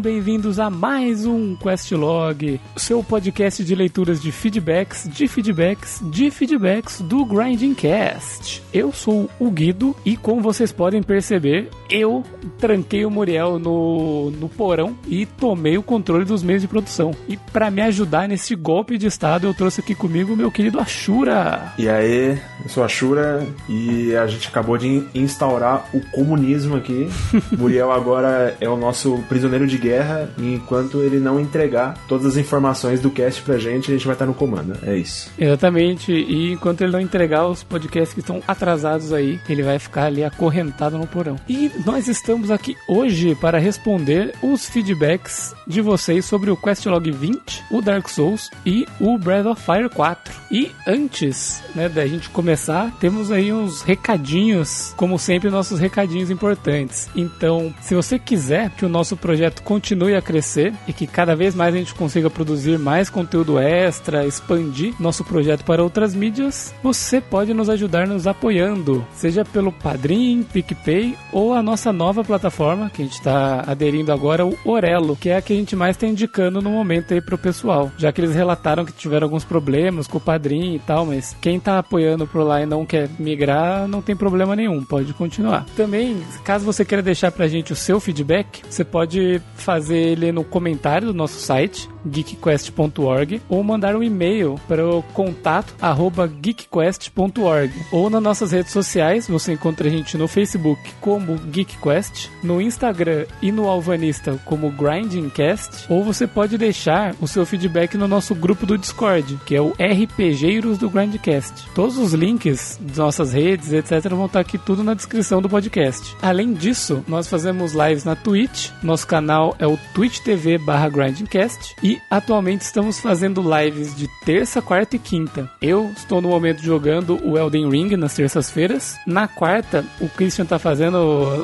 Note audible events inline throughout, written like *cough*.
Sejam bem-vindos a mais um Questlog, seu podcast de leituras de feedbacks, de feedbacks, de feedbacks do Grinding Cast. Eu sou o Guido e, como vocês podem perceber, eu tranquei o Muriel no, no porão e tomei o controle dos meios de produção. E para me ajudar nesse golpe de estado, eu trouxe aqui comigo o meu querido Ashura. E aí, eu sou Ashura e a gente acabou de instaurar o comunismo aqui. *laughs* Muriel agora é o nosso prisioneiro de guerra e enquanto ele não entregar todas as informações do cast pra gente, a gente vai estar no comando. É isso. Exatamente. E enquanto ele não entregar os podcasts que estão atrasados aí, ele vai ficar ali acorrentado no porão. E nós estamos aqui hoje para responder os feedbacks de vocês sobre o Questlog 20, o Dark Souls e o Breath of Fire 4. E antes, né, da gente começar, temos aí uns recadinhos, como sempre, nossos recadinhos importantes. Então, se você quiser que o nosso projeto continue a crescer e que cada vez mais a gente consiga produzir mais conteúdo extra, expandir nosso projeto para outras mídias, você pode nos ajudar nos apoiando, seja pelo Padrim, PicPay ou a nossa nova plataforma que a gente está aderindo agora, o Orelo, que é a que a gente mais está indicando no momento aí pro pessoal, já que eles relataram que tiveram alguns problemas com o Padrim e tal, mas quem está apoiando por lá e não quer migrar, não tem problema nenhum, pode continuar. Também, caso você queira deixar pra gente o seu feedback, você pode ele no comentário do nosso site, geekquest.org, ou mandar um e-mail para o contato arroba geekquest.org. Ou nas nossas redes sociais, você encontra a gente no Facebook como GeekQuest, no Instagram e no Alvanista como GrindingCast, ou você pode deixar o seu feedback no nosso grupo do Discord, que é o RPGeiros do Grindcast. Todos os links das nossas redes, etc, vão estar aqui tudo na descrição do podcast. Além disso, nós fazemos lives na Twitch, nosso canal é o Twitch TV barra GrindingCast, e atualmente estamos fazendo lives de terça, quarta e quinta. Eu estou no momento jogando o Elden Ring nas terças-feiras. Na quarta, o Christian tá fazendo,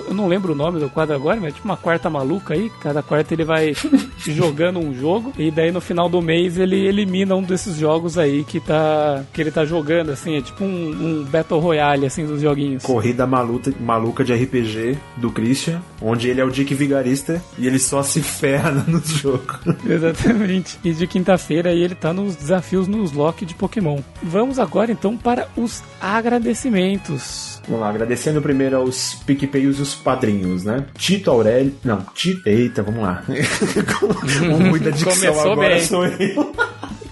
eu não lembro o nome do quadro agora, mas é tipo uma quarta maluca aí. Cada quarta ele vai *laughs* jogando um jogo e daí no final do mês ele elimina um desses jogos aí que tá que ele tá jogando assim, é tipo um, um Battle Royale assim dos joguinhos. Corrida maluca, maluca de RPG do Christian, onde ele é o Dick Vigarista e ele só se *laughs* ferra no jogo. Exatamente. E de quinta-feira ele tá nos desafios nos lock de Pokémon. Vamos agora então para os agradecimentos. Vamos lá, agradecendo primeiro aos PicPayos e os padrinhos, né? Tito Aurélio. Não, Tito. Eita, vamos lá. *laughs* Muita dicção Começou agora bem. sou eu.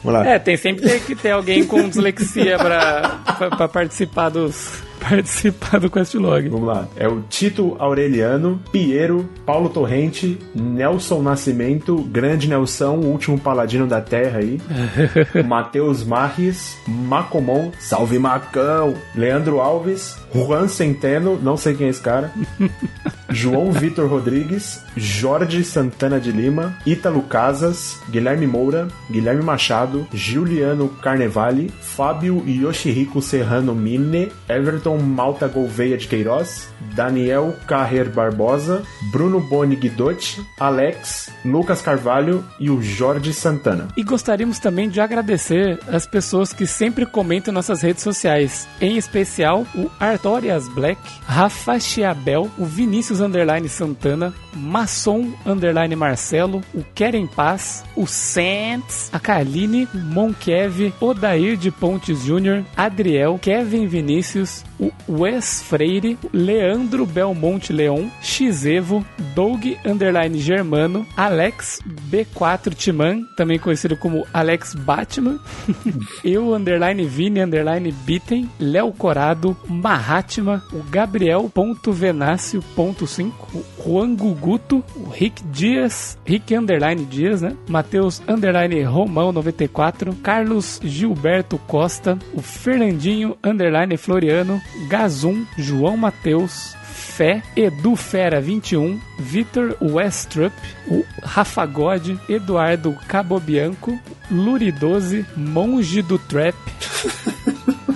Vamos lá. É, tem sempre que ter alguém com dislexia pra, pra, pra participar dos. Participar do Questlog. Vamos lá. É o Tito Aureliano, Piero, Paulo Torrente, Nelson Nascimento, Grande Nelson, o último paladino da Terra aí. *laughs* Matheus Marres, Macomon, Salve Macão, Leandro Alves, Juan Centeno, não sei quem é esse cara. *laughs* João Vitor Rodrigues, Jorge Santana de Lima, Ítalo Casas, Guilherme Moura, Guilherme Machado, Juliano Carnevale, Fábio Yoshihiko Serrano Mine, Everton Malta Gouveia de Queiroz, Daniel Carrer Barbosa, Bruno Boni Guidotti, Alex, Lucas Carvalho e o Jorge Santana. E gostaríamos também de agradecer as pessoas que sempre comentam nossas redes sociais, em especial o Artorias Black, Rafa Chiabel, o Vinícius Underline Santana, Masson Underline Marcelo, o Querem Paz, o Santos, a Kaline, Monkev, Odair de Pontes Júnior, Adriel, Kevin Vinícius, o Wes Freire, Leandro Belmonte Leon, Xevo, Doug Underline Germano, Alex B4 Timan, também conhecido como Alex Batman, *laughs* eu Underline Vini Underline Bitten, Léo Corado, Mahatma, o Gabriel.venácio.5, o Juan Guguto, o Rick Dias, Rick Underline Dias, né? Matheus Underline Romão 94, Carlos Gilberto Costa, o Fernandinho Underline Floriano, Gazum, João Matheus, Fé, Edu Fera 21, Vitor Westrup, o Rafa God, Eduardo Cabobianco, Luri 12, Monge do Trap,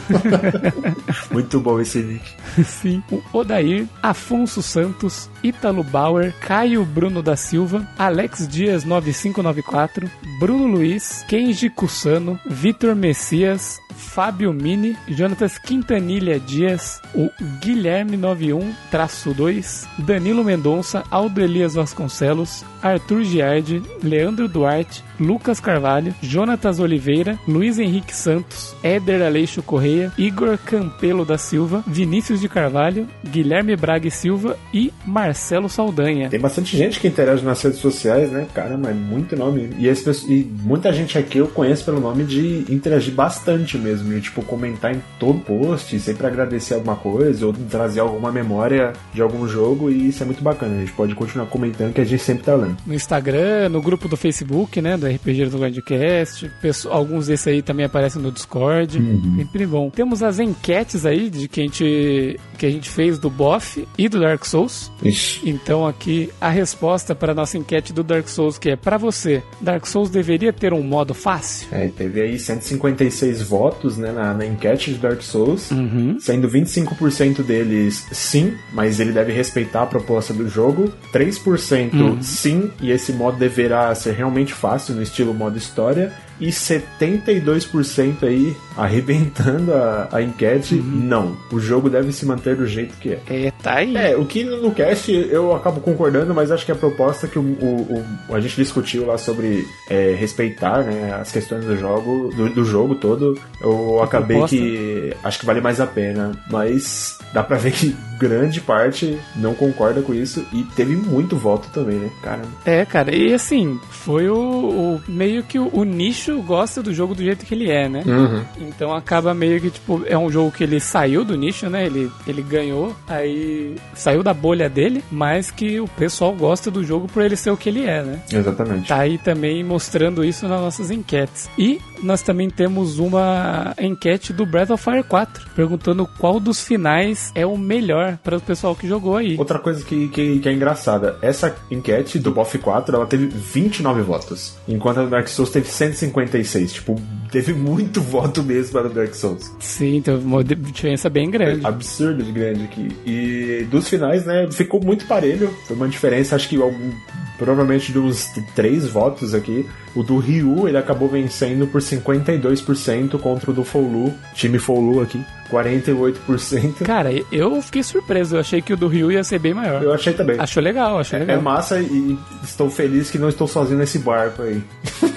*laughs* Muito bom esse nick. Sim. O Odair, Afonso Santos, Ítalo Bauer, Caio Bruno da Silva, Alex Dias 9594, Bruno Luiz, Kenji Cussano, Vitor Messias, Fábio Mini, Jonatas Quintanilha Dias, o Guilherme 91-2, Danilo Mendonça, Aldo Elias Vasconcelos, Arthur Giardi, Leandro Duarte, Lucas Carvalho, Jonatas Oliveira, Luiz Henrique Santos, Éder Aleixo Correia, Igor Campelo da Silva, Vinícius de Carvalho, Guilherme Braga e Silva e Marcelo Saldanha. Tem bastante gente que interage nas redes sociais, né? Caramba, é muito nome. E, esse, e muita gente aqui eu conheço pelo nome de interagir bastante mesmo. E, tipo, comentar em todo post, sempre agradecer alguma coisa ou trazer alguma memória de algum jogo. E isso é muito bacana. A gente pode continuar comentando que a gente sempre tá lendo. No Instagram, no grupo do Facebook, né? Do RPG do Grandcast. Alguns desses aí também aparecem no Discord. Uhum. Sempre bom. Temos as enquetes aí de que a gente, que a gente fez do BOF e do Dark Souls. Ixi. Então aqui a resposta para a nossa enquete do Dark Souls, que é para você, Dark Souls deveria ter um modo fácil? É, teve aí 156 votos né, na, na enquete de Dark Souls, uhum. sendo 25% deles sim, mas ele deve respeitar a proposta do jogo, 3% uhum. sim, e esse modo deverá ser realmente fácil no estilo modo história, e 72% aí arrebentando a, a enquete. Uhum. Não, o jogo deve se manter do jeito que é. É, tá aí. É, o que no cast eu acabo concordando, mas acho que a proposta que o, o, o a gente discutiu lá sobre é, respeitar né, as questões do jogo, do, do jogo todo, eu a acabei proposta. que acho que vale mais a pena. Mas dá pra ver que grande parte não concorda com isso e teve muito voto também, né? Cara. É, cara, e assim, foi o, o meio que o, o nicho bicho gosta do jogo do jeito que ele é, né? Uhum. Então acaba meio que, tipo, é um jogo que ele saiu do nicho, né? Ele, ele ganhou, aí saiu da bolha dele, mas que o pessoal gosta do jogo por ele ser o que ele é, né? Exatamente. Tá aí também mostrando isso nas nossas enquetes. E nós também temos uma enquete do Breath of Fire 4, perguntando qual dos finais é o melhor para o pessoal que jogou aí. Outra coisa que, que, que é engraçada, essa enquete do BoF 4, ela teve 29 votos, enquanto a Dark Souls teve 150 56. Tipo, teve muito *laughs* voto mesmo para o Dark Souls. Sim, teve uma diferença bem grande. Absurdo de grande aqui. E dos finais, né, ficou muito parelho. Foi uma diferença, acho que algum, provavelmente de uns três votos aqui. O do Ryu, ele acabou vencendo por 52% contra o do Foulu, time Foulu aqui. 48%. Cara, eu fiquei surpreso. Eu achei que o do Ryu ia ser bem maior. Eu achei também. Achou legal, achei legal. É massa e estou feliz que não estou sozinho nesse barco aí. *laughs*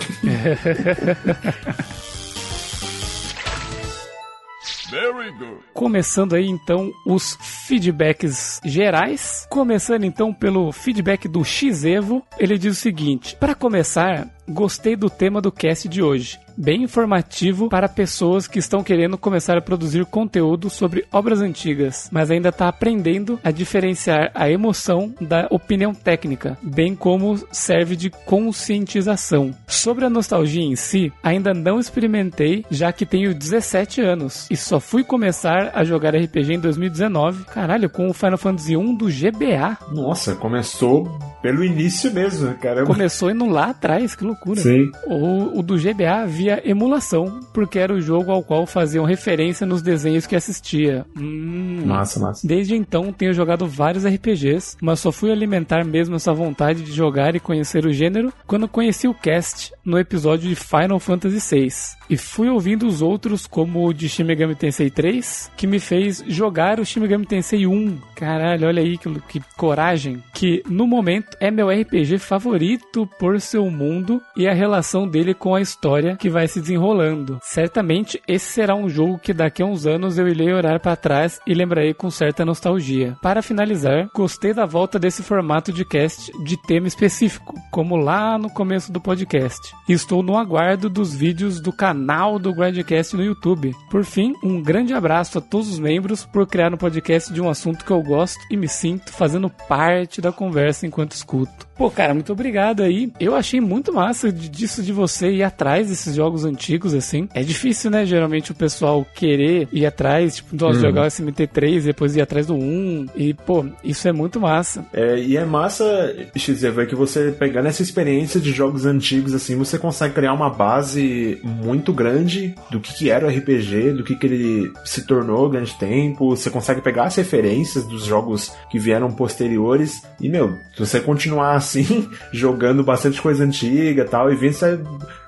Começando aí então os feedbacks gerais. Começando então pelo feedback do Xevo, ele diz o seguinte: para começar, gostei do tema do cast de hoje bem informativo para pessoas que estão querendo começar a produzir conteúdo sobre obras antigas, mas ainda está aprendendo a diferenciar a emoção da opinião técnica, bem como serve de conscientização. Sobre a nostalgia em si, ainda não experimentei, já que tenho 17 anos e só fui começar a jogar RPG em 2019. Caralho, com o Final Fantasy 1 do GBA. Nossa, começou pelo início mesmo, caramba. Começou indo lá atrás, que loucura. Sim. O, o do GBA via emulação, porque era o jogo ao qual faziam referência nos desenhos que assistia. Hum. Massa, massa. Desde então tenho jogado vários RPGs, mas só fui alimentar mesmo essa vontade de jogar e conhecer o gênero quando conheci o cast no episódio de Final Fantasy VI. E fui ouvindo os outros, como o de Shin Megami Tensei 3, que me fez jogar o Shin Megami Tensei 1. Caralho, olha aí que, que coragem. Que no momento é meu RPG favorito por seu mundo e a relação dele com a história que vai se desenrolando. Certamente esse será um jogo que daqui a uns anos eu irei olhar para trás e lembrarei com certa nostalgia. Para finalizar, gostei da volta desse formato de cast de tema específico, como lá no começo do podcast. E estou no aguardo dos vídeos do canal do Grindcast no YouTube. Por fim, um grande abraço a todos os membros por criar um podcast de um assunto que eu gosto e me sinto fazendo parte da conversa enquanto escuto. Pô, cara, muito obrigado aí. Eu achei muito massa disso de você ir atrás desses jogos antigos, assim. É difícil, né? Geralmente o pessoal querer ir atrás, tipo, nós hum. jogar o SMT3 e depois ir atrás do 1. E, pô, isso é muito massa. É, e é massa, XZ, que você pegando essa experiência de jogos antigos, assim, você consegue criar uma base muito grande do que, que era o RPG, do que, que ele se tornou grande tempo. Você consegue pegar as referências dos jogos que vieram posteriores. E, meu, se você continuar assim, *laughs* jogando bastante coisa antiga tal, e vendo, você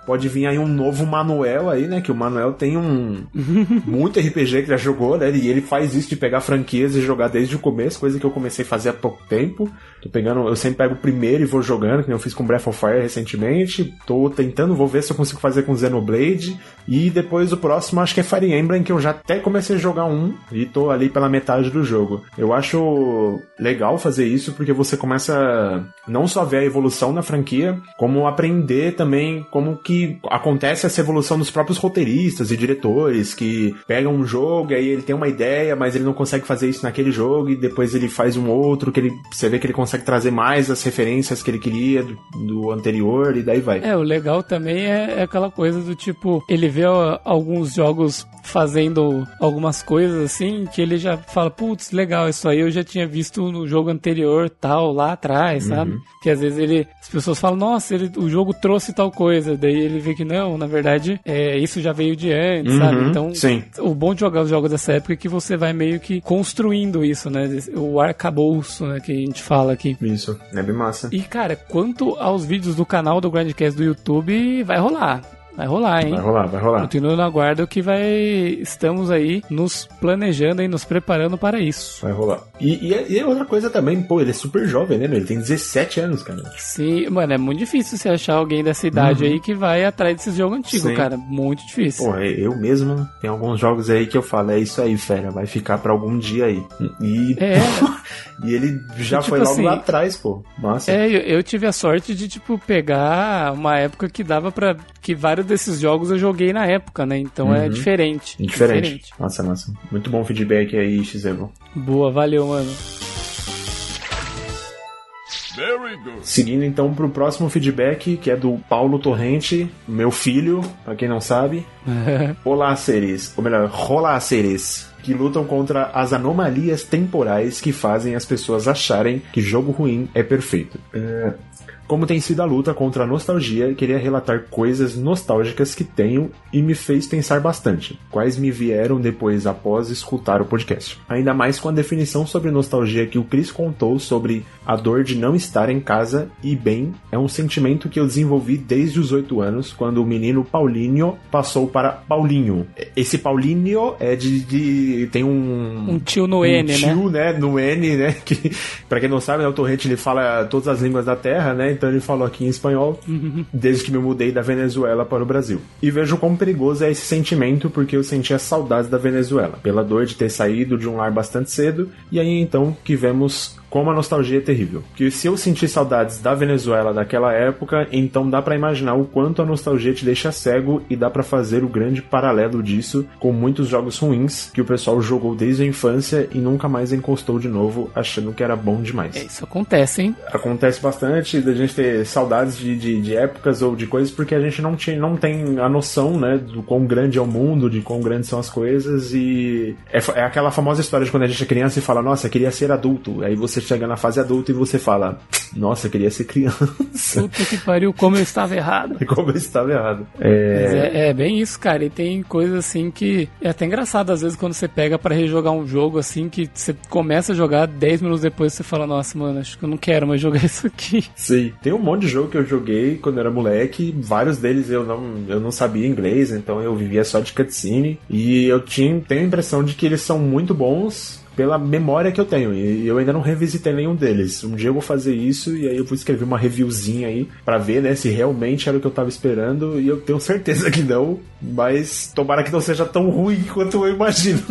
pode vir aí um novo Manuel aí, né? Que o Manuel tem um *laughs* muito RPG que já jogou, né? E ele faz isso de pegar franquias e jogar desde o começo, coisa que eu comecei a fazer há pouco tempo. Tô pegando, eu sempre pego o primeiro e vou jogando, que eu fiz com Breath of Fire recentemente. Tô tentando, vou ver se eu consigo fazer com Xenoblade. E depois o próximo acho que é Fire Emblem, que eu já até comecei a jogar um e tô ali pela metade do jogo. Eu acho legal fazer isso porque você começa não só ver a evolução na franquia, como aprender também como que acontece essa evolução dos próprios roteiristas e diretores que pegam um jogo e aí ele tem uma ideia, mas ele não consegue fazer isso naquele jogo e depois ele faz um outro que ele você vê que ele consegue trazer mais as referências que ele queria do, do anterior e daí vai. É, o legal também é, é aquela coisa do tipo, ele vê ó, alguns jogos fazendo algumas coisas assim que ele já fala, putz, legal, isso aí eu já tinha visto no jogo anterior, tal, lá atrás, sabe? Uhum. Que às vezes ele, as pessoas falam, nossa, ele, o jogo trouxe tal coisa, daí ele vê que não, na verdade, é, isso já veio de antes, Uhum, sabe? Então, sim. o bom de jogar os jogos dessa época é que você vai meio que construindo isso, né? O arcabouço, né, que a gente fala aqui. Isso, é bem massa. E, cara, quanto aos vídeos do canal do Grandcast do YouTube, vai rolar. Vai rolar, hein? Vai rolar, vai rolar. Continua no aguardo que vai. Estamos aí nos planejando e nos preparando para isso. Vai rolar. E, e, e outra coisa também, pô, ele é super jovem, né, meu? Ele tem 17 anos, cara. Sim, mano, é muito difícil você achar alguém dessa idade Uhum. aí que vai atrás desses jogos antigos, Sim. cara. Muito difícil. Pô, eu mesmo, tem alguns jogos aí que eu falo, é isso aí, fera, vai ficar pra algum dia aí. E, É. *laughs* e ele já Tipo foi logo assim, lá atrás, pô. Massa. É, eu, eu tive a sorte de, tipo, pegar uma época que dava pra. que vários desses jogos eu joguei na época, né? Então é Uhum. diferente. Diferente. Massa, massa. Muito bom feedback aí, Xevo. Boa, valeu, mano. Seguindo então pro próximo feedback, que é do Paulo Torrente, meu filho, pra quem não sabe. *laughs* Olá, seres. Ou melhor, Rolá, seres. Que lutam contra as anomalias temporais que fazem as pessoas acharem que jogo ruim é perfeito. É, Como tem sido a luta contra a nostalgia, queria relatar coisas nostálgicas que tenho e me fez pensar bastante, quais me vieram depois após escutar o podcast. Ainda mais com a definição sobre nostalgia que o Chris contou sobre a dor de não estar em casa e bem, é um sentimento que eu desenvolvi desde os 8 anos, quando o menino Paulinho passou para Paulinho. Esse Paulinho é de. de- tem um. Um tio no um N, né? tio, né? No N, né? *laughs* Que, pra quem não sabe, né, o Torrente ele fala todas as línguas da terra, né? Então ele falou aqui em espanhol, desde que me mudei da Venezuela para o Brasil. E vejo quão perigoso é esse sentimento, porque eu sentia saudades da Venezuela, pela dor de ter saído de um lar bastante cedo, e aí então que vemos como a nostalgia é terrível. Que se eu sentir saudades da Venezuela daquela época, então dá pra imaginar o quanto a nostalgia te deixa cego e dá pra fazer o grande paralelo disso com muitos jogos ruins que o pessoal jogou desde a infância e nunca mais encostou de novo, achando que era bom demais. É, isso acontece, hein? Acontece bastante da gente ter saudades de, de, de épocas ou de coisas porque a gente não, tinha, não tem a noção, né, do quão grande é o mundo, de quão grandes são as coisas e é, é aquela famosa história de quando a gente é criança e fala, nossa, queria ser adulto. Aí você chega na fase adulta e você fala, nossa, queria ser criança. Puta que pariu, como eu estava errado. *laughs* Como eu estava errado. É, é, é bem isso, cara. E tem coisas assim que é até engraçado às vezes quando você pega pra rejogar um jogo assim que você começa a jogar 10 minutos depois você fala, nossa, mano, acho que eu não quero mais *laughs* jogar isso aqui. Sim. Tem um monte de jogo que eu joguei quando eu era moleque. Vários deles eu não, eu não sabia inglês, então eu vivia só de cutscene. E eu tinha, tenho a impressão de que eles são muito bons pela memória que eu tenho. E eu ainda não revisitei nenhum deles. Um dia eu vou fazer isso e aí eu vou escrever uma reviewzinha aí pra ver, né, se realmente era o que eu tava esperando. E eu tenho certeza que não. Mas tomara que não seja tão ruim *laughs* quanto eu imagino.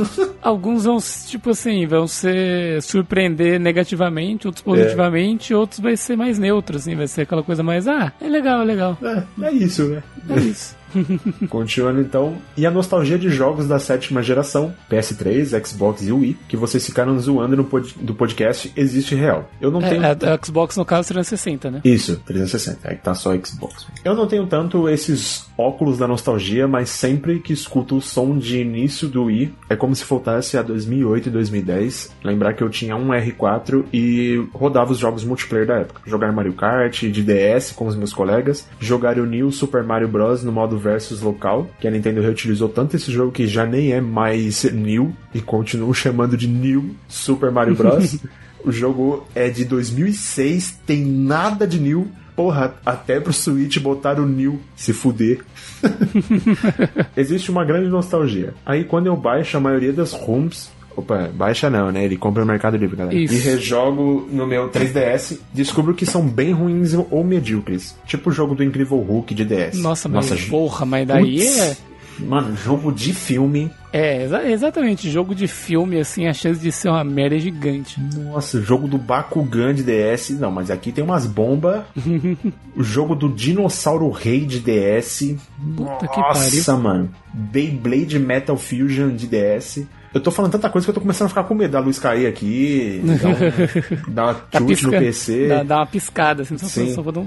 Alguns vão, tipo assim, vão se surpreender negativamente, outros positivamente, outros vai ser mais neutro, assim, vai ser aquela coisa mais, ah, é legal, é legal. é, é isso, né? É isso. *laughs* Continuando então, e a nostalgia de jogos da sétima geração, PS3, Xbox e Wii, que vocês ficaram zoando no pod do podcast, existe real. Eu não tenho. É, a, a Xbox, no caso, 360, né? Isso, 360, aí tá só Xbox. Eu não tenho tanto esses óculos da nostalgia, mas sempre que escuto o som de início do Wii, é como se voltasse a 2008 e 2010. Lembrar que eu tinha um R4 e rodava os jogos multiplayer da época. Jogar Mario Kart de DS com os meus colegas, jogar o New Super Mario Bros. no modo versus local, que a Nintendo reutilizou tanto esse jogo que já nem é mais New e continuo chamando de New Super Mario Bros. *laughs* O jogo é de 2006, tem nada de new, Porra, até pro Switch botaram o New se fuder. *laughs* Existe uma grande nostalgia. Aí quando eu baixo a maioria das ROMs, Opa, baixa não, né? Ele compra no Mercado Livre, galera. Isso. E rejogo no meu 3DS, descubro que são bem ruins ou medíocres. Tipo o jogo do Incrível Hulk de DS. Nossa, mas Nossa, porra, mas daí Putz. é. Mano, jogo de filme. É, exa- exatamente. Jogo de filme, assim, a chance de ser uma merda é gigante. Nossa, jogo do Bakugan de DS. Não, mas aqui tem umas bombas. *laughs* o jogo do Dinossauro Rei de DS. Puta que Nossa, mano. Beyblade Metal Fusion de DS. Eu tô falando tanta coisa que eu tô começando a ficar com medo da luz cair aqui. Dar, um, *laughs* dar uma Tá chute no PC. Dá, dá uma piscada, assim, só, Sim. só vou dar um.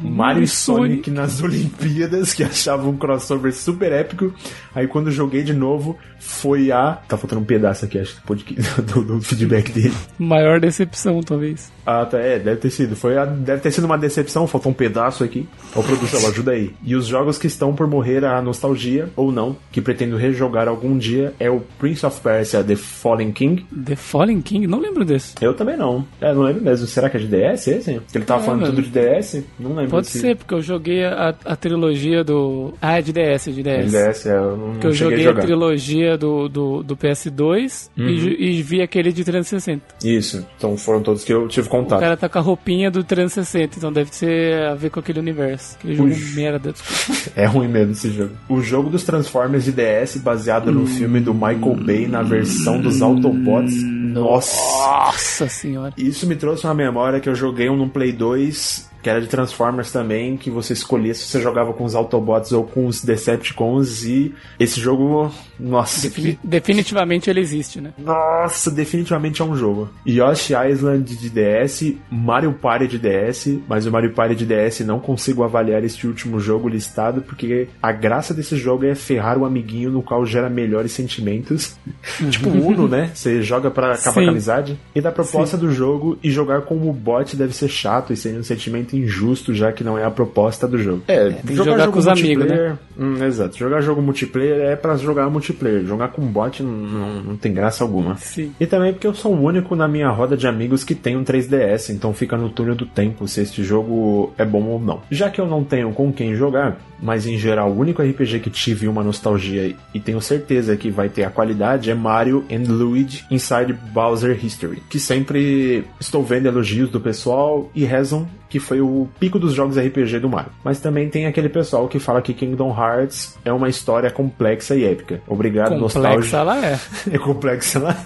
Mario e Hum, Sonic nas *laughs* Olimpíadas, que achava um crossover super épico. Aí quando joguei de novo, foi a. Tá faltando um pedaço aqui, acho, podcast- *laughs* do, do feedback dele. Maior decepção, talvez. Ah, tá, é, deve ter sido. Foi a- deve ter sido uma decepção, faltou um pedaço aqui. Ô, produção, ajuda aí. E os jogos que estão por morrer a nostalgia, ou não, que pretendo rejogar algum dia, é o Prince of Persia The Fallen King. The Fallen King? Não lembro desse. Eu também não. É, não lembro mesmo. Será que é de DS esse? Ele tava É, falando mano. tudo de DS? Não lembro. Pode se- ser, porque eu joguei a, a trilogia do. Ah, é de DS, é de DS. DS, é, eu não, Porque eu joguei a a trilogia do, do, do PS2 Uhum. e, e vi aquele de 360. Isso, então foram todos que eu tive O contato. cara tá com a roupinha do 360, então deve ter a ver com aquele universo. Aquele jogo Ux. merda. *laughs* É ruim mesmo esse jogo. O jogo dos Transformers de DS, baseado Hum. no filme do Michael Bay na versão dos Autobots. Nossa! Nossa senhora. Isso me trouxe uma memória que eu joguei um no Play 2, que era de Transformers também, que você escolhia se você jogava com os Autobots ou com os Decepticons. E esse jogo, nossa, que- definitivamente ele existe, né? nossa, definitivamente é um jogo. Yoshi Island de DS, Mario Party de DS, mas o Mario Party de DS não consigo avaliar este último jogo listado, porque a graça desse jogo é ferrar o amiguinho no qual gera melhores sentimentos. *laughs* tipo Uno, né? Você joga pra acabar Sim. com a amizade. E da proposta do jogo, e jogar como bot deve ser chato e ser um sentimento injusto, já que não é a proposta do jogo. É, tem que jogar com os amigos, né? Hum, exato. Jogar jogo multiplayer é pra jogar multiplayer. Jogar com bot não, não, não tem graça alguma. Sim. E também porque eu sou o único na minha roda de amigos que tem um 3DS, então fica no túnel do tempo se este jogo é bom ou não. Já que eu não tenho com quem jogar, mas em geral o único RPG que tive uma nostalgia e tenho certeza que vai ter a qualidade é Mario and Luigi Inside Bowser History, que sempre estou vendo elogios do pessoal e rezam que foi o pico dos jogos RPG do Mario. Mas também tem aquele pessoal que fala que Kingdom Hearts é uma história complexa e épica. Obrigado, nostálgico. *laughs* Complexa ela é. É complexa lá.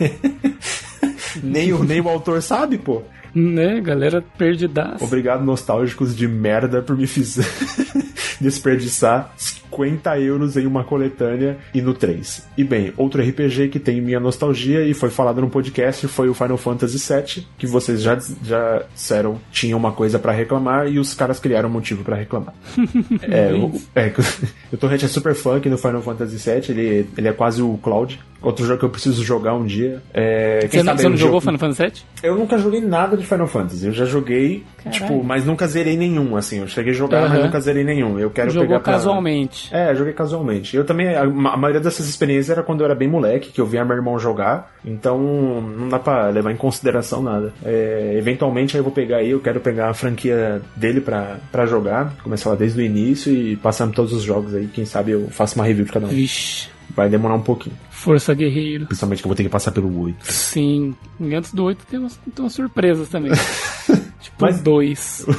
nem, o, nem o autor sabe, pô. Né, galera perdidaça. Obrigado, nostálgicos de merda, por me fizer *laughs* desperdiçar 50 euros em uma coletânea e no 3. E bem, outro RPG que tem minha nostalgia e foi falado no podcast foi o Final Fantasy VII, que vocês já, já disseram tinha uma coisa pra reclamar e os caras criaram um motivo pra reclamar. *laughs* é, o, é, o Torrent é super fã aqui no Final Fantasy VII, ele, ele é quase o Cloud. Outro jogo que eu preciso jogar um dia. É, Você não, você não jogou jogo- Final Fantasy VII? eu nunca joguei nada de Final Fantasy. Eu já joguei, Caralho. tipo, mas nunca zerei nenhum, assim. Eu cheguei a jogar, mas Aham. nunca zerei nenhum. Eu quero Jogou pegar pra... casualmente. É, joguei casualmente. Eu também, a, a maioria dessas experiências era quando eu era bem moleque, que eu via meu irmão jogar. Então, não dá pra levar em consideração nada. É, eventualmente, aí eu vou pegar aí, eu quero pegar a franquia dele pra, pra jogar. Começar lá desde o início e passando todos os jogos aí. Quem sabe eu faço uma review de cada um. Vixe. Vai demorar um pouquinho. Força Guerreiro. Principalmente que eu vou ter que passar pelo 8. Sim. E antes do 8 tem umas, tem umas surpresas também. *laughs* tipo, Mas- dois. *laughs*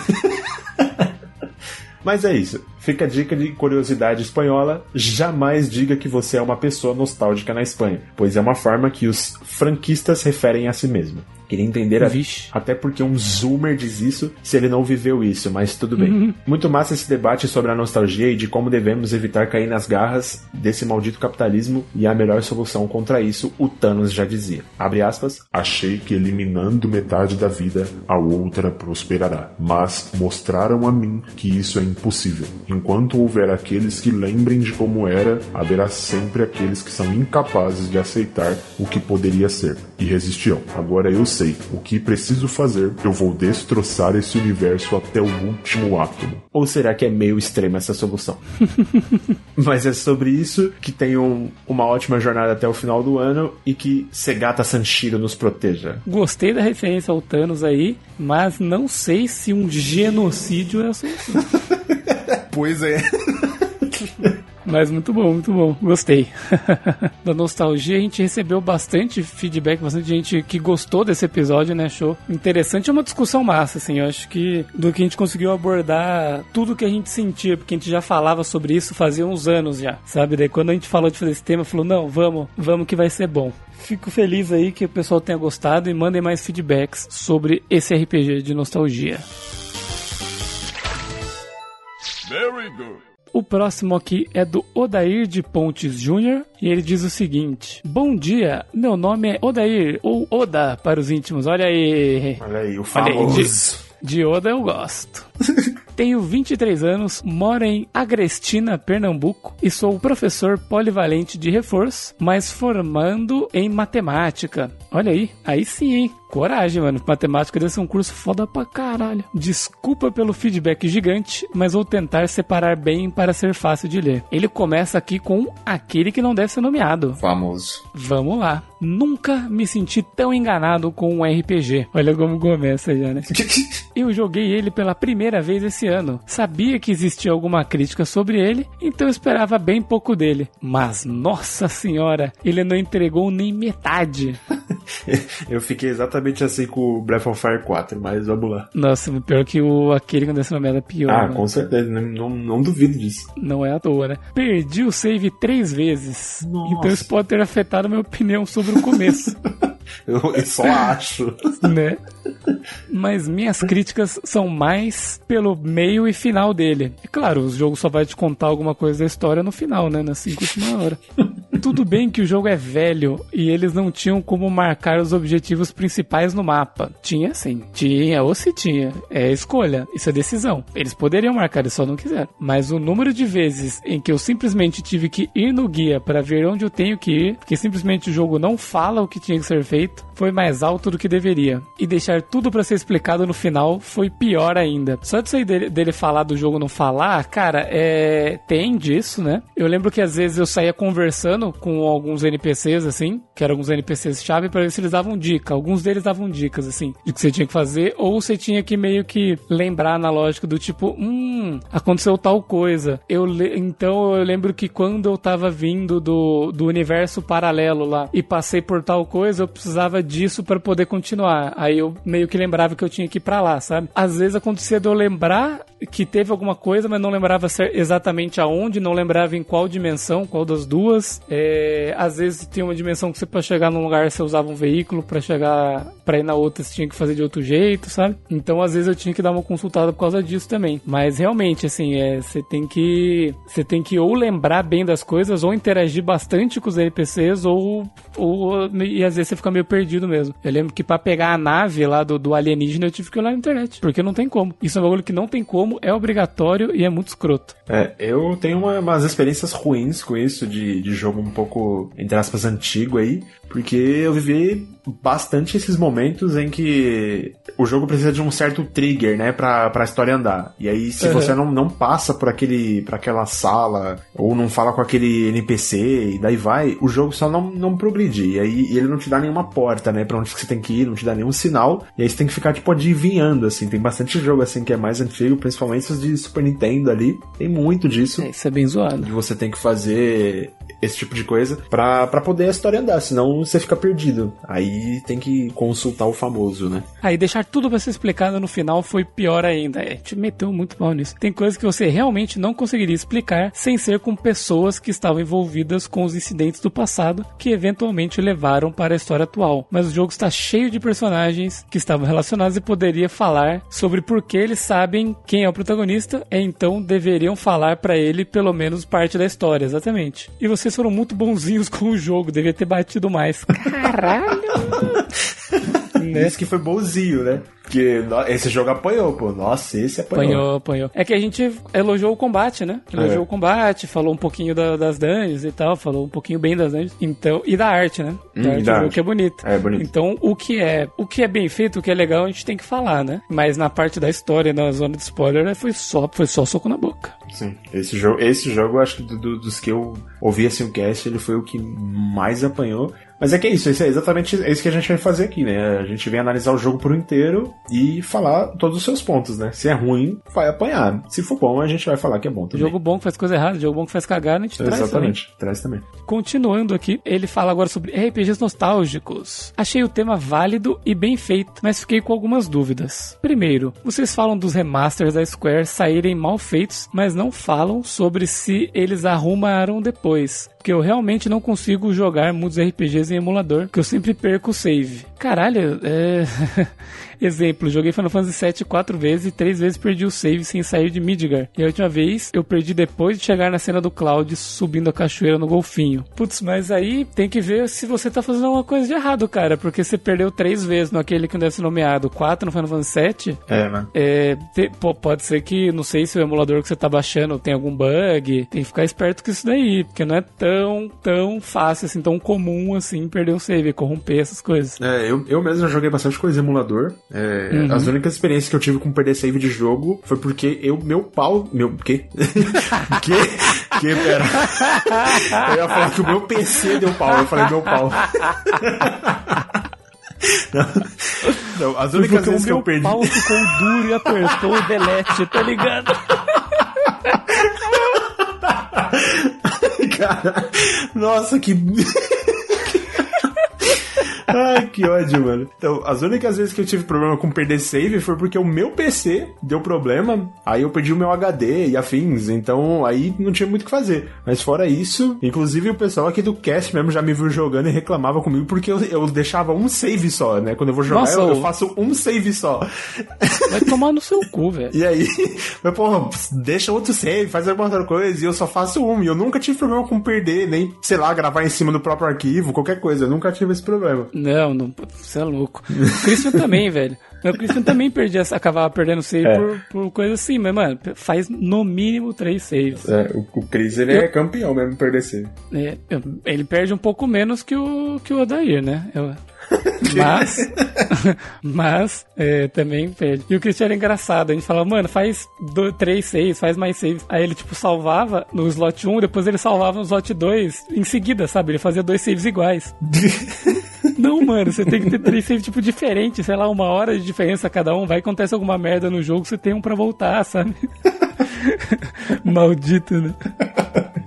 Mas é isso. Fica a dica de curiosidade espanhola: jamais diga que você é uma pessoa nostálgica na Espanha, pois é uma forma que os franquistas referem a si mesmo. Queria entender a... Vixe. até porque um zoomer diz isso se ele não viveu isso, mas tudo bem. Uhum. Muito massa esse debate sobre a nostalgia e de como devemos evitar cair nas garras desse maldito capitalismo e a melhor solução contra isso, o Thanos já dizia. Abre aspas. Achei que eliminando metade da vida, a outra prosperará. Mas mostraram a mim que isso é impossível. Enquanto houver aqueles que lembrem de como era, haverá sempre aqueles que são incapazes de aceitar o que poderia ser e resistirão. Agora eu sei o que preciso fazer, eu vou destroçar esse universo até o último átomo. Ou será que é meio extrema essa solução? *laughs* Mas é sobre isso que tenham uma ótima jornada até o final do ano e que Segata Sanshiro nos proteja. Gostei da referência ao Thanos aí, mas não sei se um genocídio é a solução. *laughs* pois é. Mas muito bom, muito bom. Gostei. *laughs* da nostalgia, a gente recebeu bastante feedback, bastante gente que gostou desse episódio, né? Show. Interessante, é uma discussão massa, assim. Eu acho que do que a gente conseguiu abordar tudo que a gente sentia, porque a gente já falava sobre isso fazia uns anos já, sabe? Daí quando a gente falou de fazer esse tema, falou: não, vamos, vamos que vai ser bom. Fico feliz aí que o pessoal tenha gostado e mandem mais feedbacks sobre esse RPG de nostalgia. Very good. O próximo aqui é do Odair de Pontes Júnior e ele diz o seguinte: Bom dia, meu nome é Odair, ou Oda para os íntimos. Olha aí. Olha aí, o famoso. Aí, de, de Oda eu gosto. *laughs* Tenho 23 anos, moro em Agrestina, Pernambuco e sou professor polivalente de reforço, mas formando em matemática. Olha aí, aí sim, hein? Coragem, mano. Matemática deve ser um curso foda pra caralho. Desculpa pelo feedback gigante, mas vou tentar separar bem para ser fácil de ler. Ele começa aqui com aquele que não deve ser nomeado. Famoso. Vamos lá. Nunca me senti tão enganado com um RPG. Olha como começa já, né? *laughs* Eu joguei ele pela primeira vez esse ano. Sabia que existia alguma crítica sobre ele, então esperava bem pouco dele. Mas, nossa senhora, ele não entregou nem metade. *laughs* *laughs* eu fiquei exatamente assim com o Breath of Fire 4, mas vamos lá. Nossa, pior que o aquele com essa nomeada é pior. Ah, né? com certeza, não, não, não, duvido disso. Não é à toa, né? Perdi o save três vezes. Nossa. Então isso pode ter afetado a minha opinião sobre o começo. Eu, *laughs* eu só acho. *laughs* né? Mas minhas críticas são mais pelo meio e final dele. E claro, o jogo só vai te contar alguma coisa da história no final, né? Na cinco última hora. *laughs* Tudo bem que o jogo é velho e eles não tinham como marcar os objetivos principais no mapa. Tinha sim. Tinha ou se tinha. É escolha. Isso é decisão. Eles poderiam marcar, eles só não quiseram. Mas o número de vezes em que eu simplesmente tive que ir no guia para ver onde eu tenho que ir, porque simplesmente o jogo não fala o que tinha que ser feito, foi mais alto do que deveria. E deixar tudo para ser explicado no final foi pior ainda. Só disso aí dele, dele falar do jogo não falar, cara, é. Tem disso, né? Eu lembro que às vezes eu saía conversando com alguns NPCs, assim, que eram alguns NPCs chave, para ver se eles davam dica. Alguns deles davam dicas, assim, de que você tinha que fazer, ou você tinha que meio que lembrar na lógica do tipo, hum, aconteceu tal coisa. Eu Então eu lembro que quando eu tava vindo do, do universo paralelo lá e passei por tal coisa, eu precisava disso para poder continuar. Aí eu meio que lembrava que eu tinha que ir pra lá, sabe? Às vezes acontecia de eu lembrar que teve alguma coisa, mas não lembrava exatamente aonde, não lembrava em qual dimensão, qual das duas. É, às vezes tinha uma dimensão que você para chegar num lugar você usava um veículo, para chegar para ir na outra você tinha que fazer de outro jeito, sabe? Então às vezes eu tinha que dar uma consultada por causa disso também. Mas realmente assim, é, você tem que você tem que ou lembrar bem das coisas ou interagir bastante com os NPCs ou ou e às vezes você fica meio perdido mesmo. Eu lembro que para pegar a nave lá do, do alienígena eu tive que olhar na internet, porque não tem como. Isso é um bagulho que não tem como, é obrigatório e é muito escroto. É, eu tenho uma, umas experiências ruins com isso de, de jogo um pouco, entre aspas, antigo aí, porque eu vivi bastante esses momentos em que o jogo precisa de um certo trigger, né, pra, pra história andar. E aí, se uhum. você não, não passa por aquele, por aquela sala, ou não fala com aquele NPC, e daí vai, o jogo só não, não progride. E aí ele não te dá nenhuma porta, né, pra onde você tem que ir, não te dá nenhum sinal. E aí você tem que ficar, tipo, adivinhando, assim. Tem bastante jogo, assim, que é mais antigo, principalmente os de Super Nintendo ali. Tem muito disso. É, isso é bem zoado. De você tem que fazer esse tipo de coisa pra, pra poder a história andar, senão você fica perdido. Aí tem que consultar o famoso, né? Aí deixar tudo pra ser explicado no final foi pior ainda. É, te meteu muito mal nisso. Tem coisas que você realmente não conseguiria explicar sem ser com pessoas que estavam envolvidas com os incidentes do passado que eventualmente levaram para a história atual. Mas o jogo está cheio de personagens que estavam relacionados e poderia falar sobre por que eles sabem quem é o protagonista e então deveriam falar para ele pelo menos parte da história, exatamente. E você vocês foram muito bonzinhos *laughs* com o jogo, devia ter batido mais. Caralho! Né? Isso que foi bonzinho, né? Porque esse jogo apanhou, pô. Nossa, esse apanhou. Apanhou, apanhou. É que a gente elogiou o combate, né? Elogiou é. o combate, falou um pouquinho da, das dungeons e tal, falou um pouquinho bem das dungeons. Então, e da arte, né? Hum, da arte da que é bonito. É bonito. Então, o que é, o que é bem feito, o que é legal, a gente tem que falar, né? Mas na parte da história, na zona de spoiler, foi só, foi só soco na boca. Sim. Esse jogo, esse jogo, acho que do, do, dos que eu ouvi assim o cast, ele foi o que mais apanhou. Mas é que é isso, isso é exatamente isso que a gente vai fazer aqui, né? A gente vem analisar o jogo por inteiro e falar todos os seus pontos, né? Se é ruim, vai apanhar. Se for bom, a gente vai falar que é bom também. Jogo bom que faz coisa errada, jogo bom que faz cagada, a gente traz Exatamente, traz também. Continuando aqui, ele fala agora sobre RPGs nostálgicos. Achei o tema válido e bem feito, mas fiquei com algumas dúvidas. Primeiro, vocês falam dos remasters da Square saírem mal feitos, mas não falam sobre se eles arrumaram depois porque eu realmente não consigo jogar muitos RPGs em emulador, que eu sempre perco o save. Caralho, é. *laughs* Exemplo, joguei Final Fantasy VII quatro vezes e três vezes perdi o save sem sair de Midgar. E a última vez eu perdi depois de chegar na cena do Cloud subindo a cachoeira no golfinho. Putz, mas aí tem que ver se você tá fazendo alguma coisa de errado, cara, porque você perdeu três vezes no aquele que não deve ser nomeado, quatro no Final Fantasy VII. É, mano. É, te, pô, pode ser que, não sei se o emulador que você tá baixando tem algum bug, tem que ficar esperto com isso daí, porque não é tão, tão fácil, assim, tão comum, assim, perder o save, corromper essas coisas. É, eu, eu mesmo já joguei bastante coisa em emulador, é, uhum. As únicas experiências que eu tive com perder save de jogo foi porque eu, meu pau. Meu. Quê? *laughs* que? Que? Pera. Eu ia falar que o meu PC deu pau. Eu falei meu pau. *laughs* Não, não, as únicas vezes que eu perdi. O pau ficou duro e apertou o delete, tá ligado? *laughs* Cara, nossa, que. Ai, que ódio, mano. Então, as únicas vezes que eu tive problema com perder save foi porque o meu PC deu problema, aí eu perdi o meu HD e afins, então aí não tinha muito o que fazer. Mas fora isso, inclusive o pessoal aqui do cast mesmo já me viu jogando e reclamava comigo porque eu, eu deixava um save só, né? Quando eu vou jogar, Nossa, eu, eu, faço um save só. Vai tomar no seu cu, velho. *laughs* E aí, mas porra, deixa outro save, faz alguma outra coisa, e eu só faço um. E eu nunca tive problema com perder, nem, sei lá, gravar em cima do próprio arquivo, qualquer coisa. Eu nunca tive esse problema. Não, não, você é louco. O Christian também, *laughs* velho. O Christian também perdia, acabava perdendo save é. por, por coisa assim, mas, mano, faz no mínimo três saves. É, o, o Chris, ele eu, é campeão mesmo perder save. É, ele perde um pouco menos que o, que o Odair, né? Eu, *laughs* mas, *laughs* mas é, também perde. E o Christian era engraçado. A gente falava, mano, faz do, três saves, faz mais saves. Aí ele, tipo, salvava no slot 1, depois ele salvava no slot 2 em seguida, sabe? Ele fazia dois saves iguais. *laughs* Não, mano, você tem que ter três saves, tipo, diferentes, sei lá, uma hora de diferença cada um. Vai acontecer alguma merda no jogo, você tem um pra voltar, sabe? Maldito, né?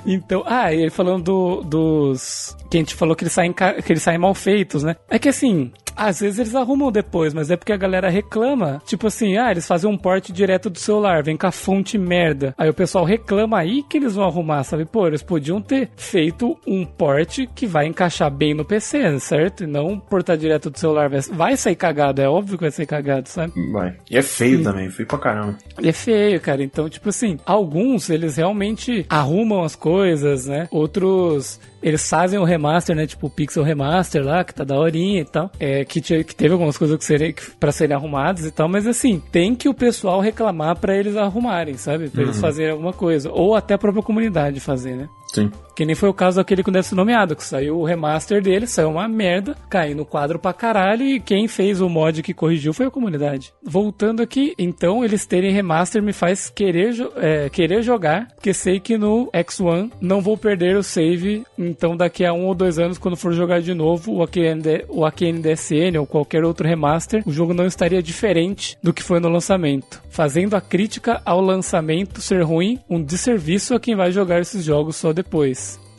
Então, ah, e falando do, dos. Que a gente falou que eles, saem, que eles saem mal feitos, né? É que assim, às vezes eles arrumam depois, mas é porque a galera reclama. Tipo assim, ah, eles fazem um porte direto do celular, vem com a fonte merda. Aí o pessoal reclama aí que eles vão arrumar, sabe? Pô, eles podiam ter feito um porte que vai encaixar bem no PC, certo? E não portar direto do celular. Vai sair cagado, é óbvio que vai sair cagado, sabe? Vai. E é feio Sim. também, feio pra caramba. E é feio, cara. Então, tipo assim, alguns eles realmente arrumam as coisas, né? Outros eles fazem o remaster, né? Tipo o Pixel Remaster lá, que tá da horinha e tal. É, que, que teve algumas coisas que serem, pra serem arrumadas e tal, mas assim, tem que o pessoal reclamar para eles arrumarem, sabe? Pra uhum. eles fazerem alguma coisa. Ou até a própria comunidade fazer, né? Sim. Que nem foi o caso daquele que deve ser nomeado, que saiu o remaster dele, saiu uma merda, caiu no quadro pra caralho e quem fez o mod que corrigiu foi a comunidade. Voltando aqui, então eles terem remaster me faz querer, é, querer jogar, porque sei que no X1 não vou perder o save, então daqui a um ou dois anos, quando for jogar de novo o AQN, o AQN DSN ou qualquer outro remaster, o jogo não estaria diferente do que foi no lançamento. Fazendo a crítica ao lançamento ser ruim, um desserviço a quem vai jogar esses jogos só depois.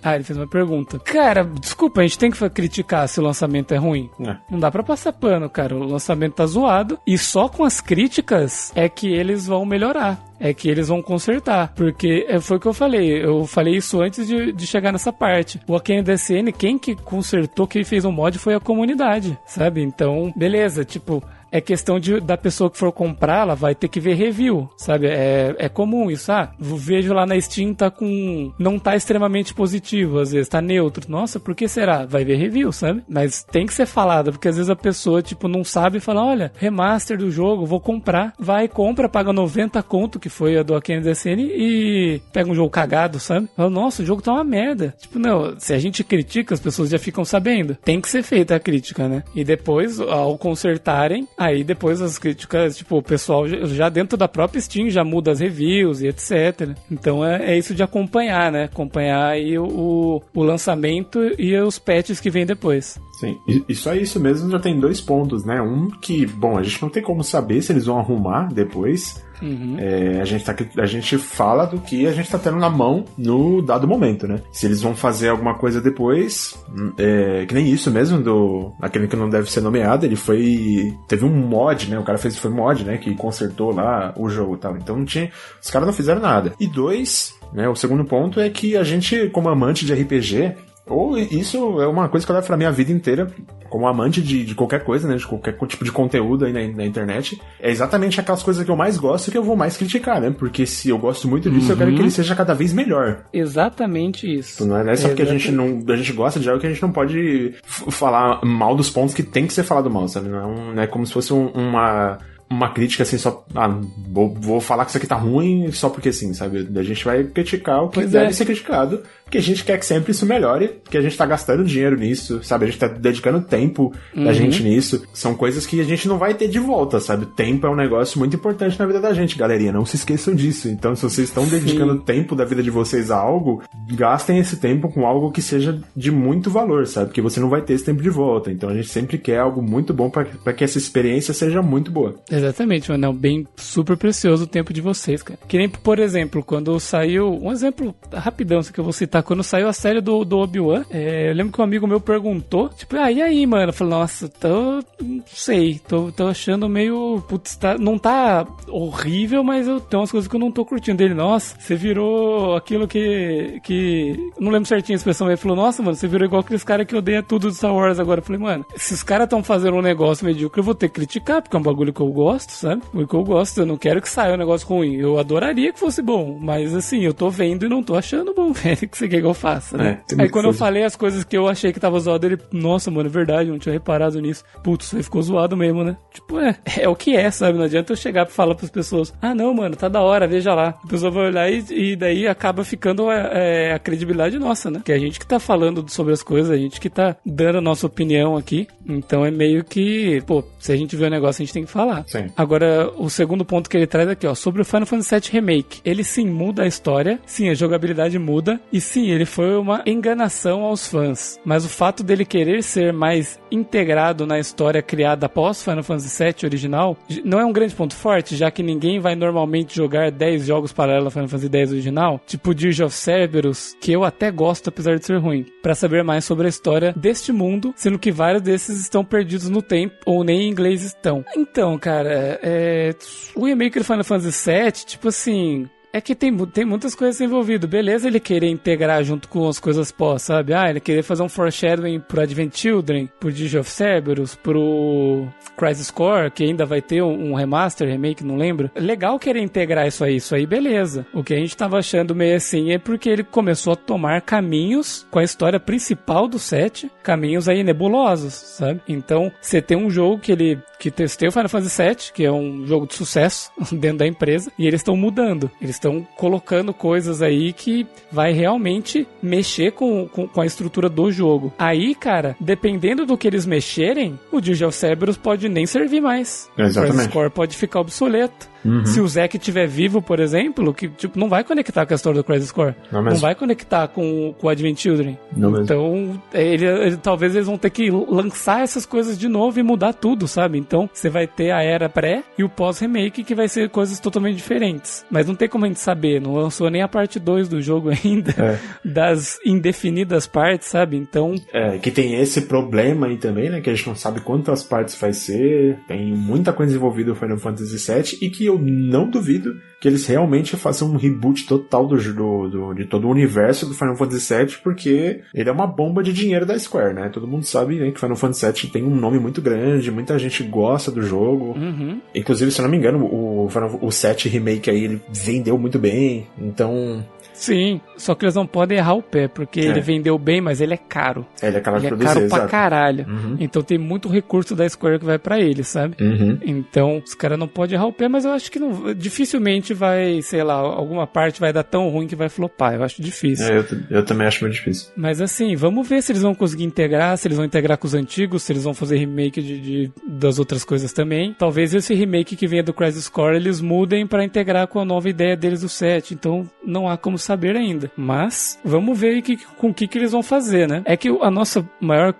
Ah, ele fez uma pergunta. Cara, desculpa, a gente tem que criticar se o lançamento é ruim. É. Não dá pra passar pano, cara. O lançamento tá zoado. E só com as críticas é que eles vão melhorar é que eles vão consertar. Porque é, foi o que eu falei. Eu falei isso antes de, de chegar nessa parte. O Aken DSN, quem que consertou, quem fez o mod foi a comunidade, sabe? Então, beleza, tipo, é questão de, da pessoa que for comprar, ela vai ter que ver review, sabe? É, é comum isso. Ah, vejo lá na Steam, tá com. Não tá extremamente positivo, às vezes tá neutro. Nossa, por que será? Vai ver review, sabe? Mas tem que ser falado, porque às vezes a pessoa, tipo, não sabe e fala: olha, remaster do jogo, vou comprar. Vai, compra, paga 90 conto, que foi a do Akane DSN, e pega um jogo cagado, sabe? Fala, Nossa, o jogo tá uma merda. Tipo, não, se a gente critica, as pessoas já ficam sabendo. Tem que ser feita a crítica, né? E depois, ao consertarem, aí depois as críticas, tipo, o pessoal já dentro da própria Steam já muda as reviews e etc. Então é, é isso de acompanhar, né? Acompanhar aí o, o lançamento e os patches que vem depois. Sim, e só isso mesmo já tem dois pontos, né? Um que, bom, a gente não tem como saber se eles vão arrumar depois. Uhum. É, a, gente tá, a gente fala do que a gente tá tendo na mão no dado momento, né? Se eles vão fazer alguma coisa depois, é, que nem isso mesmo, do aquele que não deve ser nomeado, ele foi. Teve um mod, né? O cara fez foi mod, né? Que consertou lá o jogo e tal. Então não tinha. Os caras não fizeram nada. E dois, né? O segundo ponto é que a gente, como amante de RPG, ou isso é uma coisa que eu levo pra minha vida inteira, como amante de, de qualquer coisa, né? De qualquer tipo de conteúdo aí na, na, internet. É exatamente aquelas coisas que eu mais gosto que eu vou mais criticar, né? Porque se eu gosto muito disso, uhum. eu quero que ele uhum. seja cada vez melhor. Exatamente isso. Não é, não é só porque a gente não. A gente gosta de algo que a gente não pode falar mal dos pontos que tem que ser falado mal, sabe? Não é, um, não é como se fosse um, uma uma crítica assim, só. Ah, vou, vou falar que isso aqui tá ruim só porque sim, sabe? A gente vai criticar o que pois deve é. ser criticado, porque a gente quer que sempre isso melhore, porque a gente tá gastando dinheiro nisso, sabe? A gente tá dedicando tempo uhum. da gente nisso. São coisas que a gente não vai ter de volta, sabe? Tempo é um negócio muito importante na vida da gente, galerinha. Não se esqueçam disso. Então, se vocês estão dedicando sim. tempo da vida de vocês a algo, gastem esse tempo com algo que seja de muito valor, sabe? Porque você não vai ter esse tempo de volta. Então, a gente sempre quer algo muito bom para que essa experiência seja muito boa. Exatamente, mano. É bem super precioso o tempo de vocês, cara. Que nem, por exemplo, quando saiu. Um exemplo rapidão que eu vou citar. Quando saiu a série do, do Obi-Wan, é, eu lembro que um amigo meu perguntou, tipo, ah, e aí, mano? Eu falei, nossa, tô. Não sei. Tô, tô achando meio. Putz, tá, não tá horrível, mas eu tenho umas coisas que eu não tô curtindo dele. Nossa, você virou aquilo que. que. Não lembro certinho a expressão. Ele falou, nossa, mano, você virou igual aqueles caras que odeiam tudo de Star Wars agora. Eu falei, mano, se os caras estão fazendo um negócio medíocre, eu vou ter que criticar, porque é um bagulho que eu gosto gosto, sabe? O que eu gosto, eu não quero que saia um negócio ruim. Eu adoraria que fosse bom, mas assim, eu tô vendo e não tô achando bom, *laughs* velho, que você quer que eu faça, né? É, aí quando eu falei as coisas que eu achei que tava zoado, ele, nossa, mano, é verdade, não tinha reparado nisso. Putz, aí ficou zoado mesmo, né? Tipo, é, *laughs* é o que é, sabe? Não adianta eu chegar pra falar pras pessoas, ah, não, mano, tá da hora, veja lá. A pessoa vai olhar e, e daí acaba ficando é, é, a credibilidade nossa, né? Que é a gente que tá falando sobre as coisas, a gente que tá dando a nossa opinião aqui. Então é meio que, pô, se a gente vê o negócio, a gente tem que falar. Sim. Agora, o segundo ponto que ele traz aqui, ó, sobre o Final Fantasy VII Remake. Ele sim muda a história, sim, a jogabilidade muda, e sim, ele foi uma enganação aos fãs. Mas o fato dele querer ser mais integrado na história criada após Final Fantasy VII original não é um grande ponto forte, já que ninguém vai normalmente jogar 10 jogos paralelos ao Final Fantasy X original, tipo Dirge of Cerberus, que eu até gosto apesar de ser ruim, para saber mais sobre a história deste mundo, sendo que vários desses estão perdidos no tempo ou nem em inglês estão. Então, cara, é, o remake do Final Fantasy VII, tipo assim, é que tem, tem muitas coisas envolvidas. Beleza ele querer integrar junto com as coisas pós, sabe? Ah, ele querer fazer um foreshadowing pro Advent Children, pro Digi of Cerberus, pro Crisis Core, que ainda vai ter um, um, remaster, remake, não lembro. Legal querer integrar isso aí, isso aí beleza. O que a gente tava achando meio assim é porque ele começou a tomar caminhos com a história principal do set, caminhos aí nebulosos, sabe? Então, você tem um jogo que ele que testei o Final Fantasy VII, que é um jogo de sucesso *laughs* dentro da empresa, e eles estão mudando. Eles estão colocando coisas aí que vai realmente mexer com, com, com, a estrutura do jogo. Aí, cara, dependendo do que eles mexerem, o Digital Cerberus pode nem servir mais. Exatamente. O Score pode ficar obsoleto. Uhum. Se o Zack estiver vivo, por exemplo, que tipo, não vai conectar com a história do Crisis Core. Não, não vai conectar com, com o Advent Children. Não então, mesmo. Ele, ele, talvez eles vão ter que lançar essas coisas de novo e mudar tudo, sabe? Então, você vai ter a era pré e o pós-remake, que vai ser coisas totalmente diferentes. Mas não tem como a gente saber, não lançou nem a parte 2 do jogo *laughs* ainda, é. das indefinidas partes, sabe? Então. É, que tem esse problema aí também, né? Que a gente não sabe quantas partes vai ser, tem muita coisa envolvida no Final Fantasy VII e que eu não duvido que eles realmente façam um reboot total do, do, do, de todo o universo do Final Fantasy VII, porque ele é uma bomba de dinheiro da Square, né? Todo mundo sabe né, que Final Fantasy VII tem um nome muito grande, muita gente gosta do jogo. Uhum. Inclusive, se eu não me engano, o, o 7 Remake aí ele vendeu muito bem, então Sim, só que eles não podem errar o pé, porque é. ele vendeu bem, mas ele é caro. É, ele é caro ele de produzir, é caro pra caralho. Uhum. Então tem muito recurso da Square que vai para ele, sabe? Uhum. Então os caras não podem errar o pé, mas eu acho que não, dificilmente vai, sei lá, alguma parte vai dar tão ruim que vai flopar. Eu acho difícil. É, eu, eu, também acho muito difícil. Mas assim, vamos ver se eles vão conseguir integrar, se eles vão integrar com os antigos, se eles vão fazer remake de, de das outras coisas também. Talvez esse remake que venha do Crisis Core eles mudem para integrar com a nova ideia deles do set. Então não há como saber ainda. Mas vamos ver que, com o que, que eles vão fazer, né? É que a nossa maior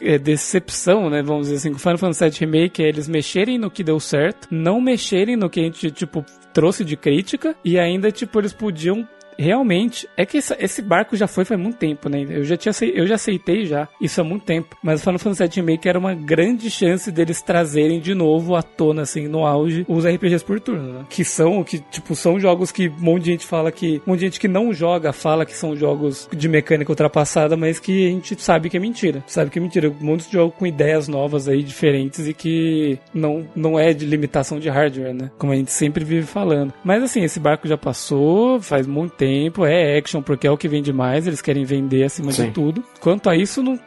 é, decepção, né? Vamos dizer assim, com Final Fantasy VII Remake é eles mexerem no que deu certo, não mexerem no que a gente, tipo, trouxe de crítica e ainda, tipo, eles podiam realmente, é que essa, esse barco já foi faz muito tempo, né? Eu já, tinha, eu já aceitei já isso há muito tempo. Mas o Final Fantasy VII Remake era uma grande chance deles trazerem de novo à tona, assim, no auge, os RPGs por turno, né? Que são, que, tipo, são jogos que um monte de gente fala que. Um monte de gente que não joga fala que são jogos de mecânica ultrapassada, mas que a gente sabe que é mentira. Sabe que é mentira. Um monte de jogos com ideias novas aí, diferentes e que não, não é de limitação de hardware, né? Como a gente sempre vive falando. Mas assim, esse barco já passou, faz muito tempo tempo, é action porque é o que vende mais, eles querem vender acima Sim. de tudo. Quanto a isso, não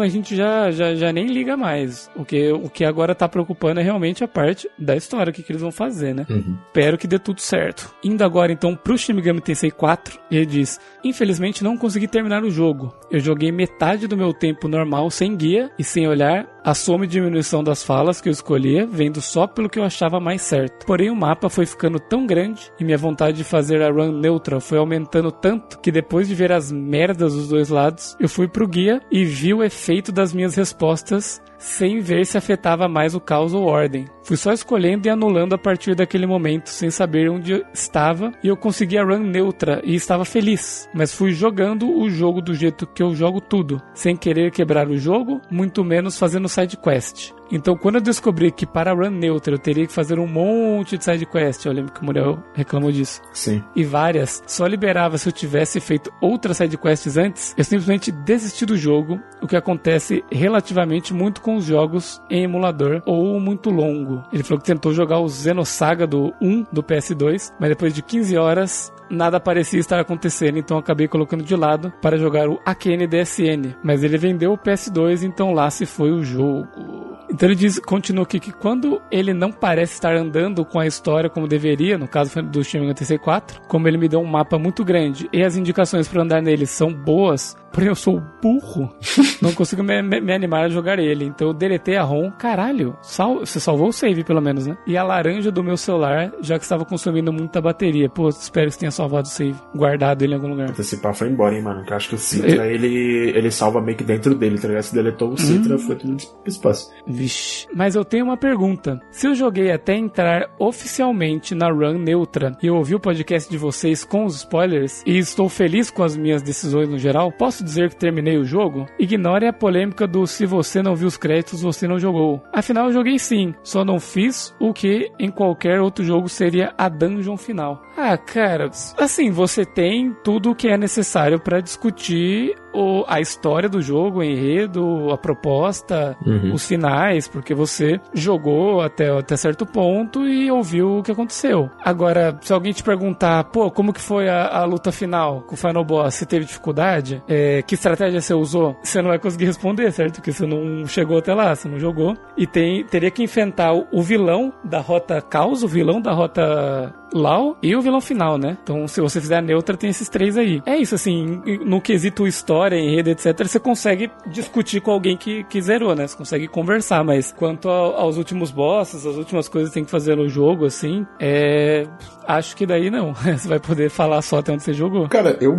a gente já, já, já nem liga mais. O que, o que agora tá preocupando é realmente a parte da história, o que, que eles vão fazer, né? Uhum. Espero que dê tudo certo. Indo agora então pro Shin Megami Tensei 4, ele diz: Infelizmente não consegui terminar o jogo. Eu joguei metade do meu tempo normal sem guia e sem olhar a soma e diminuição das falas que eu escolhia, vendo só pelo que eu achava mais certo. Porém, o mapa foi ficando tão grande e minha vontade de fazer a run neutral foi aumentando tanto que depois de ver as merdas dos dois lados, eu fui pro guia e vi o efeito das minhas respostas sem ver se afetava mais o caos ou ordem. Fui só escolhendo e anulando a partir daquele momento, sem saber onde estava, e eu consegui a run neutra e estava feliz. Mas fui jogando o jogo do jeito que eu jogo tudo, sem querer quebrar o jogo, muito menos fazendo side quest. Então, quando eu descobri que para run neutra eu teria que fazer um monte de side quest, eu lembro que o Muriel reclamou disso. Sim. E várias, só liberava se eu tivesse feito outras side quests antes, eu simplesmente desisti do jogo, o que acontece relativamente muito com os jogos em emulador ou muito longo. Ele falou que tentou jogar o Xenosaga do 1 do PS2, mas depois de 15 horas nada parecia estar acontecendo, então acabei colocando de lado para jogar o Akene DSN. Mas ele vendeu o PS2, então lá se foi o jogo. Então ele diz, continua aqui que quando ele não parece estar andando com a história como deveria, no caso do Shin Megami Tensei 4, como ele me deu um mapa muito grande e as indicações para andar nele são boas, porém eu sou burro, *laughs* não consigo me, me, me, animar a jogar ele. Então eu deletei a ROM, caralho, sal, você salvou o save pelo menos, né? E a laranja do meu celular, já que estava consumindo muita bateria. Pô, espero que você tenha salvado o save, guardado ele em algum lugar. Esse pá foi embora, hein, mano? Que eu acho que o Citra, eu... ele, ele salva meio que dentro dele, tá ligado? Se deletou o Citra, hum. foi tudo espaço. Vixe. Mas eu tenho uma pergunta. Se eu joguei até entrar oficialmente na run neutra e eu ouvi o podcast de vocês com os spoilers e estou feliz com as minhas decisões no geral, posso dizer que terminei o jogo? Ignore a polêmica do se você não viu os créditos, você não jogou. Afinal, eu joguei sim, só não fiz o que em qualquer outro jogo seria a dungeon final. Ah, cara, assim, você tem tudo o que é necessário para discutir o, a história do jogo, o enredo, a proposta, uhum. os finais, porque você jogou até, até certo ponto e ouviu o que aconteceu. Agora, se alguém te perguntar, pô, como que foi a, a luta final com o Final Boss? Você teve dificuldade? É, que estratégia você usou? Você não vai conseguir responder, certo? Porque você não chegou até lá, você não jogou. E tem, teria que enfrentar o, o vilão da rota Caos, o vilão da rota Lau e o vilão final, né? Então, se você fizer a neutra, tem esses três aí. É isso, assim, no quesito história, enredo, etc., você consegue discutir com alguém que, que zerou, né? Você consegue conversar, mas quanto aos últimos bosses, as últimas coisas que tem que fazer no jogo, assim, é. Acho que daí não. *laughs* Você vai poder falar só até onde você jogou. Cara, eu.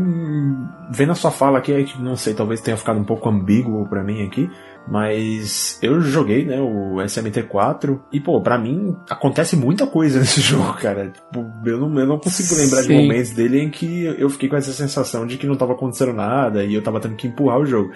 Vendo a sua fala aqui, é que não sei, talvez tenha ficado um pouco ambíguo para mim aqui, mas eu joguei, né, o SMT4 e, pô, pra mim acontece muita coisa *laughs* nesse jogo, cara. Tipo, eu não, eu não consigo lembrar Sim. de momentos dele em que eu fiquei com essa sensação de que não tava acontecendo nada e eu tava tendo que empurrar o jogo.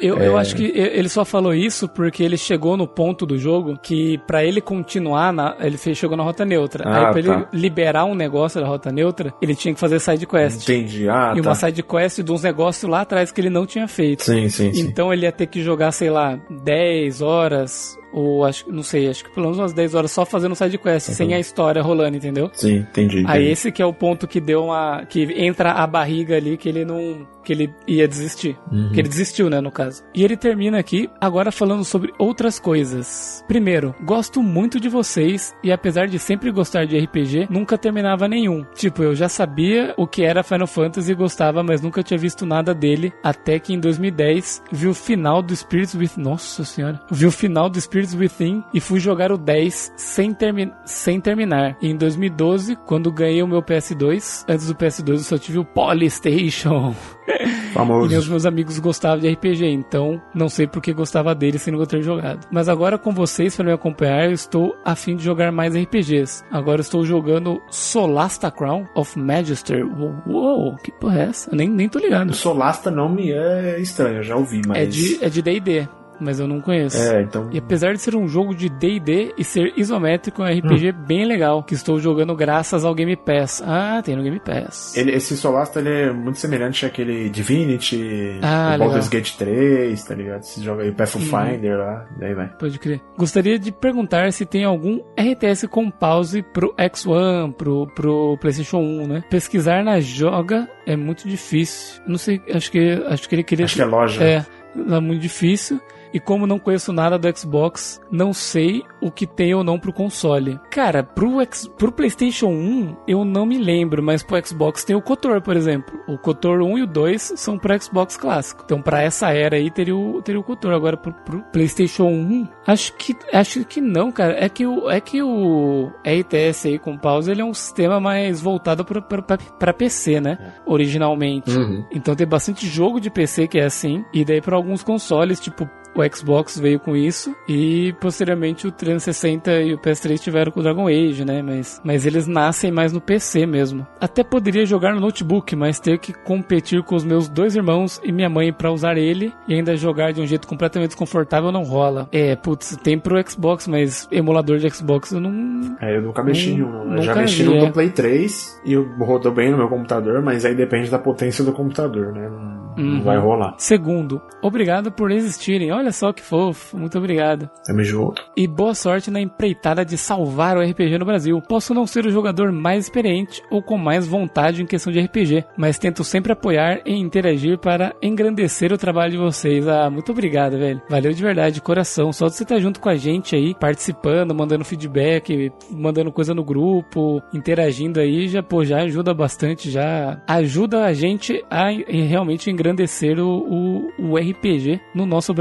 Eu, é... eu acho que ele só falou isso porque ele chegou no ponto do jogo que para ele continuar, na, ele chegou na rota neutra. Ah, Aí pra tá. ele liberar um negócio da rota neutra, ele tinha que fazer side quest. Entendi. Ah, e tá. uma side quest de uns negócios lá atrás que ele não tinha feito. Sim, sim, sim. Então ele ia ter que jogar, sei lá, 10 horas ou acho, não sei, acho que pelo menos umas 10 horas só fazendo side quest, uhum. sem a história rolando, entendeu? Sim, entendi, entendi. Aí esse que é o ponto que deu uma. que entra a barriga ali que ele não. Que ele ia desistir. Uhum. Que ele desistiu, né, no caso. E ele termina aqui, agora falando sobre outras coisas. Primeiro, gosto muito de vocês e apesar de sempre gostar de RPG, nunca terminava nenhum. Tipo, eu já sabia o que era Final Fantasy e gostava, mas nunca tinha visto nada dele, até que em 2010 vi o final do Spirits with. Nossa senhora! Vi o final do Spirits Spirits Within e fui jogar o 10 sem, termi sem terminar. E em 2012, quando ganhei o meu PS2, antes do PS2 eu só tive o Polystation. *laughs* *laughs* Famoso. e meus, meus amigos gostavam de RPG, então não sei por que gostava dele sem nunca ter jogado. Mas agora com vocês para me acompanhar, eu estou a fim de jogar mais RPGs. Agora estou jogando Solasta Crown of Magister. Uou, uou que porra é essa? Eu nem, nem tô ligado. Solasta não me é estranho, eu já ouvi, mas. É de, é de DD mas eu não conheço. É, então. E apesar de ser um jogo de D&D e ser isométrico, é um RPG hum. bem legal, que estou jogando graças ao Game Pass. Ah, tem no Game Pass. Ele, esse Solasta ele é muito semelhante àquele Divinity, ah, o Baldur's Gate 3, tá ligado? Esse jogo aí, Pathfinder hum. lá, daí vai. Pode crer. Gostaria de perguntar se tem algum RTS com pause pro X1, pro, pro PlayStation 1, né? Pesquisar na joga é muito difícil. Não sei, acho que acho que ele queria Acho que é loja. É, é muito difícil. E como não conheço nada do Xbox, não sei o que tem ou não pro console. Cara, pro, X, pro PlayStation 1 eu não me lembro, mas pro Xbox tem o Kotor, por exemplo. O Kotor 1 e o 2 são pro Xbox clássico. Então, para essa era aí teria o, teria o Kotor. Agora pro, pro PlayStation 1, acho que acho que não, cara. É que o é que o RTS aí com pause, ele é um sistema mais voltado para PC, né? É. Originalmente. Uhum. Então tem bastante jogo de PC que é assim, e daí para alguns consoles, tipo o Xbox veio com isso e posteriormente o 360 e o PS3 tiveram com o Dragon Age, né? Mas, mas eles nascem mais no PC mesmo. Até poderia jogar no notebook, mas ter que competir com os meus dois irmãos e minha mãe para usar ele e ainda jogar de um jeito completamente desconfortável não rola. É, putz, tem pro Xbox, mas emulador de Xbox eu não. É, eu nunca mexi em um. Eu já mexi no é. Play 3 e rodou bem no meu computador, mas aí depende da potência do computador, né? Não, uhum. não vai rolar. Segundo, obrigado por existirem. Olha só que fofo. Muito obrigado. Tamo junto. E boa sorte na empreitada de salvar o RPG no Brasil. Posso não ser o jogador mais experiente ou com mais vontade em questão de RPG, mas tento sempre apoiar e interagir para engrandecer o trabalho de vocês. Ah, muito obrigado, velho. Valeu de verdade, de coração. Só de você estar junto com a gente aí, participando, mandando feedback, mandando coisa no grupo, interagindo aí, já, pô, já ajuda bastante, já ajuda a gente a realmente engrandecer o, o, o RPG no nosso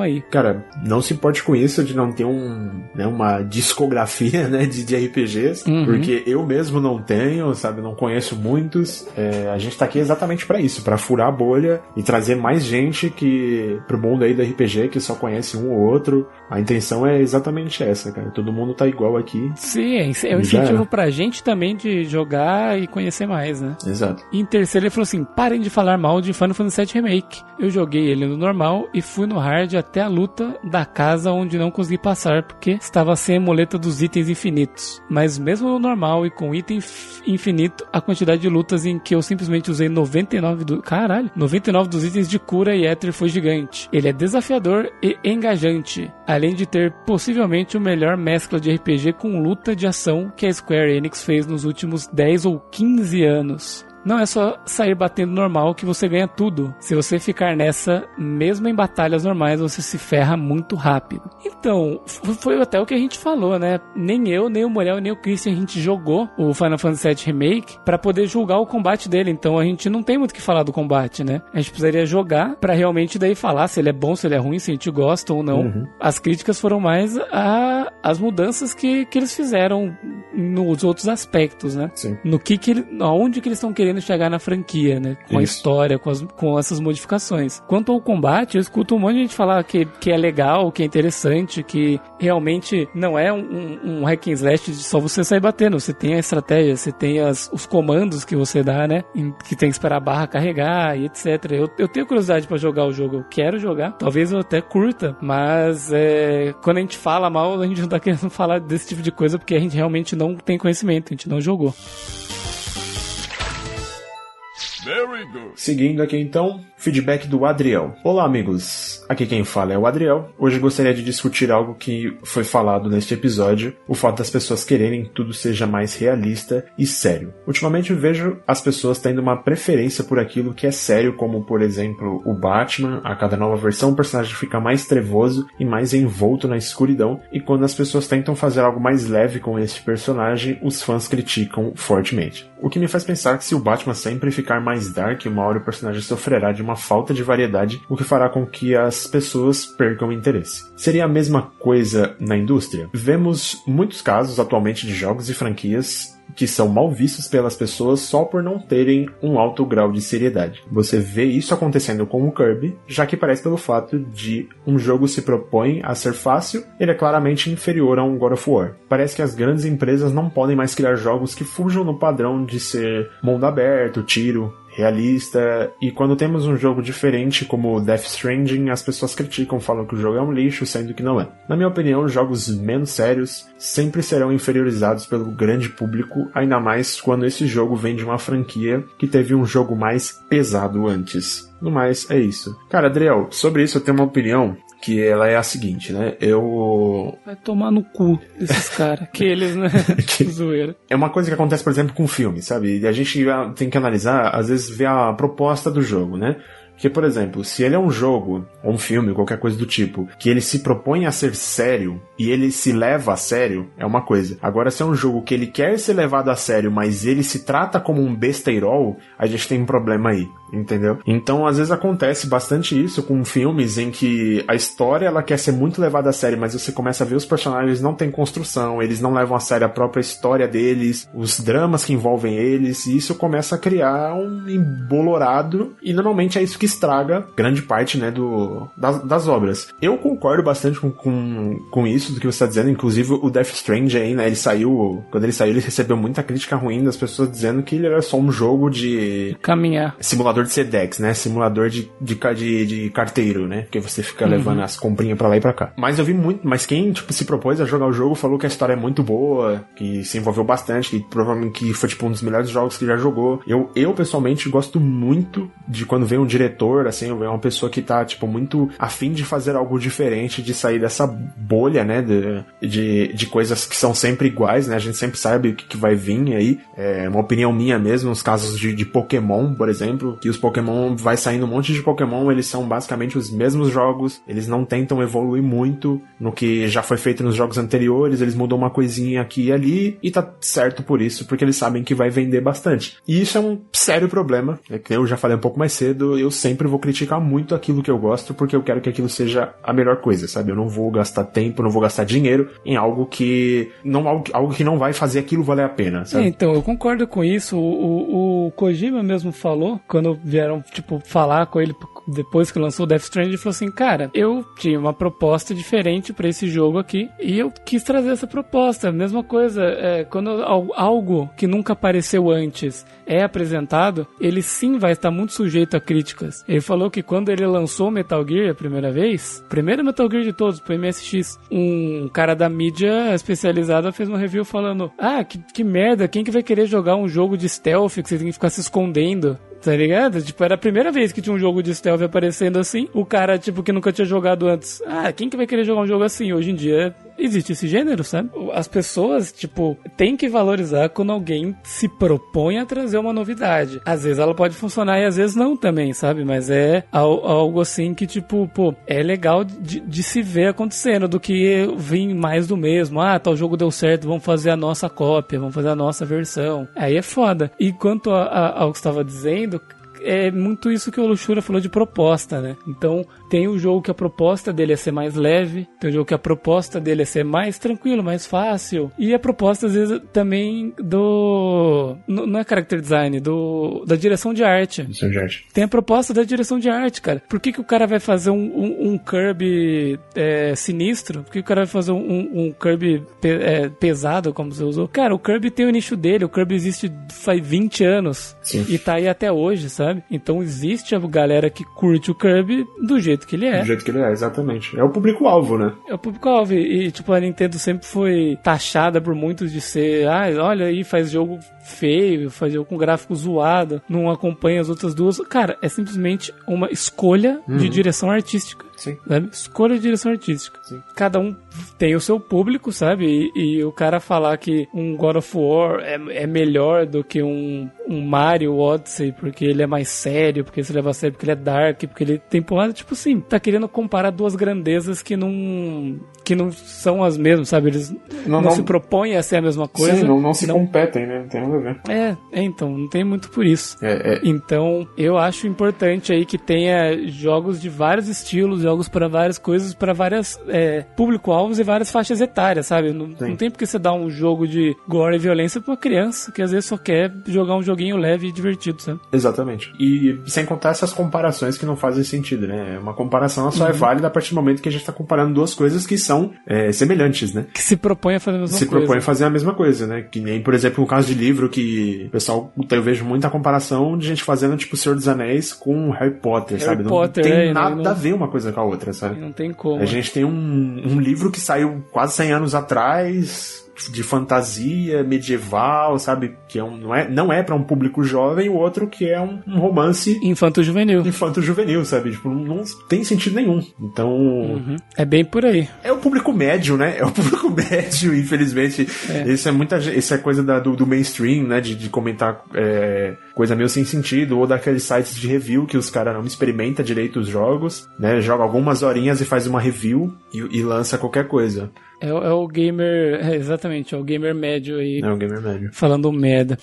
Aí. Cara, não se importe com isso de não ter um, né, uma discografia *laughs* né, de, de RPGs, uhum. porque eu mesmo não tenho, sabe, não conheço muitos. É, a gente tá aqui exatamente para isso, para furar a bolha e trazer mais gente que pro mundo aí do RPG que só conhece um ou outro. A intenção é exatamente essa, cara. Todo mundo tá igual aqui. Sim, é um incentivo pra gente também de jogar e conhecer mais, né? Exato. E em terceiro ele falou assim: parem de falar mal de Final Fantasy VII Remake. Eu joguei ele no normal e fui no hard até a luta da casa onde não consegui passar porque estava sem a muleta dos itens infinitos. Mas mesmo no normal e com item infinito, a quantidade de lutas em que eu simplesmente usei 99 do... Caralho! 99 dos itens de cura e éter foi gigante. Ele é desafiador e engajante, além de ter possivelmente o melhor mescla de RPG com luta de ação que a Square Enix fez nos últimos 10 ou 15 anos. Não é só sair batendo normal que você ganha tudo. Se você ficar nessa, mesmo em batalhas normais, você se ferra muito rápido. Então, foi até o que a gente falou, né? Nem eu, nem o Morel, nem o Christian, a gente jogou o Final Fantasy VII Remake para poder julgar o combate dele. Então a gente não tem muito o que falar do combate, né? A gente precisaria jogar para realmente daí falar se ele é bom, se ele é ruim, se a gente gosta ou não. Uhum. As críticas foram mais a, as mudanças que, que eles fizeram nos outros aspectos, né? Sim. No que que, aonde que eles estão querendo querendo chegar na franquia, né? Com a Isso. história, com, as- com essas modificações. Quanto ao combate, eu escuto um monte de gente falar que, que é legal, que é interessante, que realmente não é um, um, hack and slash de só você sair batendo. Você tem a estratégia, você tem as, os comandos que você dá, né? que tem que esperar a barra carregar e etc. Eu, eu tenho curiosidade pra jogar o jogo, eu quero jogar. Talvez eu até curta, mas é, quando a gente fala mal, a gente não tá querendo *laughs* falar desse tipo de coisa porque a gente realmente não tem conhecimento, a gente não jogou. Seguindo aqui então, feedback do Adriel. Olá, amigos. Aqui quem fala é o Adriel. Hoje gostaria de discutir algo que foi falado neste episódio: o fato das pessoas quererem que tudo seja mais realista e sério. Ultimamente vejo as pessoas tendo uma preferência por aquilo que é sério, como por exemplo o Batman. A cada nova versão, o personagem fica mais trevoso e mais envolto na escuridão, e quando as pessoas tentam fazer algo mais leve com este personagem, os fãs criticam fortemente. O que me faz pensar que se o Batman sempre ficar mais dark, uma hora o personagem sofrerá de uma falta de variedade, o que fará com que as pessoas percam interesse. Seria a mesma coisa na indústria? Vemos muitos casos atualmente de jogos e franquias que são mal vistos pelas pessoas só por não terem um alto grau de seriedade. Você vê isso acontecendo com o Kirby, já que parece pelo fato de um jogo se propõe a ser fácil, ele é claramente inferior a um God of War. Parece que as grandes empresas não podem mais criar jogos que fujam no padrão de ser mundo aberto, tiro, realista, e quando temos um jogo diferente como Death Stranding, as pessoas criticam, falam que o jogo é um lixo, sendo que não é. Na minha opinião, jogos menos sérios sempre serão inferiorizados pelo grande público, ainda mais quando esse jogo vem de uma franquia que teve um jogo mais pesado antes. No mais, é isso. Cara, Adriel, sobre isso eu tenho uma opinião que ela é a seguinte, né? Eu Vai tomar no cu esses *laughs* caras. Aqueles, né? *laughs* Zoeira. É uma coisa que acontece, por exemplo, com filme, sabe? E a gente ah, tem que analisar, às vezes, ver a proposta do jogo, né? Porque, por exemplo, se ele é um jogo, ou um filme, qualquer coisa do tipo, que ele se propõe a ser sério e ele se leva a sério, é uma coisa. Agora, se é um jogo que ele quer ser levado a sério, mas ele se trata como um besteirol, a gente tem um problema aí, entendeu? Então, às vezes acontece bastante isso com filmes em que a história ela quer ser muito levada a sério, mas você começa a ver os personagens não têm construção, eles não levam a sério a própria história deles, os dramas que envolvem eles, e isso começa a criar um embolorado, e normalmente é isso que estraga grande parte, né, do, das, das obras. Eu concordo bastante com, com, com isso do que você está dizendo, inclusive o Death Strange aí, né, ele saiu, quando ele saiu ele recebeu muita crítica ruim das pessoas dizendo que ele era só um jogo de Caminhar. simulador de Sedex, né? Simulador de, de, de, de carteiro, né? Que você fica levando as comprinhas pra lá e pra cá. Mas eu vi muito, mas quem, tipo, se propôs a jogar o jogo falou que a história é muito boa, que se envolveu bastante, que provavelmente que foi, tipo, um dos melhores jogos que já jogou. Eu, eu pessoalmente, gosto muito de quando vem um diretor, assim, vem uma pessoa que tá, tipo, muito afim de fazer algo diferente, de sair dessa bolha, né? De, de, de coisas que são sempre iguais, né? A gente sempre sabe o que, que vai vir aí. É uma opinião minha mesmo, os casos de, de Pokémon, por exemplo, que os Pokémon vai saindo um monte de Pokémon, eles são basicamente os mesmos jogos, eles não tentam evoluir muito no que já foi feito nos jogos anteriores, eles mudam uma coisinha aqui e ali, e tá certo por isso, porque eles sabem que vai vender bastante. E isso é um sério problema, é que eu já falei um pouco mais cedo, eu sempre vou criticar muito aquilo que eu gosto, porque eu quero que aquilo seja a melhor coisa, sabe? Eu não vou gastar tempo, não vou gastar dinheiro em algo que não algo, que não vai fazer aquilo valer a pena, sabe? então, eu concordo com isso. O, o, o Kojima mesmo falou, quando vieram, tipo, falar com ele depois que lançou Death Stranding, ele falou assim, cara, eu tinha uma proposta diferente pra esse jogo aqui, e eu quis trazer essa proposta. Mesma coisa, é, quando al- algo que nunca apareceu antes é apresentado, ele sim vai estar muito sujeito a críticas. Ele falou que quando ele lançou Metal Gear a primeira vez, primeiro Metal Gear de todos, pro MSX, um cara da mídia especializada fez uma review falando: Ah, que, que merda, quem que vai querer jogar um jogo de stealth que você tem que ficar se escondendo? Tá ligado? Tipo, era a primeira vez que tinha um jogo de stealth aparecendo assim. O cara, tipo, que nunca tinha jogado antes. Ah, quem que vai querer jogar um jogo assim? Hoje em dia existe esse gênero, sabe? As pessoas, tipo, têm que valorizar quando alguém se propõe a trazer uma novidade. Às vezes ela pode funcionar e às vezes não também, sabe? Mas é al- algo assim que, tipo, pô, é legal de, de se ver acontecendo do que vir mais do mesmo. Ah, tal jogo deu certo, vamos fazer a nossa cópia, vamos fazer a nossa versão. Aí é foda. E quanto ao que estava dizendo, é muito isso que o Luxura falou de proposta, né? Então, tem o jogo que a proposta dele é ser mais leve, tem o jogo que a proposta dele é ser mais tranquilo, mais fácil. E a proposta, às vezes, também do. Não é character design, do da direção de arte. Direção de arte. Tem a proposta da direção de arte, cara. Por que, que o cara vai fazer um, um, um Kirby é, sinistro? Por que, que o cara vai fazer um, um Kirby pe, é, pesado, como você usou? Cara, o Kirby tem o nicho dele, o Kirby existe faz 20 anos Sim. e tá aí até hoje, sabe? Então existe a galera que curte o Kirby do jeito que ele é. Do jeito que ele é, exatamente. É o público-alvo, né? É o público-alvo. E, tipo, a Nintendo sempre foi taxada por muitos de ser, ah, olha aí, faz jogo feio, faz jogo com gráfico zoado, não acompanha as outras duas. Cara, é simplesmente uma escolha de direção artística. Sim. Sabe? Escolha de direção artística. Sim. Cada um tem o seu público, sabe? E, e o cara falar que um God of War é, é melhor do que um, um Mario Odyssey porque ele é mais sério, porque ele se leva a sério, porque ele é dark, porque ele tem porrada, tipo assim, tá querendo comparar duas grandezas que não que não são as mesmas, sabe? Eles não, Não, não- se propõem a ser a mesma coisa. Sim, não, não se competem, né? Não tem nada a ver. É, é, então, não tem muito por isso. É, é, Então, eu acho importante aí que tenha jogos de vários estilos, jogos para várias coisas, para várias é, público-alvos e várias faixas etárias, sabe? Não, não tem porque você dar um jogo de gore e violência pra uma criança que às vezes só quer jogar um joguinho leve e divertido, sabe? Exatamente. E sem contar essas comparações que não fazem sentido, né? Uma comparação só é válida a partir do momento que a gente tá comparando duas coisas que são é, semelhantes, né? Que se propõe a fazer a mesma se coisa. propõe a fazer a mesma coisa, né? Que nem, por exemplo, no caso de livro, que o pessoal, eu vejo muita comparação de gente fazendo, tipo, Senhor dos Anéis com Harry Potter, Harry sabe? Potter, não tem é, nada não- a ver uma coisa com a outra, sabe? Não tem como. A gente tem um, um livro que saiu quase 100 anos atrás, de fantasia medieval, sabe? Que é um, não é, não é para um público jovem, o outro que é um, um romance Infanto-juvenil. infanto-juvenil, sabe? Tipo, não, tem sentido nenhum. Então, Uhum. É bem por aí. é o público médio, né? É o *laughs* público médio, infelizmente. Isso é muita Isso é coisa da- do, do mainstream, né? De, de comentar é, coisa meio sem sentido, ou daqueles sites de review que os caras não experimentam direito os jogos, né? Joga algumas horinhas e faz uma review e, e lança qualquer coisa. É, o- é o gamer. *laughs* é, exatamente, é o gamer médio aí. É o gamer médio. Falando merda.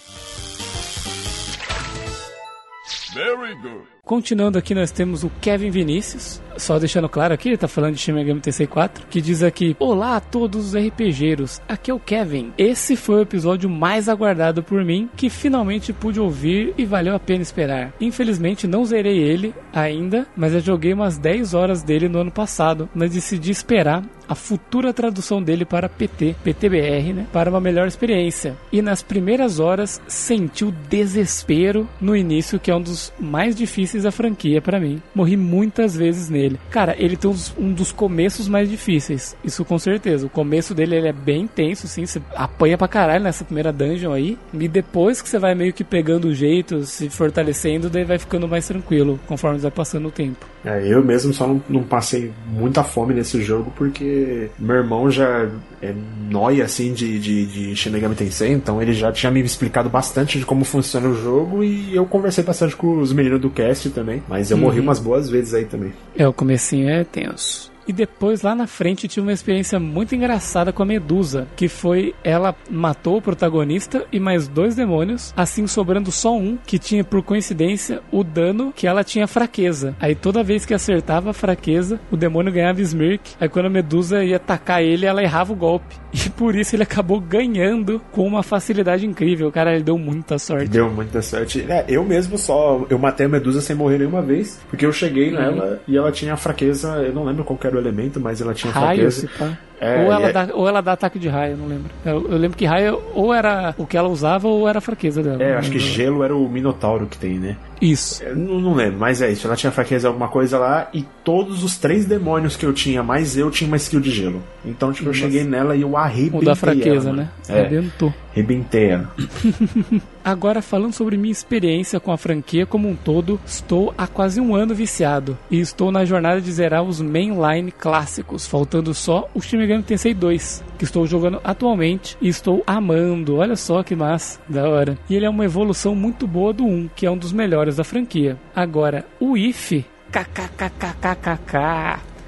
Continuando aqui, nós temos o Kevin Vinícius. Só deixando claro aqui, ele tá falando de Shin Megami Tensei 4, que diz aqui: Olá a todos os RPGeiros, aqui é o Kevin. Esse foi o episódio mais aguardado por mim, que finalmente pude ouvir e valeu a pena esperar. Infelizmente não zerei ele ainda, mas eu joguei umas 10 horas dele no ano passado, mas decidi esperar a futura tradução dele para PT, PTBR, né, para uma melhor experiência. E nas primeiras horas senti o desespero no início, que é um dos mais difíceis da franquia para mim. Morri muitas vezes nele. Cara, ele tem um dos começos mais difíceis, isso com certeza. O começo dele ele é bem intenso, sim, você apanha pra caralho nessa primeira dungeon aí. E depois que você vai meio que pegando o jeito, se fortalecendo, daí vai ficando mais tranquilo, conforme vai passando o tempo. É, eu mesmo só não, não passei muita fome nesse jogo porque meu irmão já é nóia assim de, de, de Shin Megami Tensei, então ele já tinha me explicado bastante de como funciona o jogo e eu conversei bastante com os meninos do cast também, mas eu morri umas boas vezes aí também. É, o comecinho é tenso. E depois, lá na frente, tive uma experiência muito engraçada com a Medusa, que foi ela matou o protagonista e mais dois demônios, assim sobrando só um, que tinha por coincidência o dano que ela tinha fraqueza. Aí toda vez que acertava a fraqueza, o demônio ganhava Smirk. Aí quando a Medusa ia atacar ele, ela errava o golpe. E por isso ele acabou ganhando com uma facilidade incrível. Cara, ele deu muita sorte. Deu muita sorte. É, eu mesmo só, eu matei a Medusa sem morrer nenhuma vez, porque eu cheguei nela e ela tinha fraqueza, eu não lembro qual que era o elemento, mas ela tinha Raio, fraqueza. pá. É, ou, ela é- dá, ou ela dá ataque de raio, não lembro. Eu, eu lembro que raio ou era o que ela usava ou era a fraqueza dela. É, acho que gelo era o Minotauro que tem, né? Isso. Eu não, lembro, mas é isso. Ela tinha fraqueza alguma coisa lá e todos os três demônios que eu tinha, mais eu, tinha uma skill de gelo. Então, tipo, eu cheguei nela e eu arrebentei O da fraqueza, ela, né? É, Arrebentou. arrebentei ela. *laughs* Agora, falando sobre minha experiência com a franquia como um todo, estou há quase um ano viciado e estou na jornada de zerar os mainline clássicos, faltando só o Shin Megami Tensei 2, que estou jogando atualmente e estou amando. Olha só que massa, da hora. E ele é uma evolução muito boa do 1, que é um dos melhores da franquia. Agora, o If, kkkkkkk.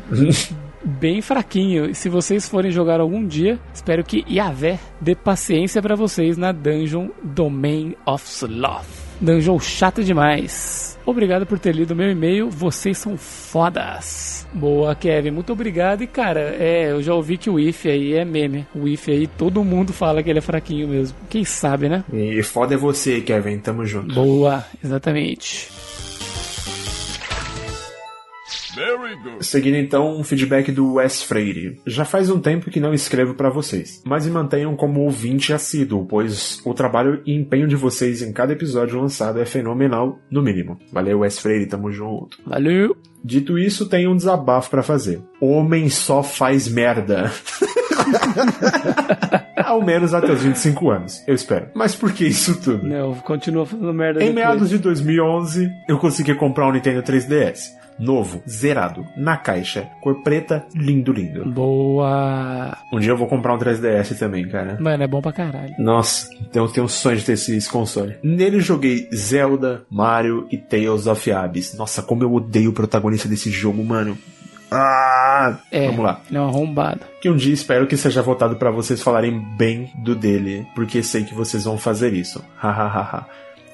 *laughs* Bem fraquinho. E se vocês forem jogar algum dia, espero que Yahvé dê paciência pra vocês na dungeon Domain of Sloth. Dungeon chata demais. Obrigado por ter lido meu e-mail, vocês são fodas. Boa, Kevin, muito obrigado. E cara, é, eu já ouvi que o IF aí é meme. O IF aí, todo mundo fala que ele é fraquinho mesmo. Quem sabe, né? E foda é você, Kevin, tamo junto. Boa, exatamente. Seguindo então um feedback do Wes Freire. Já faz um tempo que não escrevo para vocês, mas me mantenham como ouvinte assíduo, pois o trabalho e empenho de vocês em cada episódio lançado é fenomenal, no mínimo. Valeu, Wes Freire, tamo junto. Valeu! Dito isso, tenho um desabafo para fazer. Homem só faz merda. *laughs* Ao menos até os 25 anos, eu espero. Mas por que isso tudo? Não, continua fazendo merda Em depois. meados de 2011, eu consegui comprar um Nintendo 3DS. Novo, zerado, na caixa, cor preta, lindo, lindo. Boa! Um dia eu vou comprar um 3DS também, cara. Mano, é bom pra caralho. Nossa, então eu tenho um sonho de ter esse, esse console. Nele joguei Zelda, Mario e Tales of Abyss. Nossa, como eu odeio o protagonista desse jogo, mano. Ah! É, Vamos lá. ele é um arrombado. Que um dia espero que seja votado pra vocês falarem bem do dele, porque sei que vocês vão fazer isso. Hahaha.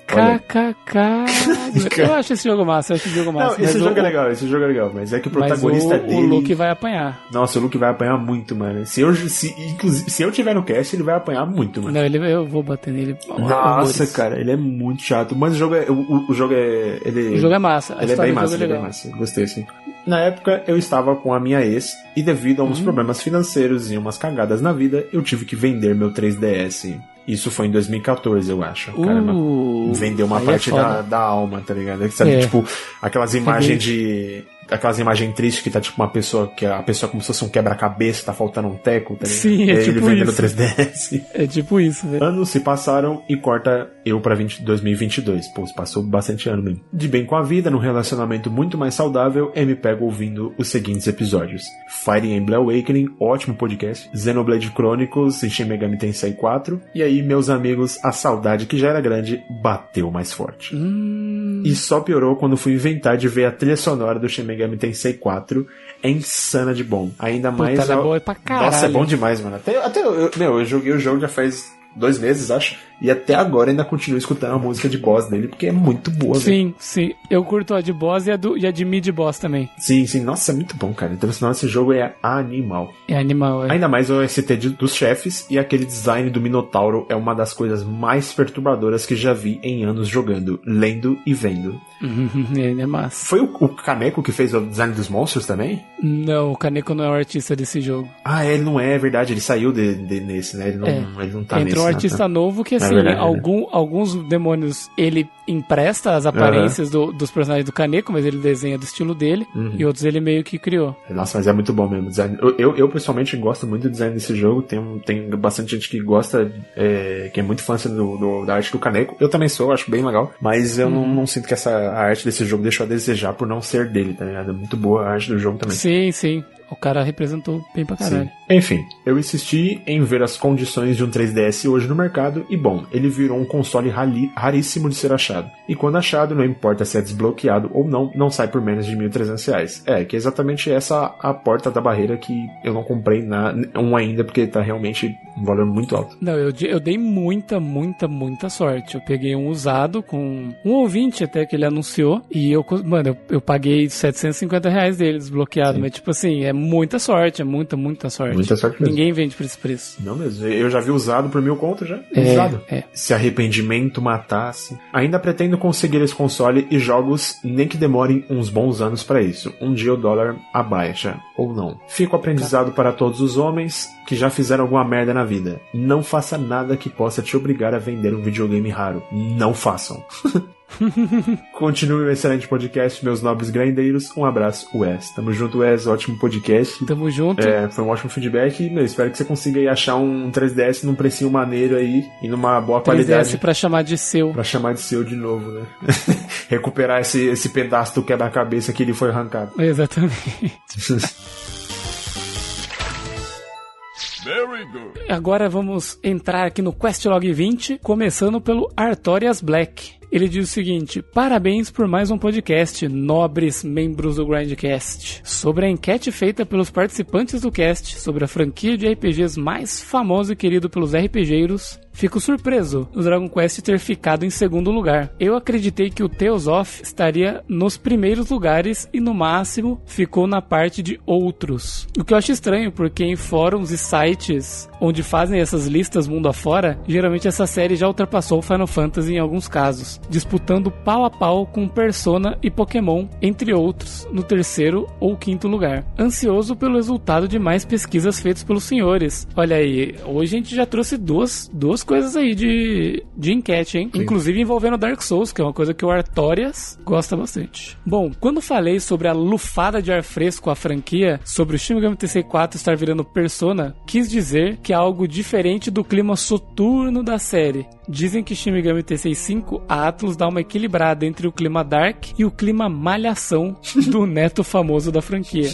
KKK. *laughs* eu acho esse jogo massa, eu acho esse jogo Não, massa. esse mas jogo o, é legal, esse jogo é legal, mas é que o protagonista o, dele. o Luke vai apanhar. Nossa, o Luke vai apanhar muito, mano. Se eu, se, inclusive, se eu tiver no cast, ele vai apanhar muito, mano. Não, ele, eu vou bater nele. Nossa, horrores. cara, ele é muito chato. Mas o jogo é. O, o- jogo é. Ele, O jogo é massa. A ele é bem massa, é ele é bem massa. Gostei, assim. Na época, eu estava com a minha ex, e devido a uns Hum. problemas financeiros e umas cagadas na vida, eu tive que vender meu 3DS. Isso foi em 2014, eu acho. Caramba. Uh, Vendeu uma aí é parte foda. da, da alma, tá ligado? Sabe, É. tipo, aquelas imagens de. Aquelas imagens tristes que tá tipo uma pessoa, que a pessoa como se fosse um quebra-cabeça, tá faltando um teco, tá? Sim, é tipo ele vendendo isso. 3DS. É tipo isso, velho. Anos se passaram e corta eu pra 20 2022. Pô, passou bastante ano mesmo. De bem com a vida, num relacionamento muito mais saudável, eu me pego ouvindo os seguintes episódios. Fire Emblem Awakening, ótimo podcast. Xenoblade Chronicles e Shin Megami Tensei 4. E aí, meus amigos, a saudade que já era grande bateu mais forte. Hum, E só piorou quando fui inventar de ver a trilha sonora do Shin Megami Tensei 4. É insana de bom. Ainda mais... puta, é boa pra caralho. nossa, é bom demais, mano. Até, até eu, meu, eu joguei o jogo já faz dois meses, acho. E até agora ainda continuo escutando a música de boss dele, porque é muito boa. Sim, sim. Eu curto a de boss e a, do, e a de mid boss também. Sim, sim. Nossa, é muito bom, cara. Então, senão esse jogo é animal. É animal, é. Ainda mais o ST de- dos chefes e aquele design do Minotauro é uma das coisas mais perturbadoras que já vi em anos jogando, lendo e vendo. Ele *laughs* é massa. Foi o, o Kaneko que fez o design dos monstros também? Não, o Kaneko não é o artista desse jogo. Ah, ele não é, é verdade. Ele saiu de, de- nesse, né? Ele não, É. ele não tá nesse. Entrou um né? artista novo que, assim, verdade, algum, alguns demônios ele empresta as aparências do- dos personagens do Kaneko, mas ele desenha do estilo dele, Uhum. e outros ele meio que criou. Nossa, mas é muito bom mesmo o design. Eu, eu, eu, pessoalmente gosto muito do design desse jogo. Tem, tem bastante gente que gosta, é, que é muito fã assim, do, do- da arte do Kaneko. Eu também sou, acho bem legal. Mas eu Uhum. não, não sinto que essa a arte desse jogo deixou a desejar por não ser dele, tá ligado? É muito boa a arte do jogo também. Sim, sim. O cara representou bem pra caralho. Sim. Enfim, eu insisti em ver as condições de um 3DS hoje no mercado e bom, ele virou um console rali- raríssimo de ser achado. E quando achado, não importa se é desbloqueado ou não, não sai por menos de 1.300 reais. É, que é exatamente essa a porta da barreira que eu não comprei na, um ainda porque tá realmente um valor muito alto. Não, eu, eu dei muita, muita, muita sorte. Eu peguei um usado com um ouvinte até que ele anunciou. E eu, mano, eu, eu paguei 750 reais dele desbloqueado. Sim. Mas, tipo assim, é muita sorte, é muita, muita sorte. Muita sorte mesmo. Ninguém vende por esse preço. Não mesmo, eu já vi usado por mil conto já. É, usado. é. Se arrependimento matasse. Ainda pretendo conseguir esse console e jogos, nem que demorem uns bons anos para isso. Um dia o dólar abaixa, ou não. Fico aprendizado para todos os homens que já fizeram alguma merda na vida. Não faça nada que possa te obrigar a vender um videogame raro. Não façam. *laughs* *laughs* Continue o excelente podcast, meus nobres grindeiros. Um abraço, Wes. Tamo junto, Wes. Ótimo podcast. Tamo junto. É, foi um ótimo feedback. Meu, espero que você consiga aí achar um 3DS num precinho maneiro aí e numa boa 3DS qualidade pra chamar de seu. pra chamar de seu de novo, né? *laughs* Recuperar esse, esse pedaço do quebra-cabeça que ele foi arrancado. Exatamente. *laughs* Agora vamos entrar aqui no Questlog 20, começando pelo Artorias Black. Ele diz o seguinte: Parabéns por mais um podcast, nobres membros do Grindcast. Sobre a enquete feita pelos participantes do cast sobre a franquia de RPGs mais famosa e querido pelos RPGeiros, Fico surpreso o Dragon Quest ter ficado em segundo lugar. Eu acreditei que o Tales of estaria nos primeiros lugares e no máximo ficou na parte de outros. O que eu acho estranho, porque em fóruns e sites onde fazem essas listas mundo afora, geralmente essa série já ultrapassou Final Fantasy em alguns casos, disputando pau a pau com Persona e Pokémon, entre outros, no terceiro ou quinto lugar. Ansioso pelo resultado de mais pesquisas feitas pelos senhores. Olha aí, hoje a gente já trouxe duas, duas coisas aí de, de enquete, hein? Sim. Inclusive envolvendo Dark Souls, que é uma coisa que o Artorias gosta bastante. Bom, quando falei sobre a lufada de ar fresco à franquia, sobre o Shin Megami Tensei 4 estar virando Persona, quis dizer que é algo diferente do clima soturno da série. Dizem que Shin Megami Tensei 5, a Atlus dá uma equilibrada entre o clima dark e o clima malhação do *laughs* neto famoso da franquia.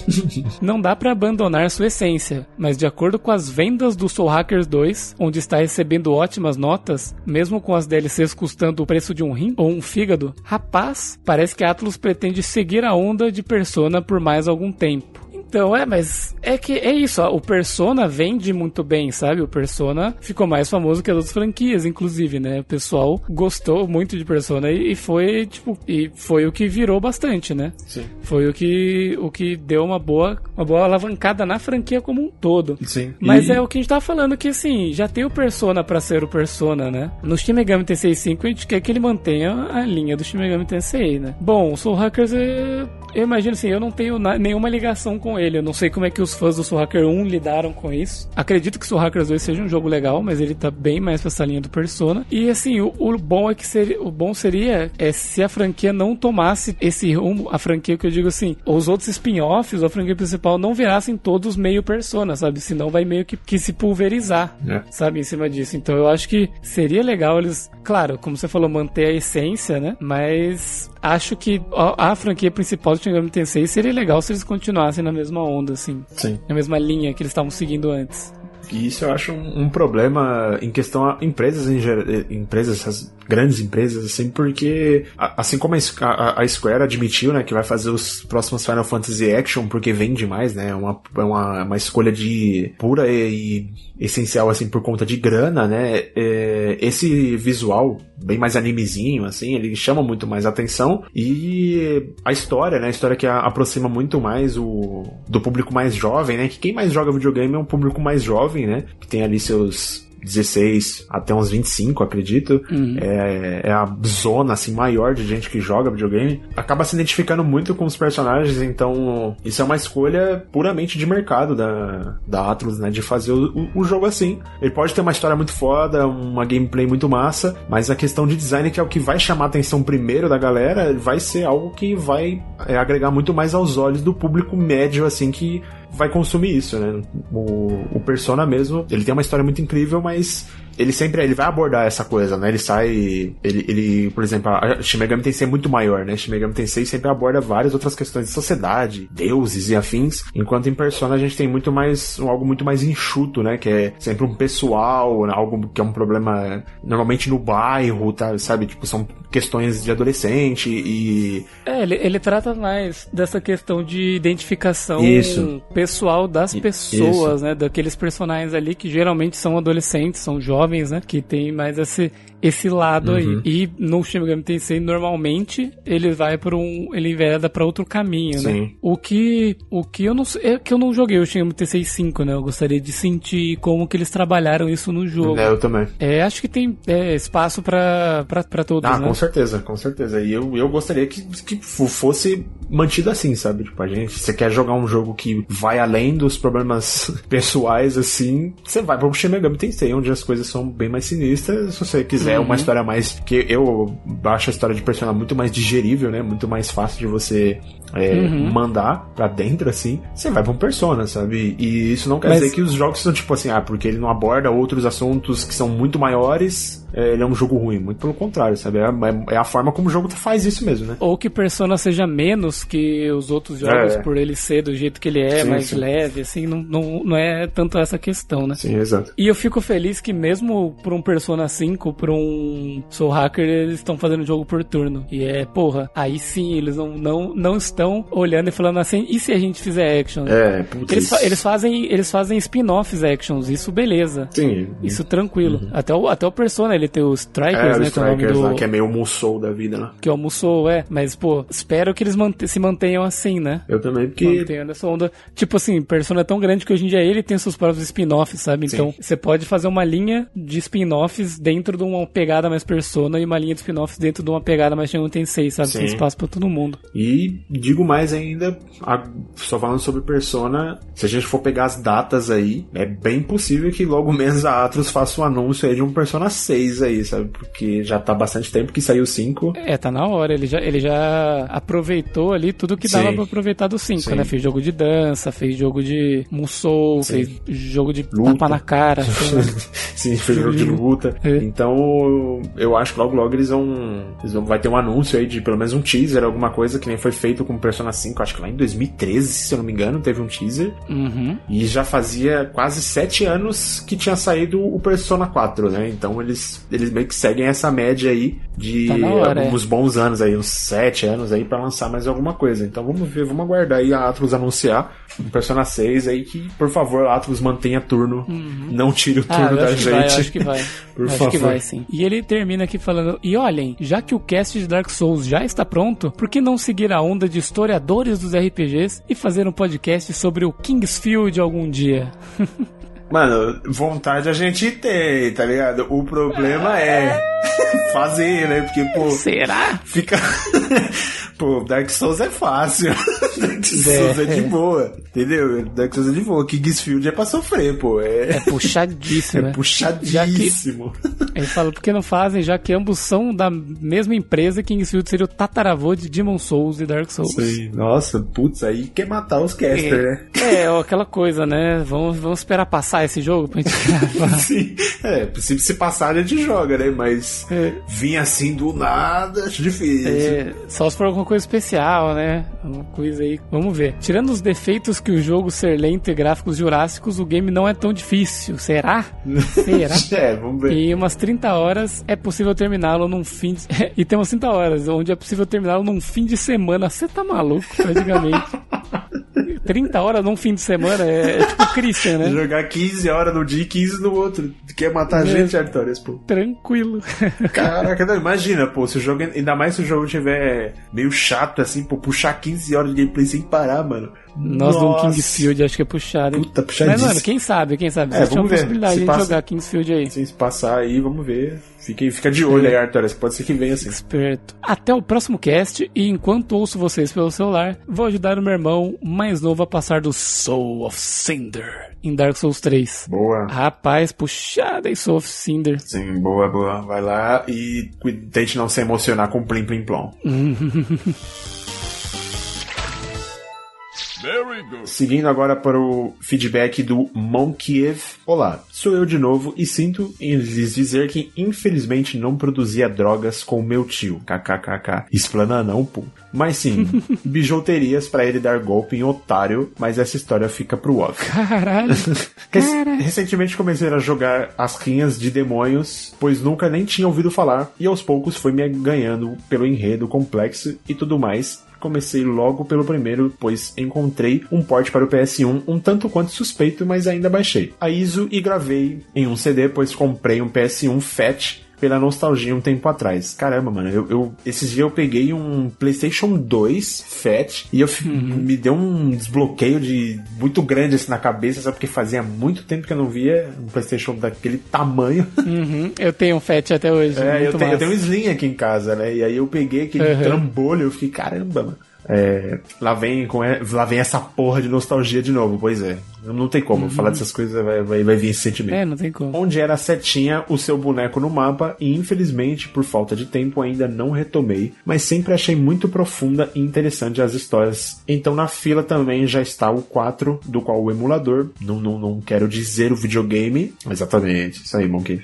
Não dá para abandonar sua essência, mas de acordo com as vendas do Soul Hackers 2, onde está recebendo ótimas notas, mesmo com as DLCs custando o preço de um rim ou um fígado, rapaz, parece que a Atlus pretende seguir a onda de Persona por mais algum tempo. Então, é, mas é que é isso, ó, o Persona vende muito bem, sabe? O Persona ficou mais famoso que as outras franquias, inclusive, né? O pessoal gostou muito de Persona e, e foi, tipo, e foi o que virou bastante, né? Sim. Foi o que, o que deu uma boa, uma boa alavancada na franquia como um todo. Sim. Mas e... é o que a gente tava falando que, assim, já tem o Persona para ser o Persona, né? No Shin Megami Tensei 5 a gente quer que ele mantenha a linha do Shin Megami Tensei, né? Bom, o Soul Hackers é eu imagino assim, eu não tenho nenhuma ligação com ele. Eu não sei como é que os fãs do Soul Hacker 1 lidaram com isso. Acredito que Soul Hackers 2 seja um jogo legal, mas ele tá bem mais pra essa linha do Persona. E assim, o, o bom é que seria, o bom seria é se a franquia não tomasse esse rumo, a franquia que eu digo assim, os outros spin-offs, a franquia principal não virassem todos meio Persona, sabe? Senão vai meio que, que se pulverizar, é. sabe? Em cima disso. Então eu acho que seria legal eles, claro, como você falou, manter a essência, né? Mas acho que a, a franquia principal do Shin Tensei seria legal se eles continuassem na mesma onda, assim. Sim. Na mesma linha que eles estavam seguindo antes. E isso eu acho um, um problema em questão a empresas em empresas, essas grandes empresas, assim, porque assim como a, a, Square admitiu, né, que vai fazer os próximos Final Fantasy Action porque vende mais, né, é uma, é uma, uma escolha de pura e, e essencial, assim, por conta de grana, né, é, esse visual bem mais animezinho, assim, ele chama muito mais atenção e a história, né, a história que aproxima muito mais o do público mais jovem, né, que quem mais joga videogame é um público mais jovem, né? Que tem ali seus 16 até uns 25, acredito. Uhum. É, é, a zona assim maior de gente que joga videogame. Acaba se identificando muito com os personagens, então isso é uma escolha puramente de mercado da, da Atlus, né? De fazer o, o, jogo assim. Ele pode ter uma história muito foda, uma gameplay muito massa, mas a questão de design, que é o que vai chamar a atenção primeiro da galera, vai ser algo que vai é, agregar muito mais aos olhos do público médio, assim, que vai consumir isso, né? O, o Persona mesmo, ele tem uma história muito incrível, mas ele sempre ele vai abordar essa coisa, né? Ele sai. Ele, ele por exemplo, a Shin Megami Tensei é muito maior, né? Shin Megami Tensei sempre aborda várias outras questões de sociedade, deuses e afins, enquanto em Persona a gente tem muito mais. algo muito mais enxuto, né? Que é sempre um pessoal, algo que é um problema normalmente no bairro, tá? Sabe? Tipo, são questões de adolescente e. É, ele, ele trata mais dessa questão de identificação Isso. pessoal das pessoas, Isso. né? Daqueles personagens ali que geralmente são adolescentes, são jovens jovens, né? Que tem mais esse, esse lado uhum. aí. E no Shin Megami Tensei, normalmente, ele vai por um... Ele envereda pra outro caminho, né? Sim. né? O que... O que eu não... É que eu não joguei o Shin Megami Tensei 5, né? Eu gostaria de sentir como que eles trabalharam isso no jogo. É, eu também. É, acho que tem é, espaço pra todos, Ah, né? com certeza, com certeza. E eu, eu gostaria que, que fosse mantido assim, sabe? Tipo, a gente... Você quer jogar um jogo que vai além dos problemas *laughs* pessoais, assim, você vai pro Shin Megami Tensei, onde as coisas são bem mais sinistras. Se você quiser uhum. uma história mais. que eu acho a história de personagem muito mais digerível, né? Muito mais fácil de você é, uhum. mandar pra dentro, assim, você vai pra um Persona, sabe? E isso não quer Mas... dizer que os jogos são tipo assim, ah, porque ele não aborda outros assuntos que são muito maiores, é, ele é um jogo ruim. Muito pelo contrário, sabe? É, é, é a forma como o jogo faz isso mesmo, né? Ou que Persona seja menos que os outros jogos É. por ele ser do jeito que ele é, Sim, mais sim. leve, assim, não, não, não é tanto essa questão, né? Sim, exato. E eu fico feliz que mesmo por um Persona 5, por um Soul Hacker, eles estão fazendo jogo por turno. E é, porra, aí sim, eles não, não, não estão olhando e falando assim, e se a gente fizer action? É, putz. Eles, fa- eles fazem, eles fazem spin-offs actions, isso beleza. Sim. Isso tranquilo. Até, o, até o Persona, ele tem o Strikers. É, né? os que é o Strikers do, lá, que é meio Musou da vida, né? que almoçou, é. Mas, pô, espero que eles mante- se mantenham assim, né? Eu também, porque... Onda. Tipo assim, Persona é tão grande que hoje em dia ele tem seus próprios spin-offs, sabe? Sim. Então, você pode fazer uma linha de spin-offs dentro de uma pegada mais Persona e uma linha de spin-offs dentro de uma pegada mais Shenmue Tensei, sabe? Tem Sim. espaço pra todo mundo. E digo mais ainda, a- só falando sobre Persona, se a gente for pegar as datas aí, é bem possível que logo menos a Atlus faça um anúncio aí de um Persona 6 aí, sabe? Porque já tá bastante tempo que saiu o 5. É, tá na hora. Ele já, ele já aproveitou ali tudo que dava Sim. pra aproveitar do 5, Sim. né? Fez jogo de dança, fez jogo de Musou, Sim. fez jogo de Luta. tapa na cara. sei *laughs* lá. Sim, fez jogo de luta. *laughs* É. Então, eu acho que logo logo eles vão, eles vão. Vai ter um anúncio aí de pelo menos um teaser, alguma coisa que nem foi feito com Persona 5, acho que lá em 2013, se eu não me engano, teve um teaser. uhum. E já fazia quase sete anos que tinha saído o Persona 4, né? Então eles, eles meio que seguem essa média aí de Tá hora, alguns bons anos aí, uns sete anos aí pra lançar mais alguma coisa. Então vamos ver, vamos aguardar aí a Atlus anunciar um Persona 6 aí que, por favor, a Atlus mantenha turno, não tire o Ah, turno eu da gente. vai, acho que vai. *laughs* Por acho favor. que vai, sim. E ele termina aqui falando: E olhem, já que o cast de Dark Souls já está pronto, por que não seguir a onda de historiadores dos RPGs e fazer um podcast sobre o Kingsfield algum dia? *laughs* Mano, vontade a gente tem, tá ligado? O problema é fazer, né? Porque, pô, Será? fica. *laughs* Pô, Dark Souls é fácil. *laughs* Dark Souls é, de boa, entendeu? Dark Souls é de boa. Kingsfield é pra sofrer, pô. É, É puxadíssimo, *laughs* é né? puxadíssimo. Ele fala, por que não fazem, já que ambos são da mesma empresa, Kingsfield seria o tataravô de Demon Souls e Dark Souls. Sei. Nossa, putz, aí quer matar os caster, né? É, ó, aquela coisa, né? Vamos, vamos esperar passar esse jogo pra gente gravar. *laughs* Sim. É, se, se passar a gente joga, né? Mas É. vir assim do nada, acho difícil. É, só se for alguma coisa especial, né? Uma coisa aí. Vamos ver. Tirando os defeitos que o jogo ser lento e gráficos jurássicos, o game não é tão difícil. Será? *laughs* Será? É, vamos ver. Em umas 30 horas é possível terminá-lo num fim de... *laughs* E tem umas 30 horas, onde é possível terminá-lo num fim de semana. Você tá maluco, praticamente. *laughs* 30 horas num fim de semana é, é tipo Christian, né? Jogar 15 horas no dia e 15 no outro. Quer matar a É. gente, Artorias, pô. Tranquilo. *laughs* Caraca, não, imagina, pô, se o jogo, ainda mais se o jogo tiver meio chato assim, pô, puxar 15 horas de gameplay sem parar, mano. Nós do Nossa. Kingsfield acho que é puxado. hein? Puta, Mas, puxadíssimo. mano, quem sabe, quem sabe? É, vamos ver. possibilidade Se de passa- jogar Kingsfield aí. Se passar aí, vamos ver. Fica, fica de olho aí, Artorias, pode ser que venha assim. Esperto. Até o próximo cast, e enquanto ouço vocês pelo celular, vou ajudar o meu irmão mais novo a passar do Soul of Cinder em Dark Souls 3. Boa. Rapaz, puxada em Soul of Cinder. Sim, boa, boa. Vai lá e tente não se emocionar com Plim Plim Plom. *laughs* Seguindo agora para o feedback do Monkiev. Olá, sou eu de novo e sinto em lhes dizer que infelizmente não produzia drogas com meu tio. KKKK. Explana não, pô. Mas sim, *laughs* bijuterias para ele dar golpe em otário, mas essa história fica pro off. Caralho. *laughs* Rec- Recentemente comecei a jogar as rinhas de demônios, pois nunca nem tinha ouvido falar, e aos poucos foi me ganhando pelo enredo complexo e tudo mais. Comecei logo pelo primeiro, pois encontrei um port para o PS1 um tanto quanto suspeito, mas ainda baixei. A ISO e gravei em um CD, pois comprei um PS1 Fat pela nostalgia um tempo atrás. Caramba, mano, eu, eu- esses dias eu peguei um PlayStation 2 Fat e eu fi- me deu um desbloqueio de muito grande assim na cabeça, sabe? Porque fazia muito tempo que eu não via um PlayStation daquele tamanho. *laughs* Uhum, Eu tenho um FAT até hoje. É, eu, tenho, eu tenho um Slim aqui em casa, né? E aí eu peguei aquele Uhum. trambolho, eu fiquei, caramba, mano. É, lá vem com lá vem essa porra de nostalgia de novo, pois é. Não tem como. Falar dessas coisas vai, vai, vai vir esse sentimento. É, não tem como. Onde era a setinha, o seu boneco no mapa, e infelizmente, por falta de tempo, ainda não retomei, mas sempre achei muito profunda e interessante as histórias. Então na fila também já está o 4, do qual o emulador, não, não, não quero dizer o videogame, exatamente, isso aí, Monkey.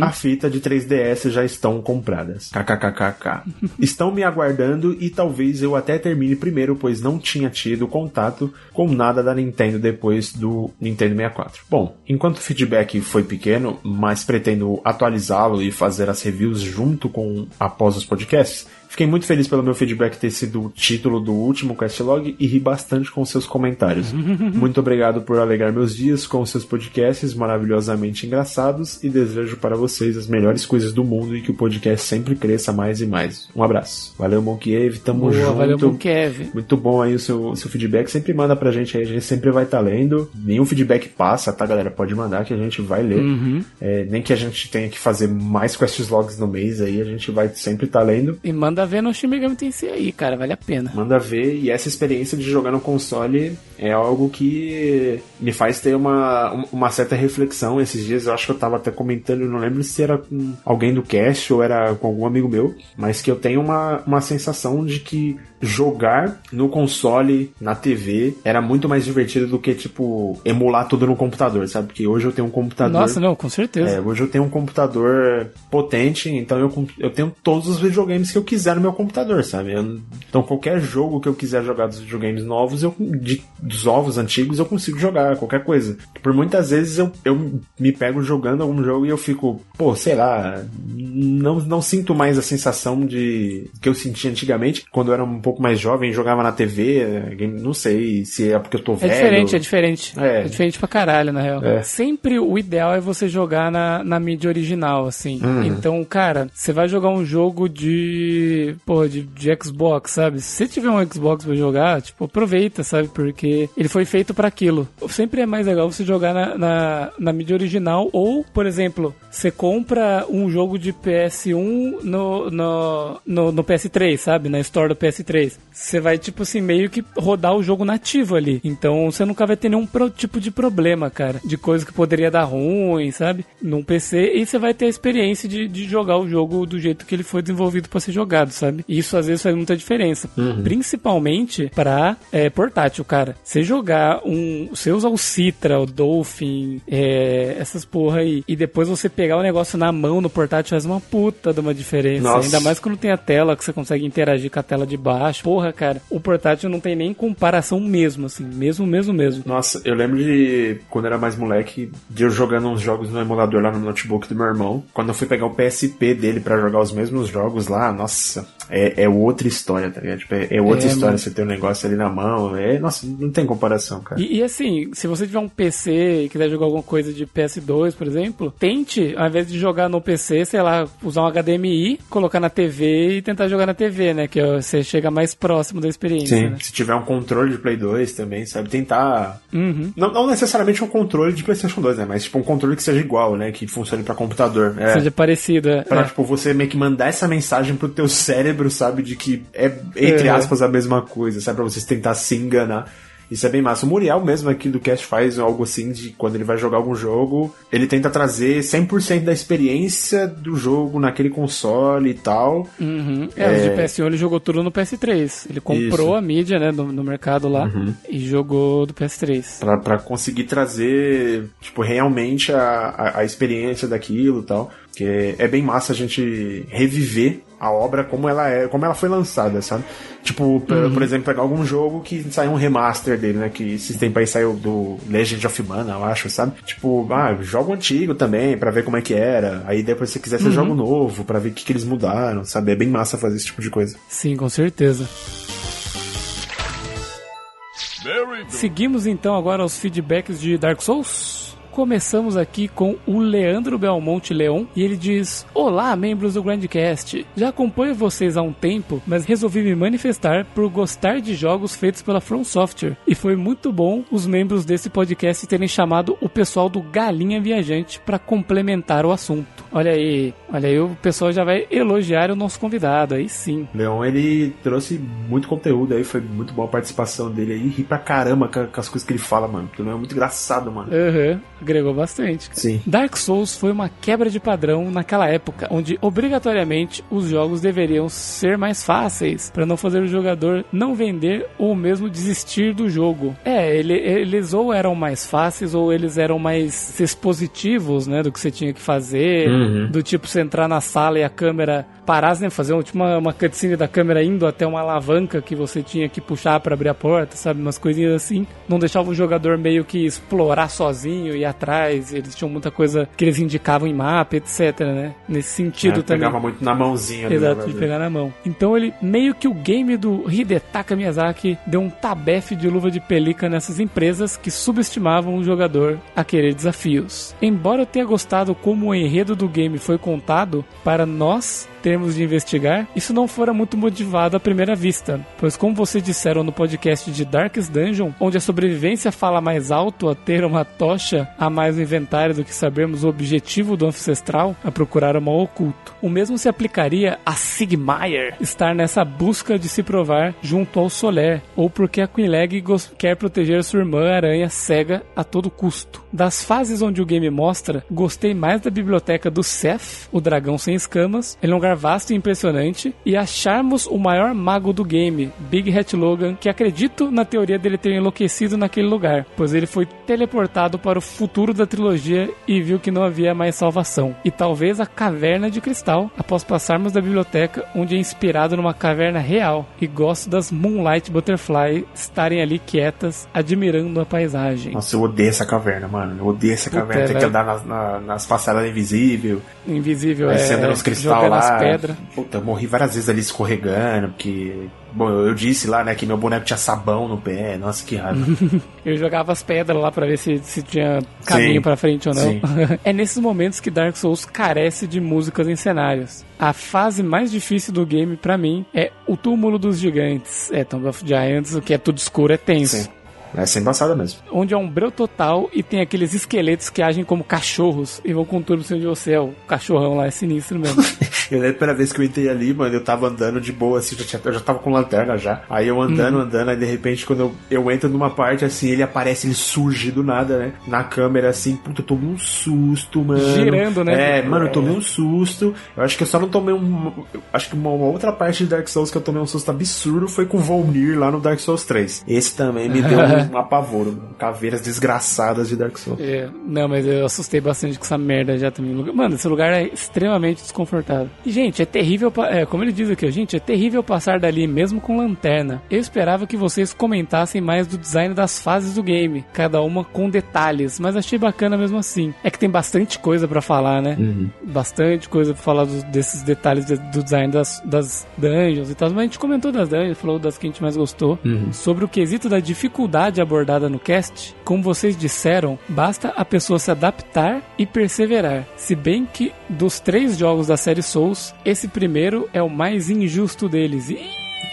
A fita de 3DS já estão compradas. KKKKK. estão me aguardando e talvez eu até termine primeiro, pois não tinha tido contato com nada da Nintendo depois do Nintendo 64. Bom, enquanto o feedback foi pequeno, mas pretendo atualizá-lo e fazer as reviews junto com após os podcasts, Fiquei muito feliz pelo meu feedback ter sido o título do último Questlog e ri bastante com seus comentários. *laughs* muito obrigado por alegrar meus dias com seus podcasts maravilhosamente engraçados e desejo para vocês as melhores coisas do mundo e que o podcast sempre cresça mais e mais. Um abraço. Valeu, Monkey tamo Boa, junto. valeu, Monkev. Muito bom aí o seu, seu feedback. Sempre manda pra gente aí, a gente sempre vai estar lendo. Nenhum feedback passa, tá, galera? Pode mandar que a gente vai ler. É, nem que a gente tenha que fazer mais quests no mês aí, a gente vai sempre estar lendo. E manda ver no Shin Megami Tensei aí, cara, vale a pena. Manda ver, e essa experiência de jogar no console é algo que me faz ter uma, um- uma certa reflexão. Esses dias eu acho que eu tava até comentando, não lembro se era com alguém do cast ou era com algum amigo meu, mas que eu tenho uma, uma sensação de que jogar no console, na TV, era muito mais divertido do que, tipo, emular tudo no computador, sabe? Porque hoje eu tenho um computador. Nossa, não, com certeza. É, hoje eu tenho um computador potente, então eu, eu tenho todos os videogames que eu quiser no meu computador, sabe? Eu- então qualquer jogo que eu quiser jogar dos videogames novos, eu, de- dos ovos antigos, eu consigo jogar, qualquer coisa. Por muitas vezes eu, eu me pego jogando algum jogo e eu fico, pô, sei lá, não, não sinto mais a sensação de que eu sentia antigamente, quando eu era um pouco mais jovem, jogava na TV, é, não sei se é porque eu tô É velho. diferente, é diferente. É. É. diferente pra caralho, na real. É. Sempre o ideal é você jogar na, na mídia original, assim. Então, cara, você vai jogar um jogo de. Pô, de, de Xbox, sabe? Se você tiver um Xbox pra jogar, tipo, aproveita, sabe? Porque ele foi feito pra aquilo. Sempre é mais legal você jogar na, na, na mídia original. Ou, por exemplo, você compra um jogo de PS1 no, no, no, no PS3, sabe? Na store do PS3. Você vai, tipo assim, meio que rodar o jogo nativo ali. Então você nunca vai ter nenhum pro- tipo de problema, cara. De coisa que poderia dar ruim, sabe? Num PC. E você vai ter a experiência de, de jogar o jogo do jeito que ele foi desenvolvido pra ser jogado, sabe? E isso às vezes faz muita diferença. Principalmente pra é, portátil, cara. Você jogar um. Você usar o Citra, o Dolphin, é, essas porra aí. E depois você pegar o negócio na mão no portátil faz uma puta de uma diferença. Nossa. Ainda mais quando tem a tela que você consegue interagir com a tela de baixo. Porra, cara, o portátil não tem nem comparação mesmo, assim. Mesmo, mesmo, mesmo. Nossa, eu lembro de quando era mais moleque, de eu jogando uns jogos no emulador lá no notebook do meu irmão. Quando eu fui pegar o PSP dele pra jogar os mesmos jogos lá, nossa, é, é outra história, tá ligado? Tipo, é, é outra É, história mano. você ter um negócio ali na mão. É, nossa, não tem comparação, cara. E, e assim, se você tiver um PC e quiser jogar alguma coisa de PS2, por exemplo, tente, ao invés de jogar no PC, sei lá, usar um HDMI, colocar na TV e tentar jogar na TV, né? Que você chega mais próximo da experiência, Sim, né? se tiver um controle de Play 2 também, sabe? Tentar. Uhum. Não, não necessariamente um controle de PlayStation 2, né? Mas tipo um controle que seja igual, né? Que funcione pra computador. É. Seja parecido, é. Pra, tipo, você meio que mandar essa mensagem pro teu cérebro, sabe? De que é, entre É. aspas, a mesma coisa, sabe? Pra você tentar se enganar. Isso é bem massa. O Muriel mesmo aqui do Cast faz algo assim de quando ele vai jogar algum jogo, ele tenta trazer 100% da experiência do jogo naquele console e tal. Uhum. É, os de PS1 ele jogou tudo no PS3. Ele comprou Isso. Uhum. a mídia, né, no, no mercado lá e jogou do PS3. Pra, pra conseguir trazer, tipo, realmente a, a, a experiência daquilo e tal. Que é bem massa a gente reviver a obra como ela é, como ela foi lançada, sabe? Tipo, por, por exemplo, pegar algum jogo que saiu um remaster dele, né? Que esses tempos aí saiu do Legend of Mana, eu acho, sabe? Tipo, ah, jogo antigo também, pra ver como é que era. Aí depois, se quiser, você joga um novo, pra ver o que, que eles mudaram, sabe? É bem massa fazer esse tipo de coisa. Sim, com certeza. Seguimos então agora aos feedbacks de Dark Souls. Começamos aqui com o Leandro Belmonte Leon e ele diz: Olá, membros do Grandcast. Já acompanho vocês há um tempo, mas resolvi me manifestar por gostar de jogos feitos pela From Software. E foi muito bom os membros desse podcast terem chamado o pessoal do Galinha Viajante para complementar o assunto. Olha aí, olha aí, o pessoal já vai elogiar o nosso convidado, aí sim. Leon, ele trouxe muito conteúdo aí, foi muito boa a participação dele aí, ri pra caramba com, as coisas que ele fala, mano. Porque Leon é muito engraçado, mano. Uhum, agregou bastante. Sim. Dark Souls foi uma quebra de padrão naquela época, onde obrigatoriamente os jogos deveriam ser mais fáceis, para não fazer o jogador não vender ou mesmo desistir do jogo. É, ele, eles ou eram mais fáceis ou eles eram mais expositivos, né, do que você tinha que fazer. Uhum. Do tipo, você entrar na sala e a câmera parasse, né? Fazer tipo, uma, uma cutscene da câmera indo até uma alavanca que você tinha que puxar para abrir a porta, sabe? Umas coisinhas assim. Não deixava o jogador meio que explorar sozinho e atrás. Eles tinham muita coisa que eles indicavam em mapa, etc, né? Nesse sentido é, também. Pegava muito na mãozinha. Exato, de pegar na mão. Então ele, meio que o game do Hidetaka Miyazaki deu um tabefe de luva de pelica nessas empresas que subestimavam o jogador a querer desafios. Embora eu tenha gostado como o enredo do game foi contado, para nós termos de investigar, isso não fora muito motivado à primeira vista, pois como vocês disseram no podcast de Darkest Dungeon, onde a sobrevivência fala mais alto a ter uma tocha a mais no inventário do que sabermos o objetivo do ancestral, a procurar o mal oculto. O mesmo se aplicaria a Sigmire estar nessa busca de se provar junto ao Soler, ou porque a Quinleg quer proteger sua irmã aranha cega a todo custo. Das fases onde o game mostra, gostei mais da biblioteca do Seth, o dragão sem escamas. Ele é um lugar vasto e impressionante. E acharmos o maior mago do game, Big Hat Logan, que acredito na teoria dele ter enlouquecido naquele lugar, pois ele foi teleportado para o futuro da trilogia e viu que não havia mais salvação. E talvez a caverna de cristal, após passarmos da biblioteca, onde é inspirado numa caverna real. E gosto das Moonlight Butterfly estarem ali quietas, admirando a paisagem. Nossa, eu odeio essa caverna, mano. Eu odeio essa caverna. Tem que andar nas, na, nas passaredas invisível. Invisível, é. Você anda nos cristais lá. Pedra. Puta, eu morri várias vezes ali escorregando, porque. Bom, eu disse lá, né, que meu boneco tinha sabão no pé. Nossa, que raiva. *laughs* eu jogava as pedras lá para ver se, se tinha caminho para frente ou não. *laughs* é nesses momentos que Dark Souls carece de músicas em cenários. A fase mais difícil do game para mim é o túmulo dos gigantes. É Tomb of Giants, o que é tudo escuro, é tenso. Sim. É sem embaçada mesmo. Onde é um breu total e tem aqueles esqueletos que agem como cachorros e vão com tudo pro de você. É o cachorrão lá é sinistro mesmo. *laughs* eu lembro a primeira vez que eu entrei ali, mano, eu tava andando de boa, assim, já tinha, eu já tava com lanterna já. Aí eu andando, uhum. andando, aí de repente quando eu, eu entro numa parte assim, ele aparece, ele surge do nada, né? Na câmera assim, puta, eu tomei um susto, mano. Girando, né? É, mano, eu tomei um susto. Eu acho que eu só não tomei um. Acho que uma, uma outra parte de Dark Souls que eu tomei um susto absurdo foi com o Volnir lá no Dark Souls 3. Esse também me *laughs* deu um, um apavoro. Caveiras desgraçadas de Dark Souls. É, não, mas eu assustei bastante com essa merda já também. Mano, esse lugar é extremamente desconfortável. E, gente, é terrível, é, como ele diz aqui, gente, é terrível passar dali mesmo com lanterna. Eu esperava que vocês comentassem mais do design das fases do game, cada uma com detalhes, mas achei bacana mesmo assim. É que tem bastante coisa para falar, né? Uhum. Bastante coisa pra falar do, desses detalhes de, do design das, das dungeons e tal. Mas a gente comentou das dungeons, falou das que a gente mais gostou. Uhum. Sobre o quesito da dificuldade abordada no cast, como vocês disseram, basta a pessoa se adaptar e perseverar. Se bem que dos três jogos da série Souls, esse primeiro é o mais injusto deles. E...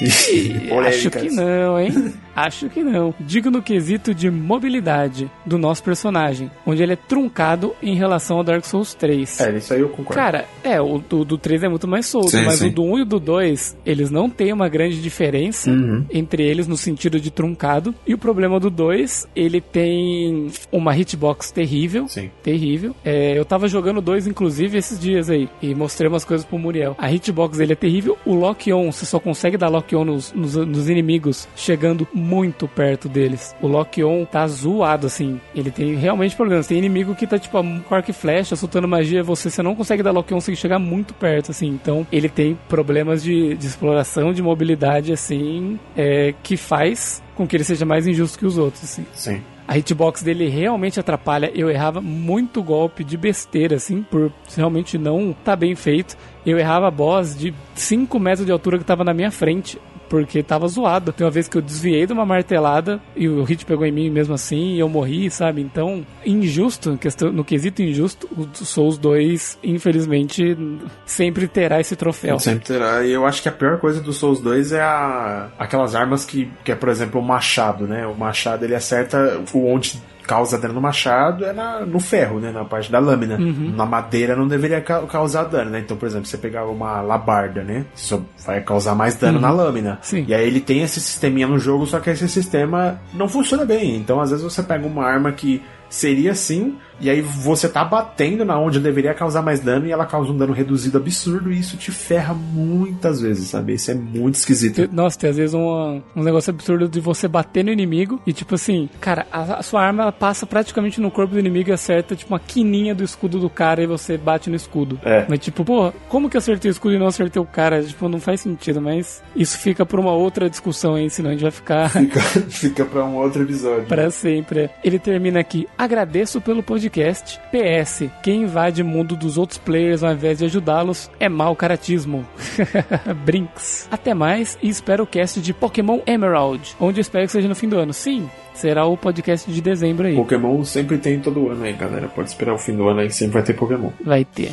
*laughs* Acho que não, hein? *laughs* Acho que não. Digo no quesito de mobilidade do nosso personagem, onde ele é truncado em relação ao Dark Souls 3. É, isso aí eu concordo. Cara, é, o do, do 3 é muito mais solto, sim, mas sim. o do 1 e o do 2, eles não têm uma grande diferença uhum. entre eles no sentido de truncado. E o problema do 2, ele tem uma hitbox terrível. Sim. Terrível. É, eu tava jogando o 2, inclusive, esses dias aí, e mostrei umas coisas pro Muriel. A hitbox dele é terrível. O lock-on, você só consegue dar lock-on nos, nos, nos inimigos chegando muito perto deles. O Lock-On tá zoado, assim. Ele tem realmente problemas. Tem inimigo que tá, tipo, com arco e flecha, soltando magia, você, você não consegue dar Lock-On sem chegar muito perto, assim. Então, ele tem problemas de, de exploração, de mobilidade, assim, é, que faz com que ele seja mais injusto que os outros, assim. Sim. A hitbox dele realmente atrapalha. Eu errava muito golpe de besteira, assim, por realmente não tá bem feito. eu errava boss de 5 metros de altura que tava na minha frente porque tava zoado. Tem uma vez que eu desviei de uma martelada e o hit pegou em mim mesmo assim e eu morri, sabe? Então, injusto, no quesito injusto, o Souls 2, infelizmente, sempre terá esse troféu. Sempre terá. E eu acho que a pior coisa do Souls 2 é a... aquelas armas que, que é, por exemplo, o machado, né? O machado ele acerta o onde causa dano no machado é na, no ferro, né? Na parte da lâmina. Uhum. Na madeira não deveria ca causar dano, né? Então, por exemplo, você pegar uma labarda, né? Só vai causar mais dano uhum. na lâmina. Sim. E aí ele tem esse sisteminha no jogo, só que esse sistema não funciona bem. Então, às vezes você pega uma arma que seria assim e aí você tá batendo na onde deveria causar mais dano e ela causa um dano reduzido absurdo e isso te ferra muitas vezes, sabe? Isso é muito esquisito. Nossa, tem às vezes um, um negócio absurdo de você bater no inimigo e tipo assim, cara, a, a, sua arma ela passa praticamente no corpo do inimigo e acerta tipo uma quininha do escudo do cara e você bate no escudo. É. Mas tipo, pô, como que eu acertei o escudo e não acertei o cara? Tipo, não faz sentido, mas isso fica por uma outra discussão aí, senão a gente vai ficar... Fica, *laughs* fica pra um outro episódio. Pra sempre. Ele termina aqui, agradeço pelo podcast podcast. PS: quem invade o mundo dos outros players ao invés de ajudá-los é mau caratismo. *laughs* Brinks. Até mais e espero o cast de Pokémon Emerald, onde eu espero que seja no fim do ano. Sim, será o podcast de dezembro aí. Pokémon sempre tem todo ano aí, galera. Pode esperar o fim do ano aí, sempre vai ter Pokémon. Vai ter.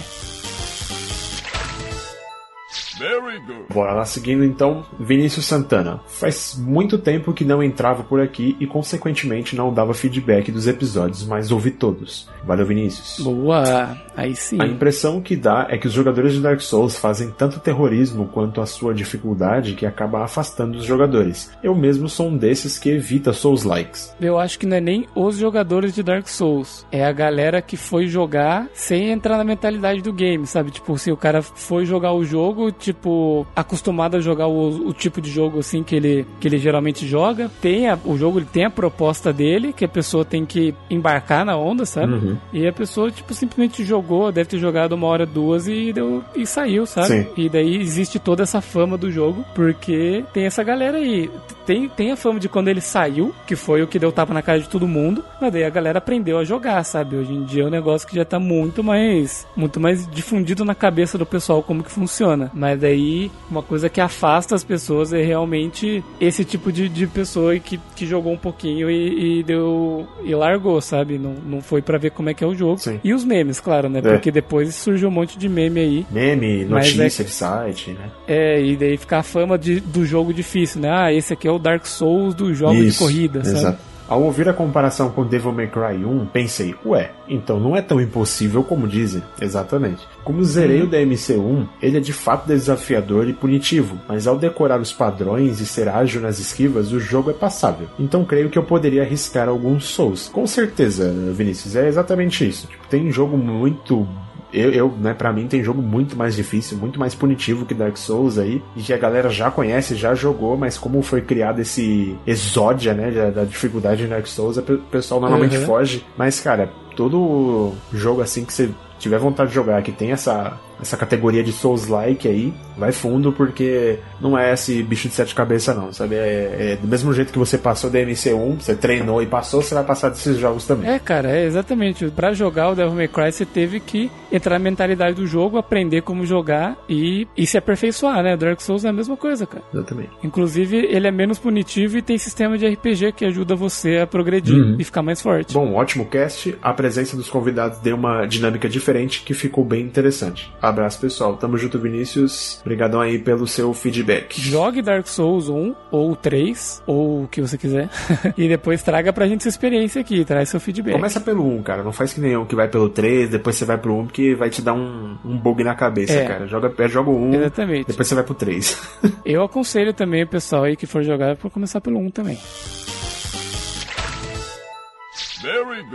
Bora lá seguindo então, Vinícius Santana. Faz muito tempo que não entrava por aqui e consequentemente não dava feedback dos episódios, mas ouvi todos. Valeu, Vinícius. Boa, aí sim. A impressão que dá é que os jogadores de Dark Souls fazem tanto terrorismo quanto a sua dificuldade que acaba afastando os jogadores. Eu mesmo sou um desses que evita Souls likes. Eu acho que não é nem os jogadores de Dark Souls, é a galera que foi jogar sem entrar na mentalidade do game, sabe? Tipo, se o cara foi jogar o jogo, tipo, acostumado a jogar o, o, tipo de jogo assim que ele, que ele geralmente joga. Tem a, o jogo ele tem a proposta dele, que a pessoa tem que embarcar na onda, sabe? Uhum. E a pessoa, tipo, simplesmente jogou, deve ter jogado uma hora, duas e, deu, e saiu, sabe? Sim. E daí existe toda essa fama do jogo, porque tem essa galera aí. Tem, tem a fama de quando ele saiu, que foi o que deu tapa na cara de todo mundo, mas daí a galera aprendeu a jogar, sabe? Hoje em dia é um negócio que já tá muito mais, muito mais difundido na cabeça do pessoal como que funciona. Mas daí, uma coisa que afasta as pessoas é realmente esse tipo de, de pessoa que, que jogou um pouquinho e, e deu. e largou, sabe? Não, não foi para ver como é que é o jogo. Sim. E os memes, claro, né? É. Porque depois surgiu um monte de meme aí. Meme, notícia é, de site, né? É, e daí fica a fama de, do jogo difícil, né? Ah, esse aqui é o Dark Souls dos jogos de corrida, exato. Ao ouvir a comparação com Devil May Cry 1, pensei, ué, então não é tão impossível como dizem. Exatamente. Como zerei uhum. o DMC1, ele é de fato desafiador e punitivo, mas ao decorar os padrões e ser ágil nas esquivas, o jogo é passável. Então creio que eu poderia arriscar alguns Souls. Com certeza, Vinícius, é exatamente isso. Tipo, tem jogo muito eu, eu né, para mim tem jogo muito mais difícil, muito mais punitivo que Dark Souls aí, e que a galera já conhece, já jogou, mas como foi criado esse exódia, né, da, da dificuldade em Dark Souls, o pessoal normalmente uhum. foge. Mas, cara, todo jogo assim que você tiver vontade de jogar, que tem essa essa categoria de Souls-like aí, vai fundo, porque não é esse bicho de sete cabeças, não, sabe? É, é, do mesmo jeito que você passou DMC1, você treinou e passou, você vai passar desses jogos também. É, cara, é exatamente. Para jogar o Devil May Cry, você teve que entrar na mentalidade do jogo, aprender como jogar e, e se aperfeiçoar, né? Dark Souls é a mesma coisa, cara. Exatamente. Inclusive, ele é menos punitivo e tem sistema de RPG que ajuda você a progredir uhum. e ficar mais forte. Bom, ótimo cast. A presença dos convidados deu uma dinâmica diferente que ficou bem interessante. Abraço, pessoal. Tamo junto, Vinícius. Obrigadão aí pelo seu feedback. Jogue Dark Souls 1 ou 3, ou o que você quiser. *laughs* e depois traga pra gente sua experiência aqui, traz seu feedback. Começa pelo 1, cara. Não faz que nenhum que vai pelo 3, depois você vai pro 1, porque vai te dar um, um bug na cabeça, é. cara. Joga, é, joga o 1, Exatamente. depois você vai pro 3. *laughs* Eu aconselho também o pessoal aí que for jogar por começar pelo 1 também.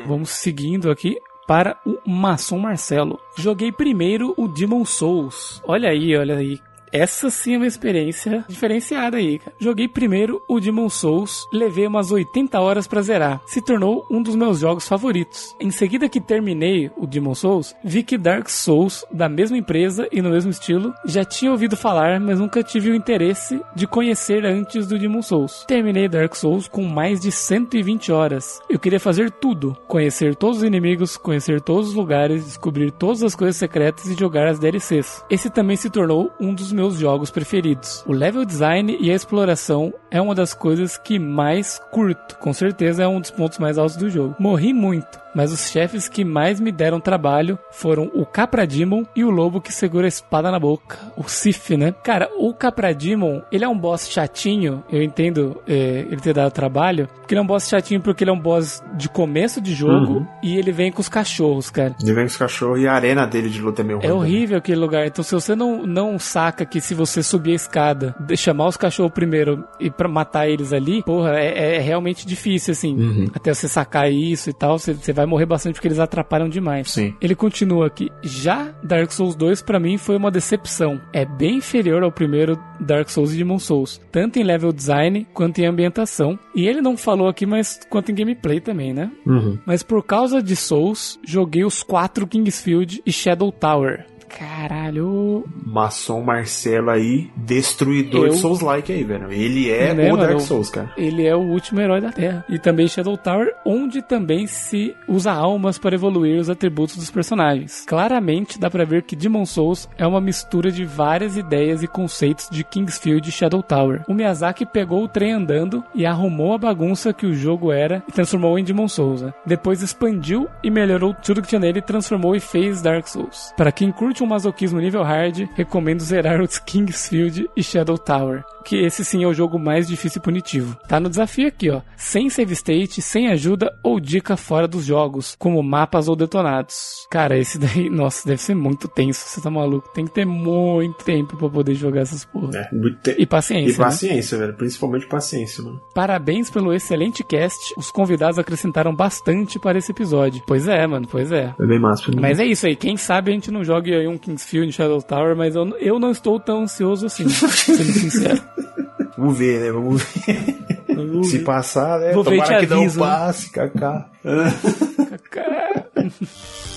Vamos seguindo aqui para o Maçom Marcelo. Joguei primeiro o Demon Souls. Olha aí, olha aí. Essa sim é uma experiência diferenciada aí, cara. Joguei primeiro o Demon Souls, levei umas 80 horas pra zerar. Se tornou um dos meus jogos favoritos. Em seguida que terminei o Demon Souls, vi que Dark Souls, da mesma empresa e no mesmo estilo, já tinha ouvido falar, mas nunca tive o interesse de conhecer antes do Demon Souls. Terminei Dark Souls com mais de 120 horas. Eu queria fazer tudo: conhecer todos os inimigos, conhecer todos os lugares, descobrir todas as coisas secretas e jogar as DLCs. Esse também se tornou um dos meus jogos preferidos. O level design e a exploração é uma das coisas que mais curto. Com certeza é um dos pontos mais altos do jogo. Morri muito, mas os chefes que mais me deram trabalho foram o Caprademon e o lobo que segura a espada na boca, o Sif, né? Cara, o Caprademon, ele é um boss chatinho, eu entendo é, ele ter dado trabalho, porque ele é um boss chatinho porque ele é um boss de começo de jogo uhum. e ele vem com os cachorros, cara. Ele vem com os cachorros e a arena dele de luta é meio É horrível aquele lugar, então se você não, não saca que se você subir a escada, chamar os cachorros primeiro e para matar eles ali, porra, é, é realmente difícil, assim, uhum. até você sacar isso e tal, você, você vai morrer bastante porque eles atrapalham demais. Sim. Ele continua aqui. Já Dark Souls 2 para mim foi uma decepção. É bem inferior ao primeiro Dark Souls e Demon Souls, tanto em level design quanto em ambientação. E ele não falou aqui, mas quanto em gameplay também, né? Uhum. Mas por causa de Souls, joguei os quatro Kingsfield e Shadow Tower. Caralho. Maçom Marcelo aí, destruidor eu... de Souls-like aí, velho. Ele é né, o Dark mano, Souls, cara. Ele é o último herói da Terra. E também Shadow Tower, onde também se usa almas para evoluir os atributos dos personagens. Claramente dá para ver que Demon Souls é uma mistura de várias ideias e conceitos de Kingsfield e Shadow Tower. O Miyazaki pegou o trem andando e arrumou a bagunça que o jogo era e transformou em Demon Souls. Né? Depois expandiu e melhorou tudo que tinha nele e transformou e fez Dark Souls. Para quem curte curte um masoquismo nível hard, recomendo zerar os Kingsfield e Shadow Tower que esse sim é o jogo mais difícil e punitivo. Tá no desafio aqui, ó. Sem save state, sem ajuda ou dica fora dos jogos, como mapas ou detonados. Cara, esse *laughs* daí, nossa, deve ser muito tenso, você tá maluco. Tem que ter muito tempo para poder jogar essas porra. É, muito tempo. E paciência. E né? paciência, né? velho. Principalmente paciência, mano. Parabéns pelo excelente cast. Os convidados acrescentaram bastante para esse episódio. Pois é, mano, pois é. É bem massa. Mas é isso aí. Quem sabe a gente não jogue um Kingsfield Shadow Tower, mas eu, eu não estou tão ansioso assim, sendo sincero. *laughs* Vamos ver, né? Vamos ver. Vamos Se ver. passar, né? Vou Tomara que aviso, não passe, Kaká. Kaká. *laughs*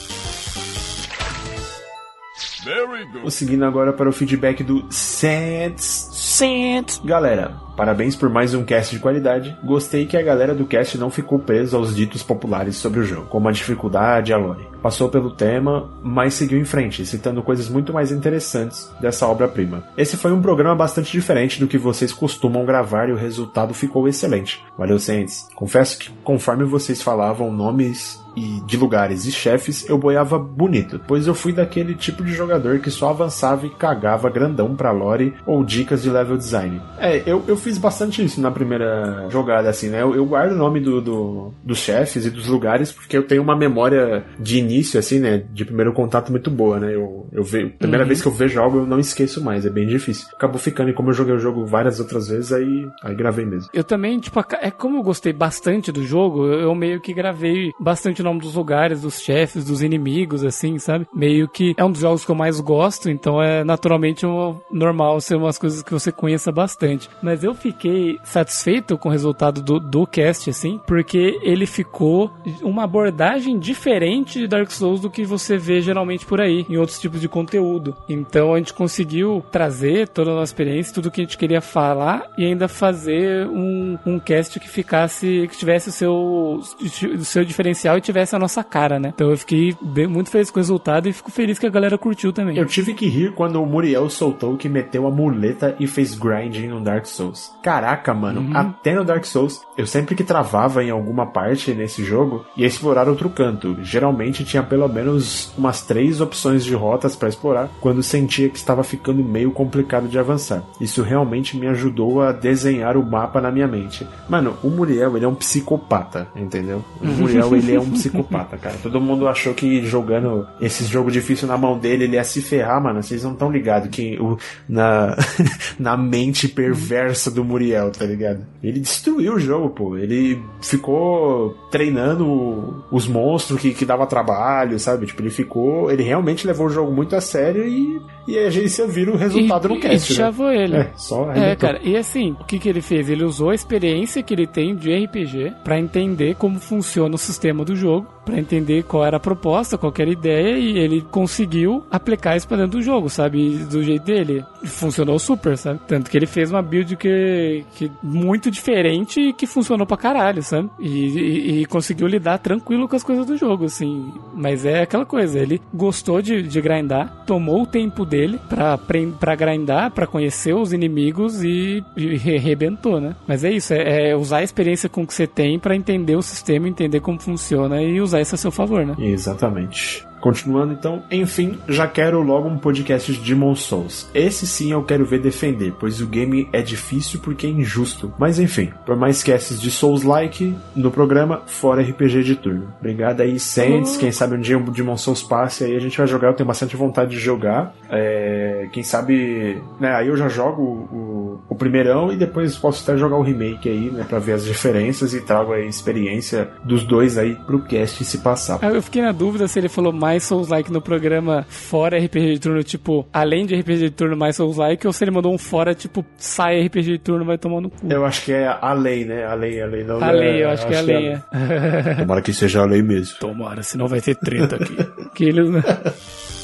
Vou seguindo agora para o feedback do Sands. Sands. Galera, parabéns por mais um cast de qualidade. Gostei que a galera do cast não ficou presa aos ditos populares sobre o jogo, como a dificuldade e a lore. Passou pelo tema, mas seguiu em frente, citando coisas muito mais interessantes dessa obra-prima. Esse foi um programa bastante diferente do que vocês costumam gravar e o resultado ficou excelente. Valeu, Sands. Confesso que, conforme vocês falavam nomes e de lugares e chefes, eu boiava bonito, pois eu fui daquele tipo de jogador que só avançava e cagava grandão pra lore ou dicas de level design. É, eu, eu fiz bastante isso na primeira jogada, assim, né? Eu, eu guardo o nome do, do, dos chefes e dos lugares porque eu tenho uma memória de início, assim, né? De primeiro contato muito boa, né? Eu, eu vejo, primeira uhum. vez que eu vejo algo eu não esqueço mais, é bem difícil. Acabou ficando, e como eu joguei o jogo várias outras vezes, aí, aí gravei mesmo. Eu também, tipo, é como eu gostei bastante do jogo, eu meio que gravei bastante o nome dos lugares, dos chefes, dos inimigos, assim, sabe? Meio que é um dos jogos que eu mais gosto, então é naturalmente normal ser umas coisas que você conheça bastante. Mas eu fiquei satisfeito com o resultado do, do cast, assim, porque ele ficou uma abordagem diferente de Dark Souls do que você vê geralmente por aí, em outros tipos de conteúdo. Então a gente conseguiu trazer toda a nossa experiência, tudo que a gente queria falar e ainda fazer um, um cast que ficasse, que tivesse o seu, o seu diferencial e tivesse a nossa cara, né? Então eu fiquei bem, muito feliz com o resultado e fico feliz que a galera curtiu também. Eu tive que rir quando o Muriel soltou que meteu a muleta e fez grinding no Dark Souls. Caraca, mano, uhum. até no Dark Souls, eu sempre que travava em alguma parte nesse jogo, ia explorar outro canto. Geralmente tinha pelo menos umas três opções de rotas para explorar quando sentia que estava ficando meio complicado de avançar. Isso realmente me ajudou a desenhar o mapa na minha mente. Mano, o Muriel, ele é um psicopata, entendeu? O *laughs* Muriel, ele é um psicopata, cara. Todo mundo achou que jogando esses jogos difíceis na mão dele, ele ia se ferrar, mano. Vocês não estão ligados que o, na, *laughs* na mente perversa do Muriel, tá ligado? Ele destruiu o jogo, pô. Ele ficou treinando os monstros que, que dava trabalho, sabe? Tipo, ele ficou. Ele realmente levou o jogo muito a sério e, e a agência vira o resultado e, no cast. E chavou né? ele. É, só é, cara. E assim, o que, que ele fez? Ele usou a experiência que ele tem de RPG para entender como funciona o sistema do jogo, jogo para entender qual era a proposta, qual era a ideia, e ele conseguiu aplicar isso pra dentro do jogo, sabe? Do jeito dele. Funcionou super, sabe? Tanto que ele fez uma build que, que muito diferente e que funcionou pra caralho, sabe? E, e, e, conseguiu lidar tranquilo com as coisas do jogo, assim. Mas é aquela coisa, ele gostou de, de grindar, tomou o tempo dele pra, pra grindar, pra conhecer os inimigos e, e arrebentou, né? Mas é isso, é, é usar a experiência com que você tem para entender o sistema, entender como funciona e usar isso a seu favor, né? Exatamente. Continuando então, enfim, já quero logo um podcast de Demon Souls. Esse sim eu quero ver defender, pois o game é difícil porque é injusto. Mas enfim, por mais casts de Souls-like no programa, fora RPG de turno. Obrigado aí, Saints. Quem sabe um dia o Demon Souls passe aí a gente vai jogar. Eu tenho bastante vontade de jogar. É, quem sabe, né? Aí eu já jogo o, o primeirão e depois posso até jogar o remake aí, né? Pra ver as diferenças e trago a experiência dos dois aí pro cast se passar. Eu fiquei na dúvida se ele falou mais mais Souls-like no programa fora RPG de turno, tipo, além de RPG de turno mais Souls-like, ou se ele mandou um fora, tipo, sai RPG de turno, vai tomar no cu. Eu acho que é a lei, né? A lei, a lei. Não, a lei, eu acho, acho que é a lei, é. é. Tomara que seja a lei mesmo. Tomara, senão vai ter treta aqui. que eles, né? *laughs*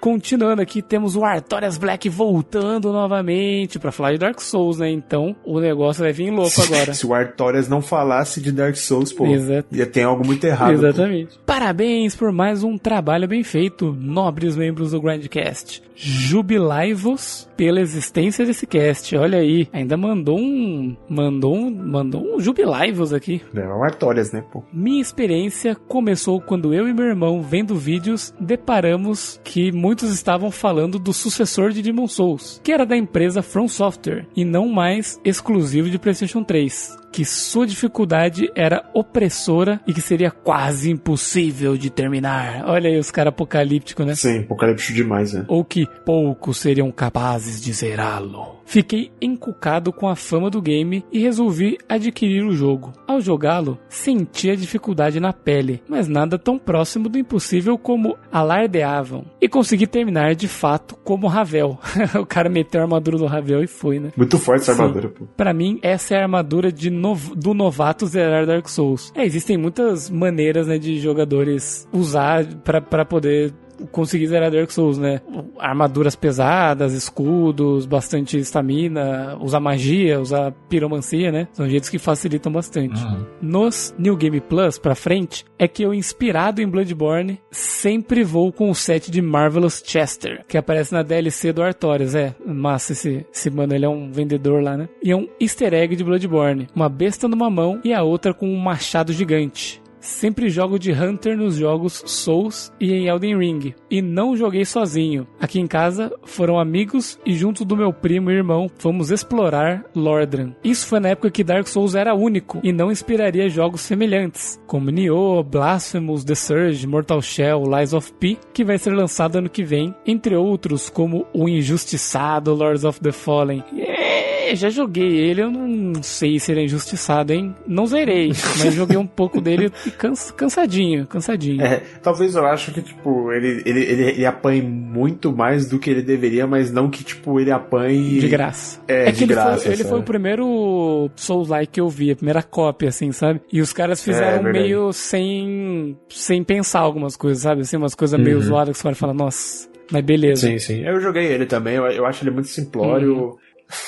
Continuando aqui, temos o Artorias Black voltando novamente para falar de Dark Souls, né? Então o negócio vai vir louco agora. Se o Artorias não falasse de Dark Souls, pô, Exato. ia ter algo muito errado. Exatamente. Pô. Parabéns por mais um trabalho bem feito, nobres membros do Grandcast. Jubilai-vos pela existência desse cast. Olha aí, ainda mandou um. Mandou um. Mandou um jubilai-vos aqui. É, o Artorias, né, pô? Minha experiência começou quando eu e meu irmão, vendo vídeos, deparamos que muitos estavam falando do sucessor de Demon Souls, que era da empresa From Software e não mais exclusivo de PlayStation 3 que sua dificuldade era opressora e que seria quase impossível de terminar. Olha aí os caras apocalípticos, né? Sim, apocalíptico demais, né? Ou que poucos seriam capazes de zerá-lo. Fiquei encucado com a fama do game e resolvi adquirir o jogo. Ao jogá-lo, senti a dificuldade na pele, mas nada tão próximo do impossível como alardeavam. E consegui terminar de fato como Ravel. *laughs* o cara meteu a armadura do Ravel e foi, né? Muito forte essa armadura, pô. Pra mim, essa é a armadura de do novato zerar Dark Souls. É, existem muitas maneiras, né, de jogadores usar para poder conseguir zerar Dark Souls, né? Armaduras pesadas, escudos, bastante estamina, usar magia, usar piromancia, né? São jeitos que facilitam bastante. Uhum. Nos New Game Plus pra frente, é que eu, inspirado em Bloodborne, sempre vou com o set de Marvelous Chester, que aparece na DLC do Artorias. É, massa esse, esse mano, ele é um vendedor lá, né? E é um easter egg de Bloodborne. Uma besta numa mão e a outra com um machado gigante. Sempre jogo de Hunter nos jogos Souls e em Elden Ring. E não joguei sozinho. Aqui em casa foram amigos e junto do meu primo e irmão fomos explorar Lordran. Isso foi na época que Dark Souls era único e não inspiraria jogos semelhantes, como Nioh, Blasphemous, The Surge, Mortal Shell, Lies of P, que vai ser lançado ano que vem, entre outros como o injustiçado Lords of the Fallen. Yeah! Já joguei ele, eu não sei se ele é injustiçado, hein? Não zerei, *laughs* mas joguei um pouco dele e cansa, cansadinho, cansadinho. É, talvez eu acho que, tipo, ele, ele, ele, ele apanhe muito mais do que ele deveria, mas não que, tipo, ele apanhe... De graça. É, é de ele graça. Foi, ele foi o primeiro Souls-like que eu vi, a primeira cópia, assim, sabe? E os caras fizeram é, meio sem, sem pensar algumas coisas, sabe? Assim, umas coisas meio uhum. zoadas que os caras falam, nossa... Mas beleza. Sim, sim. Eu joguei ele também, eu, eu acho ele muito simplório. Uhum.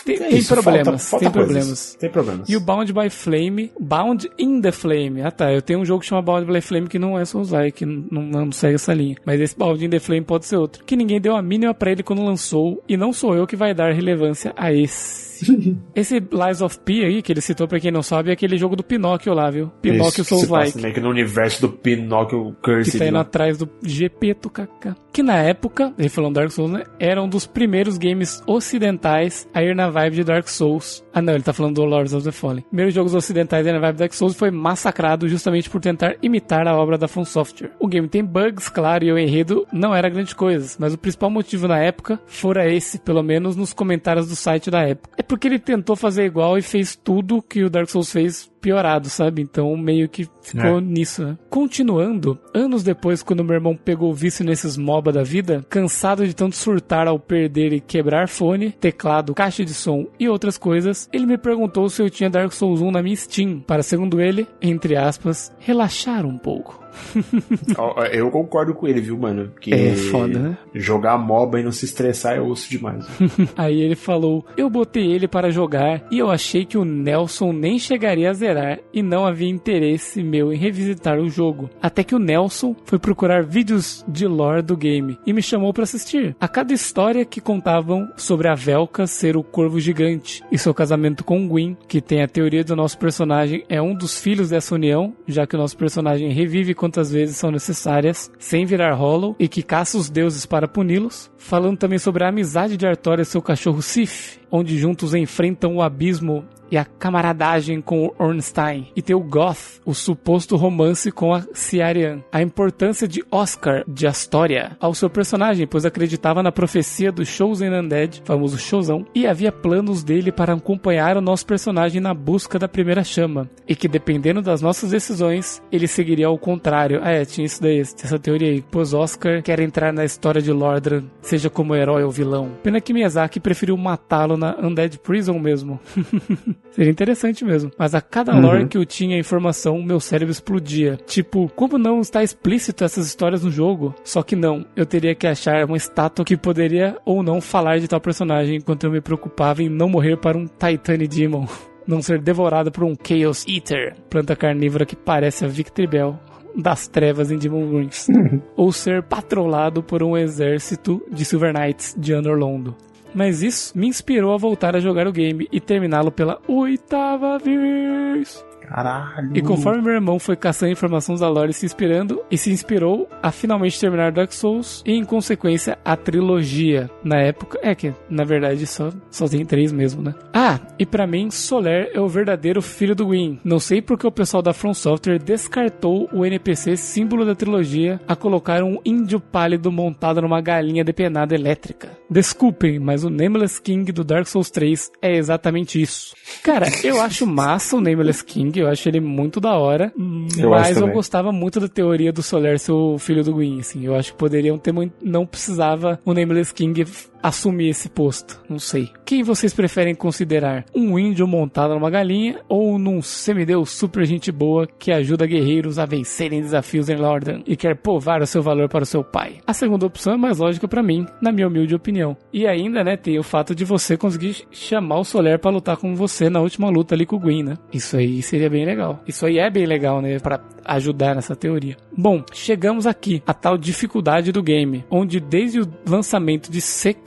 Tem, é isso, problemas, falta, falta tem problemas. Tem problemas. E o Bound by Flame, Bound in the Flame. Ah tá, eu tenho um jogo que chama Bound by Flame que não é Souls-like, não, não segue essa linha. Mas esse Bound in the Flame pode ser outro. Que ninguém deu a mínima pra ele quando lançou, e não sou eu que vai dar relevância a esse. *laughs* Esse Lies of P aí, que ele citou pra quem não sabe, é aquele jogo do Pinóquio lá, viu? Pinóquio Souls Like. Meio que no universo do Pinóquio Curse. Que tá indo atrás do GP KK. Que na época, ele falando Dark Souls, né? Era um dos primeiros games ocidentais a ir na vibe de Dark Souls. Ah, não, ele tá falando do Lords of the Fallen. Primeiros jogos ocidentais aí na vibe de Dark Souls foi massacrado justamente por tentar imitar a obra da From Software. O game tem bugs, claro, e o enredo não era grande coisa, mas o principal motivo na época fora esse, pelo menos nos comentários do site da época. É porque ele tentou fazer igual e fez tudo que o Dark Souls fez piorado, sabe? Então meio que ficou é. nisso, né? Continuando, anos depois, quando meu irmão pegou o vício nesses MOBA da vida, cansado de tanto surtar ao perder e quebrar fone, teclado, caixa de som e outras coisas, ele me perguntou se eu tinha Dark Souls 1 na minha Steam, para, segundo ele, entre aspas, relaxar um pouco. *laughs* Eu concordo com ele, viu, mano? Que é foda, né? Jogar MOBA e não se estressar é osso demais. *laughs* Aí ele falou: Eu botei ele para jogar e eu achei que o Nelson nem chegaria a zerar e não havia interesse meu em revisitar o jogo. Até que o Nelson foi procurar vídeos de lore do game e me chamou para assistir. A cada história que contavam sobre a Velka ser o corvo gigante e seu casamento com Gwyn, que tem a teoria do nosso personagem é um dos filhos dessa união, já que o nosso personagem revive quantas vezes são necessárias, sem virar hollow, e que caça os deuses para puni-los. Falando também sobre a amizade de Arthur e seu cachorro Sif, onde juntos enfrentam o abismo e a camaradagem com o Ornstein. E tem o Goth, o suposto romance com a Ciarian. A importância de Oscar de Astoria ao seu personagem, pois acreditava na profecia do Chosen Undead, famoso showzão, e havia planos dele para acompanhar o nosso personagem na busca da primeira chama. E que dependendo das nossas decisões, ele seguiria ao contrário. Ah, é, tinha isso daí, essa teoria aí. Pois Oscar quer entrar na história de Lordran, seja como herói ou vilão. Pena que Miyazaki preferiu matá-lo na Undead Prison mesmo. *laughs* *laughs* Seria interessante mesmo. Mas a cada uhum. lore que eu tinha informação, meu cérebro explodia. Tipo, como não está explícito essas histórias no jogo? Só que não, eu teria que achar uma estátua que poderia ou não falar de tal personagem enquanto eu me preocupava em não morrer para um Titane Demon. *laughs* Não ser devorado por um Chaos Eater, planta carnívora que parece a Victory Bell das trevas em Demon Ruins, *laughs* ou ser patrolado por um exército de Silver Knights de Anorlondo mas isso me inspirou a voltar a jogar o game e terminá-lo pela oitava vez. Caralho. E conforme meu irmão foi caçando informações da lore se inspirando, e se inspirou a finalmente terminar Dark Souls e, em consequência, a trilogia. Na época, é que, na verdade, só, só tem três mesmo, né? Ah, e para mim, Soler é o verdadeiro filho do Win. Não sei porque o pessoal da From Software descartou o NPC símbolo da trilogia a colocar um índio pálido montado numa galinha depenada elétrica. Desculpem, mas o Nameless King do Dark Souls 3 é exatamente isso. Cara, eu acho massa o Nameless King eu acho ele muito da hora. Eu mas eu gostava muito da teoria do Soler ser o filho do Gwyn, assim. Eu acho que poderiam ter muito. Não precisava o Nameless King assumir esse posto. Não sei. Quem vocês preferem considerar? Um índio montado numa galinha ou num semideus super gente boa que ajuda guerreiros a vencerem desafios em Lordan e quer provar o seu valor para o seu pai? A segunda opção é mais lógica para mim, na minha humilde opinião. E ainda, né, tem o fato de você conseguir chamar o Soler para lutar com você na última luta ali com o Gwyn, né? Isso aí seria bem legal. Isso aí é bem legal, né, para ajudar nessa teoria. Bom, chegamos aqui, a tal dificuldade do game, onde desde o lançamento de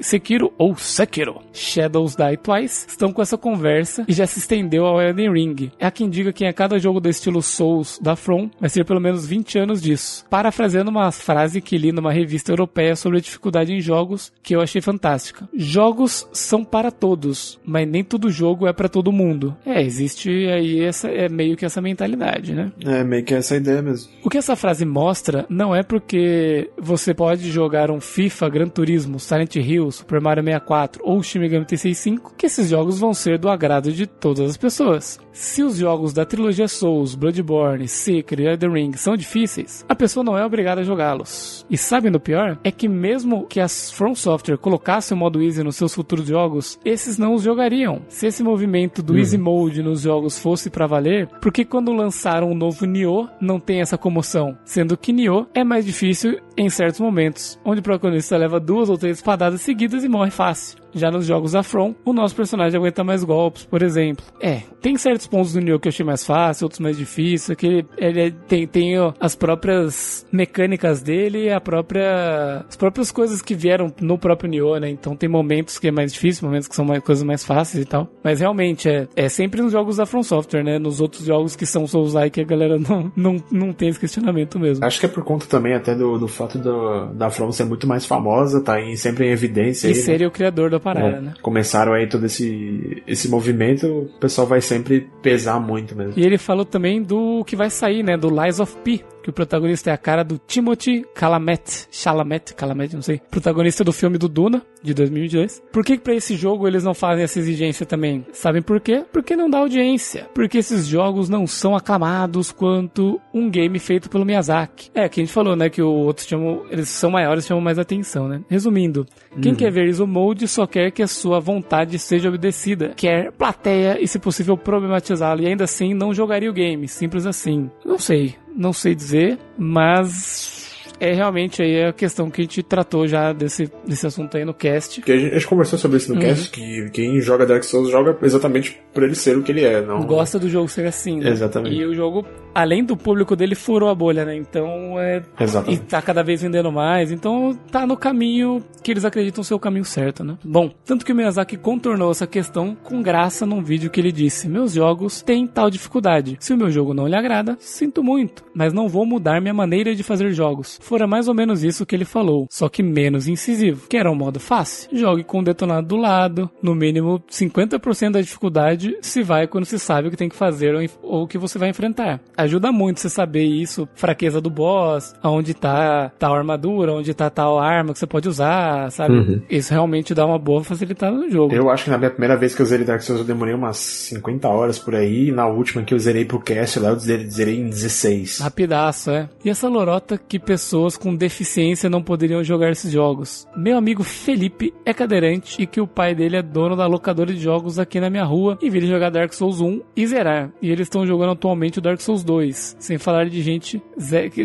Sekiro ou Sekiro, Shadows Die Twice, estão com essa conversa e já se estendeu ao Elden Ring. É quem diga que a cada jogo do estilo Souls da From vai ser pelo menos 20 anos disso. Parafraseando uma frase que li numa revista europeia sobre a dificuldade em jogos, que eu achei fantástica. Jogos são para todos, mas nem todo jogo é para todo mundo. É, existe aí essa é meio que essa mentalidade, né? É meio que essa ideia mesmo. O que essa frase mostra não é porque você pode jogar um FIFA, Gran Turismo, Silent Hill, Super Mario 64 ou Shin Megami Tensei 5 que esses jogos vão ser do agrado de todas as pessoas. Se os jogos da trilogia Souls, Bloodborne, Sekiro e Elden Ring são difíceis, a pessoa não é obrigada a jogá-los. E sabe no pior? É que mesmo que as From Software colocassem o modo Easy nos seus futuros jogos, esses não os jogariam. Se esse movimento do hum. Easy Mode nos jogos fosse para valer, por que quando lançaram um novo Nioh não tem essa comoção? Sendo que Nioh é mais difícil em certos momentos, onde o protagonista leva duas ou três espadadas seguidas e morre fácil. Já nos jogos da From, o nosso personagem aguenta mais golpes, por exemplo. É, tem certos pontos do Nioh que eu achei mais fácil, outros mais difíceis, que ele, ele tem, tem ó, as próprias mecânicas dele a própria, as próprias coisas que vieram no próprio Nioh, né? Então tem momentos que é mais difícil, momentos que são mais, coisas mais fáceis e tal. Mas realmente, é, é sempre nos jogos da From Software, né? Nos outros jogos que são Souls-like, a galera *laughs* não, não, não tem esse questionamento mesmo. Acho que é por conta também até do, do fato do, da From ser muito mais famosa, tá em, sempre em evidência. E aí, né? ser né? o criador da pararam, né? Começaram aí todo esse, esse movimento, o pessoal vai sempre pesar muito mesmo. E ele falou também do que vai sair, né? Do Lies of P, que o protagonista é a cara do Timothy Chalamet, Chalamet, Chalamet, não sei, protagonista do filme do Duna, de 2022. Por que para esse jogo eles não fazem essa exigência também? Sabem por quê? Porque não dá audiência. Porque esses jogos não são aclamados quanto um game feito pelo Miyazaki. É, que a gente falou, né, que o outros chamam, eles são maiores, chamam mais atenção, né? Resumindo, quem quer ver Iso Mode só quer que a sua vontade seja obedecida, quer plateia e, se possível, problematizá-lo, e ainda assim não jogaria o game, simples assim. Não sei, não sei dizer, mas é realmente aí a questão que a gente tratou já desse, desse assunto aí no cast. Que a gente, a gente conversou sobre isso no Uhum. cast, que quem joga Dark Souls joga exatamente por ele ser o que ele é, não... Gosta do jogo ser assim, né? Exatamente. E o jogo, além do público dele, furou a bolha, né? Então é. E Exatamente. tá cada vez vendendo mais, então tá no caminho que eles acreditam ser o caminho certo, né? Bom, tanto que o Miyazaki contornou essa questão com graça num vídeo que ele disse: Meus jogos têm tal dificuldade. Se o meu jogo não lhe agrada, sinto muito, mas não vou mudar minha maneira de fazer jogos. Fora mais ou menos isso que ele falou, só que menos incisivo. Quer um modo fácil? Jogue com o detonado do lado, no mínimo 50% da dificuldade se vai quando se sabe o que tem que fazer ou, o que você vai enfrentar. Ajuda muito você saber isso, fraqueza do boss, aonde tá tal armadura, onde tá tal arma que você pode usar, sabe? Uhum. Isso realmente dá uma boa facilitada no jogo. Eu acho que na minha primeira vez que eu zerei Dark Souls eu demorei umas 50 horas por aí, e na última que eu zerei pro cast lá eu zerei, zerei em 16. Rapidaço, é. E essa lorota que pessoas com deficiência não poderiam jogar esses jogos. Meu amigo Felipe é cadeirante e que o pai dele é dono da locadora de jogos aqui na minha rua e viria jogar Dark Souls 1 e zerar. E eles estão jogando atualmente o Dark Souls 2. Sem falar de gente,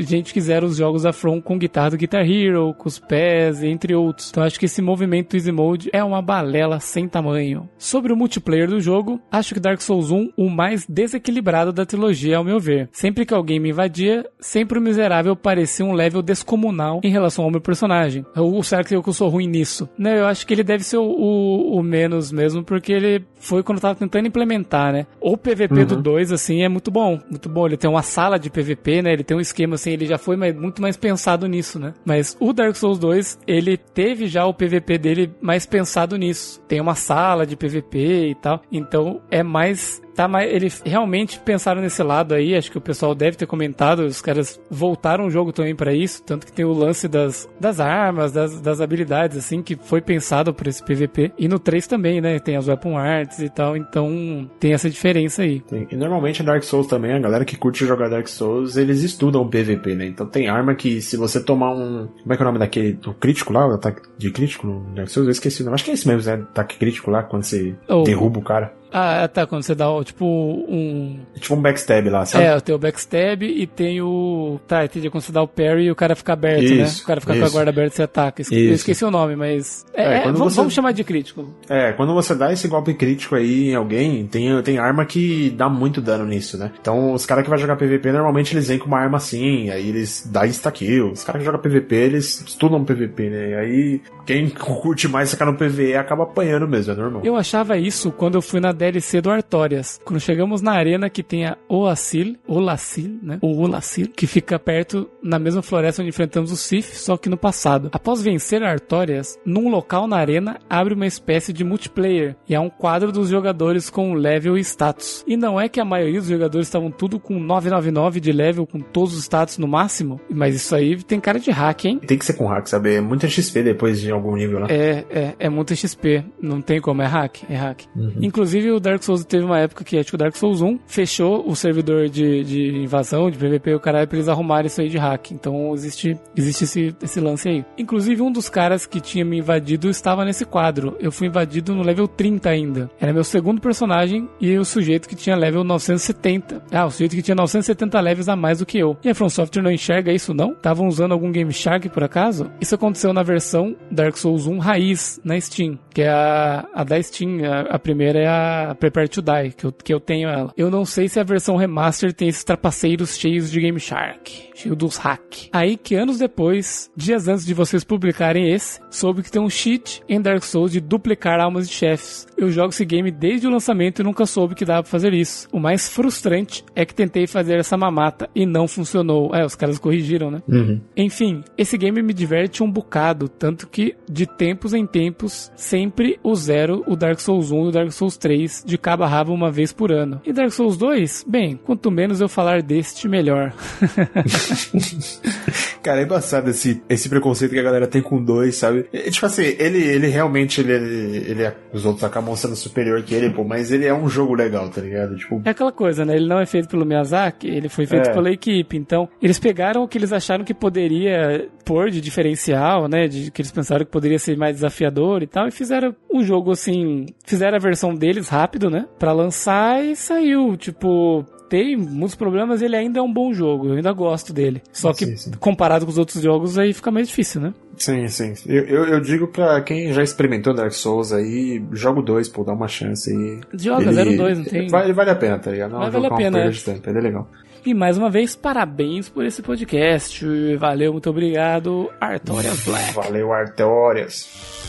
gente que zera os jogos da From com guitarra do Guitar Hero, com os pés, entre outros. Então acho que esse movimento Easy Mode é uma balela sem tamanho. Sobre o multiplayer do jogo, acho que Dark Souls 1 o mais desequilibrado da trilogia, ao meu ver. Sempre que alguém me invadia, sempre o miserável parecia um level descomunal em relação ao meu personagem. Ou será que eu sou ruim nisso? Né, eu acho que ele deve ser o, o- o menos mesmo, porque ele foi quando eu tava tentando implementar, né? O PVP do 2, assim, é muito bom. Muito bom. Ele tem uma sala de PVP, né? Ele tem um esquema, assim, ele já foi mais- muito mais pensado nisso, né? Mas o Dark Souls 2, ele teve já o PVP dele mais pensado nisso. Tem uma sala de PVP e tal. Então, é mais tá mais eles realmente pensaram nesse lado aí acho que o pessoal deve ter comentado os caras voltaram o jogo também pra isso tanto que tem o lance das, das armas das, das habilidades assim que foi pensado por esse PVP e no 3 também né tem as weapon arts e tal então tem essa diferença aí Tem- E normalmente Dark Souls também, a galera que curte jogar Dark Souls, eles estudam PVP, né? Então tem arma que se você tomar um. Como é que é o nome daquele? Do crítico lá? O ataque de crítico no Dark Souls? Eu esqueci o nome. Acho que é esse mesmo, né? Ataque crítico lá, quando você Oh. derruba o cara. Ah tá quando você dá tipo um É tipo um backstab lá, sabe? É, tem o backstab e tem o. Tá, entendi. Quando você dá o parry e o cara fica aberto, né? Isso, O cara fica com a isso. guarda aberta e você ataca. Esque- Eu Isso. esqueci o nome, mas. É, É, é, vamos, você- vamos chamar de crítico. É, quando você dá esse golpe crítico aí em alguém, tem, tem arma que dá muito dano nisso, né? Então, os caras que vai jogar PVP, normalmente eles vêm com uma arma assim, aí eles dão insta-kill. Os caras que jogam PVP, eles estudam PVP, né? E aí, quem *laughs* curte mais ficar no PVE acaba apanhando mesmo, é normal. Eu achava isso quando eu fui na DLC do Artorias. Quando chegamos na arena que tem a Oacil, Olacil, né? O Olacil, que fica perto na mesma floresta onde enfrentamos o Sif, só que no passado. Após vencer Artorias, num local na arena abre uma espécie de multiplayer e há um quadro dos jogadores com level e status. E não é que a maioria dos jogadores estavam tudo com 999 de level, com todos os status no máximo, mas isso aí tem cara de hack, hein? Tem que ser com hack, sabe? É muita XP depois de algum nível lá. É, é, é muito XP. Não tem como, é hack, é hack. Inclusive o Dark Souls teve uma época que acho que o Dark Souls 1 fechou o servidor de, de invasão, de PVP, o caralho, pra eles arrumarem isso aí de hack. Então existe, existe esse, esse lance aí. Inclusive um dos caras que tinha me invadido estava nesse quadro. Eu fui invadido no level 30 ainda. Era meu segundo personagem e o sujeito que tinha level 970. Ah, o sujeito que tinha 970 levels a mais do que eu. E a From Software não enxerga isso não? Estavam usando algum Game Shark por acaso? Isso aconteceu na versão Dark Souls 1 raiz na Steam, que é a, a da Steam. A, a primeira é a a Prepare to Die, que eu, que eu tenho ela. Eu não sei se a versão remaster tem esses trapaceiros cheios de Game Shark, cheio dos hack. Aí que anos depois, dias antes de vocês publicarem esse, soube que tem um cheat em Dark Souls de duplicar almas de chefes. Eu jogo esse game desde o lançamento e nunca soube que dava pra fazer isso. O mais frustrante é que tentei fazer essa mamata e não funcionou. É, os caras corrigiram, né? Uhum. Enfim, esse game me diverte um bocado, tanto que de tempos em tempos sempre o zero o Dark Souls 1 e o Dark Souls 3 de cabo a rabo uma vez por ano. E Dark Souls 2? Bem, quanto menos eu falar deste, melhor. *laughs* Cara, é embaçado esse, esse preconceito que a galera tem com dois, sabe? É, tipo assim, ele, ele realmente, ele, ele, ele é- os outros acabam sendo superior que ele, pô, mas ele é um jogo legal, tá ligado? Tipo, É aquela coisa, né? Ele não é feito pelo Miyazaki, ele foi feito É. pela equipe. Então, eles pegaram o que eles acharam que poderia pôr de diferencial, né? De que eles pensaram que poderia ser mais desafiador e tal, e fizeram um jogo assim. Fizeram a versão deles rápido, né? Pra lançar e saiu. Tipo. Tem muitos problemas, ele ainda é um bom jogo. Eu ainda gosto dele. Só que, Sim, sim. comparado com os outros jogos, aí fica mais difícil, né? sim, sim. Eu, eu, eu digo pra quem já experimentou Dark Souls aí, joga o 2, pô, dá uma chance aí. Joga, Ele- 02, não tem. Vale, vale a pena, tá ligado? Não, Mas vale a pena, é. tempo, ele é legal. E mais uma vez, parabéns por esse podcast. Valeu, muito obrigado, Artorias Black. Valeu, Arteórias.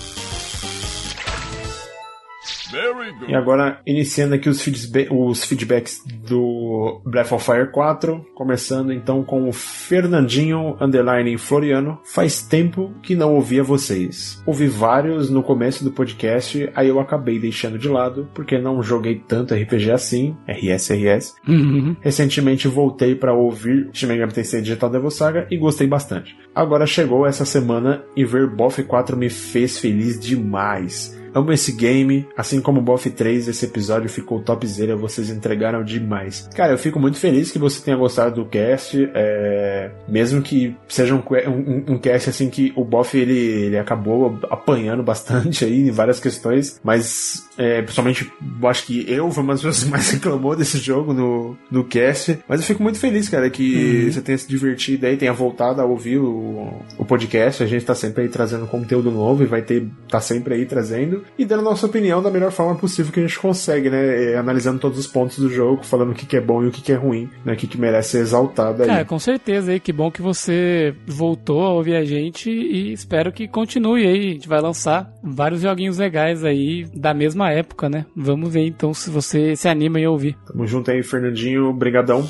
E agora, iniciando aqui os, feedba- os feedbacks do Breath of Fire 4, começando então com o Fernandinho Underline Floriano. Faz tempo que não ouvia vocês. Ouvi vários no começo do podcast, aí eu acabei deixando de lado, porque não joguei tanto RPG assim, RSRS. Uhum. Recentemente voltei para ouvir Shin Megami Tensei Digital Devil Saga e gostei bastante. Agora chegou essa semana e ver BoF 4 me fez feliz demais. Amo esse game, assim como o BoF 3, esse episódio ficou topzera, vocês entregaram demais. Cara, eu fico muito feliz que você tenha gostado do cast, é, mesmo que seja um, um- um cast assim que o BoF ele, ele acabou apanhando bastante aí em várias questões, mas é, principalmente eu acho que eu fui uma das pessoas que mais *laughs* reclamou desse jogo no, no cast, mas eu fico muito feliz, cara, que você tenha se divertido aí, tenha voltado a ouvir o, o podcast, a gente tá sempre aí trazendo conteúdo novo e vai ter, tá sempre aí trazendo e dando a nossa opinião da melhor forma possível que a gente consegue, né, é, analisando todos os pontos do jogo, falando o que, que é bom e o que, que é ruim, né, o que, que merece ser exaltado aí. Cara, com certeza aí, que bom que você voltou a ouvir a gente e espero que continue aí. A gente vai lançar vários joguinhos legais aí da mesma época, né? Vamos ver então se você se anima em ouvir. Tamo junto aí, Fernandinho, brigadão.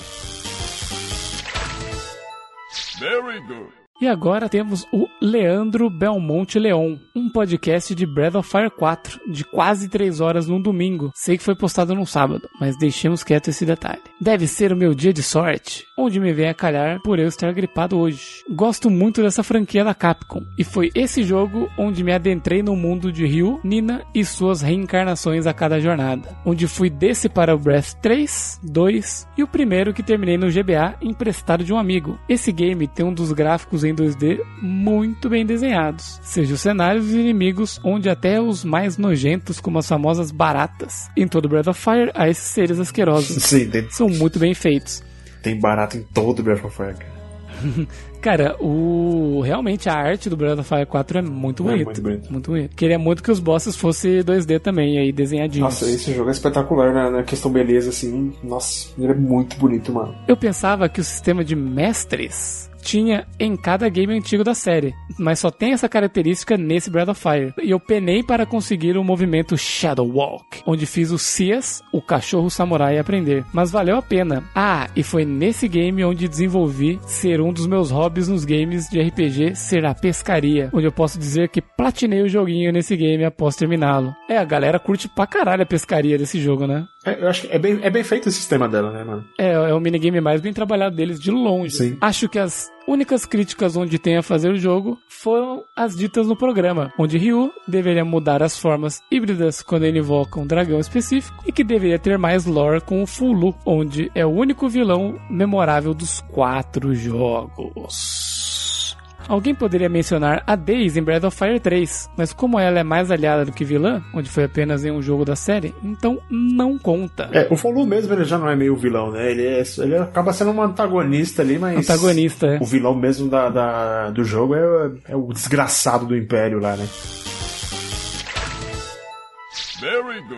E agora temos o Leandro Belmonte Leon, um podcast de Breath of Fire 4, de quase 3 horas num domingo. Sei que foi postado num sábado, mas deixemos quieto esse detalhe. Deve ser o meu dia de sorte, onde me vem a calhar por eu estar gripado hoje. Gosto muito dessa franquia da Capcom, e foi esse jogo onde me adentrei no mundo de Ryu, Nina e suas reencarnações a cada jornada, onde fui desse para o Breath 3, 2 e o primeiro que terminei no GBA emprestado de um amigo. Esse game tem um dos gráficos em 2D muito bem desenhados, seja os cenários e inimigos, onde até os mais nojentos, como as famosas baratas, em todo Breath of Fire, há esses seres asquerosos. *laughs* Sim, tem, São muito bem feitos. tem barato em todo Breath of Fire, cara. *laughs* Cara, o realmente a arte do Breath of Fire 4 é muito É bonita. muito bonito. Muito bonito. Queria muito que os bosses fossem 2D também, aí desenhadinhos. Nossa, esse jogo é espetacular na, na questão beleza, assim. Nossa, ele é muito bonito, mano. Eu pensava que o sistema de mestres tinha em cada game antigo da série, mas só tem essa característica nesse Breath of Fire. E eu penei para conseguir o movimento Shadow Walk, onde fiz o Cias, o cachorro samurai, aprender. Mas valeu a pena. Ah, e foi nesse game onde desenvolvi ser um dos meus hobbies nos games de RPG ser a pescaria, onde eu posso dizer que platinei o joguinho nesse game após terminá-lo. É, a galera curte pra caralho a pescaria desse jogo, né? É, eu acho que é bem, é bem feito o sistema dela, né, mano? É, é o minigame mais bem trabalhado deles de longe. Sim. Acho que as únicas críticas onde tem a fazer o jogo foram as ditas no programa, onde Ryu deveria mudar as formas híbridas quando ele invoca um dragão específico e que deveria ter mais lore com o Fulu, onde é o único vilão memorável dos quatro jogos. Alguém poderia mencionar a Daisy em Breath of Fire 3, mas como ela é mais aliada do que vilã, onde foi apenas em um jogo da série, então não conta. É, o Folu mesmo ele já não é meio vilão, né? Ele, é, ele acaba sendo um antagonista ali, mas. Antagonista, é. O vilão mesmo da, da- do jogo é, é o desgraçado do Império lá, né?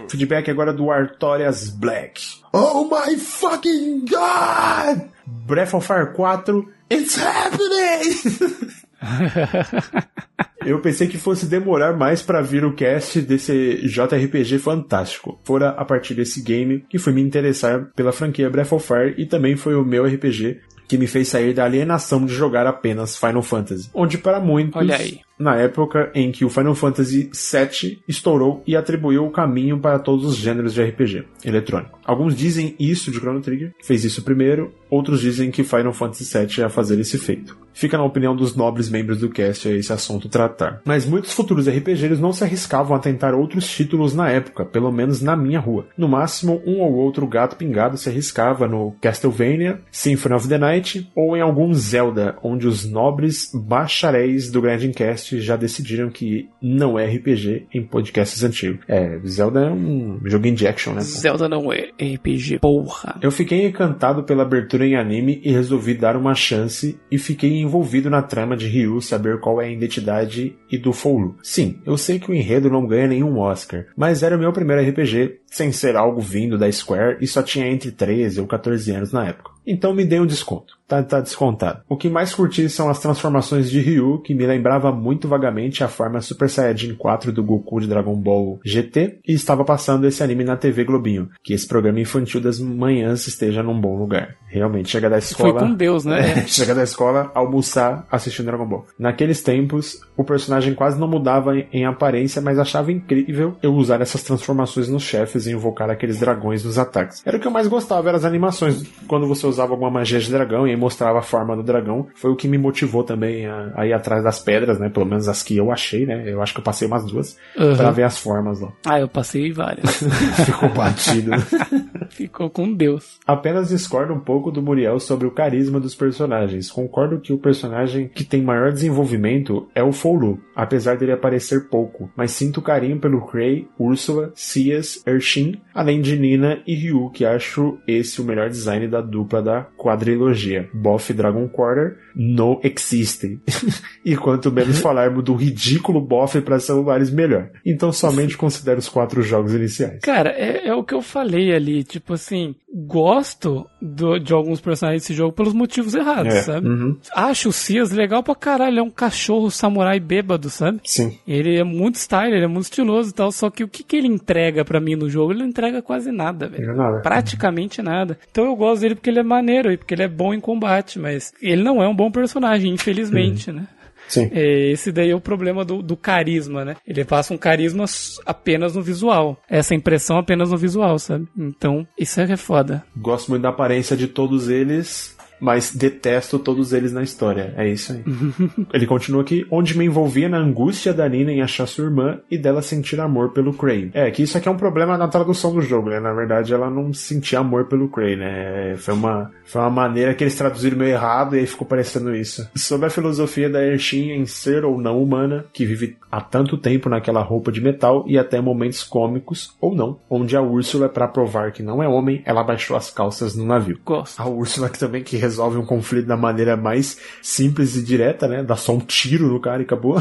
Feedback agora do Artorias Black. Oh my fucking god! Breath of Fire 4, it's happening! *laughs* Eu pensei que fosse demorar mais para vir o cast desse JRPG fantástico. Fora a partir desse game que fui me interessar pela franquia Breath of Fire e também foi o meu RPG que me fez sair da alienação de jogar apenas Final Fantasy, onde para muitos Olha aí. Na época em que o Final Fantasy VII estourou e atribuiu o caminho para todos os gêneros de RPG eletrônico. Alguns dizem isso de Chrono Trigger, fez isso primeiro, outros dizem que Final Fantasy VII ia fazer esse feito. Fica na opinião dos nobres membros do cast a esse assunto tratar. Mas muitos futuros RPGs não se arriscavam a tentar outros títulos na época, pelo menos na minha rua. No máximo, um ou outro gato pingado se arriscava no Castlevania, Symphony of the Night ou em algum Zelda, onde os nobres bacharéis do Grand Cast já decidiram que não é RPG em podcasts antigos. É, Zelda é um joguinho de action, né? Zelda não é RPG, porra. Eu fiquei encantado pela abertura em anime e resolvi dar uma chance e fiquei envolvido na trama de Ryu saber qual é a identidade e do Foulu. Sim, eu sei que o enredo não ganha nenhum Oscar, mas era o meu primeiro RPG, sem ser algo vindo da Square e só tinha entre 13 ou 14 anos na época. Então me dei um desconto. Tá, tá descontado. O que mais curti são as transformações de Ryu, que me lembrava muito vagamente a forma Super Saiyajin 4 do Goku de Dragon Ball GT, e estava passando esse anime na TV Globinho. Que esse programa infantil das manhãs esteja num bom lugar. Realmente, chega da Foi escola. com Deus, né? *laughs* É, chega da escola, almoçar, assistindo Dragon Ball. Naqueles tempos, o personagem quase não mudava em- em aparência, mas achava incrível eu usar essas transformações nos chefes e invocar aqueles dragões nos ataques. Era o que eu mais gostava, eram as animações. Quando você usava alguma magia de dragão e aí mostrava a forma do dragão, foi o que me motivou também a, a ir atrás das pedras, né? Pelo menos as que eu achei, né? Eu acho que eu passei umas duas Uhum. pra ver as formas lá. Ah, eu passei várias. *laughs* *laughs* Ficou batido. *laughs* Ficou com Deus. Apenas discordo um pouco do Muriel sobre o carisma dos personagens. Concordo que o personagem que tem maior desenvolvimento é o Foulu, apesar dele aparecer pouco, mas sinto carinho pelo Cray, Úrsula, Cias, Ershin, além de Nina e Ryu, que acho esse o melhor design da dupla da quadrilogia. Boff Dragon Quarter no existe. *laughs* e quanto menos *laughs* falarmos do ridículo Boff para celulares, melhor. Então somente considero os quatro jogos iniciais. Cara, é, é o que eu falei ali. Tipo assim, gosto do- de alguns personagens desse jogo pelos motivos errados, É, sabe? uhum. Acho o Cias legal pra caralho. Ele é um cachorro samurai bêbado, sabe? Sim. Ele é muito style, ele é muito estiloso e tal. Só que o que, que ele entrega pra mim no jogo? Ele não entrega quase nada, velho. Não é nada. Praticamente nada. Então eu gosto dele porque ele é maneiro porque ele é bom em combate, mas ele não é um bom personagem, infelizmente, né? Sim. É, Esse daí é o problema do, do carisma, né? Ele passa um carisma apenas no visual. Essa impressão apenas no visual, sabe? Então, isso é que é foda. Gosto muito da aparência de todos eles, mas detesto todos eles na história. É isso aí. *laughs* Ele continua aqui, onde me envolvia na angústia da Nina em achar sua irmã e dela sentir amor pelo Cray. É, que isso aqui é um problema na tradução do jogo, né? Na verdade, ela não sentia amor pelo Cray, né? Foi uma, foi uma maneira que eles traduziram meio errado e aí ficou parecendo isso. Sobre a filosofia da Ershin em ser ou não humana, que vive há tanto tempo naquela roupa de metal e até momentos cômicos, ou não, onde a Úrsula, para provar que não é homem, ela baixou as calças no navio. Gosto. A Úrsula que também que resolve um conflito da maneira mais simples e direta, né? Dá só um tiro no cara e acabou.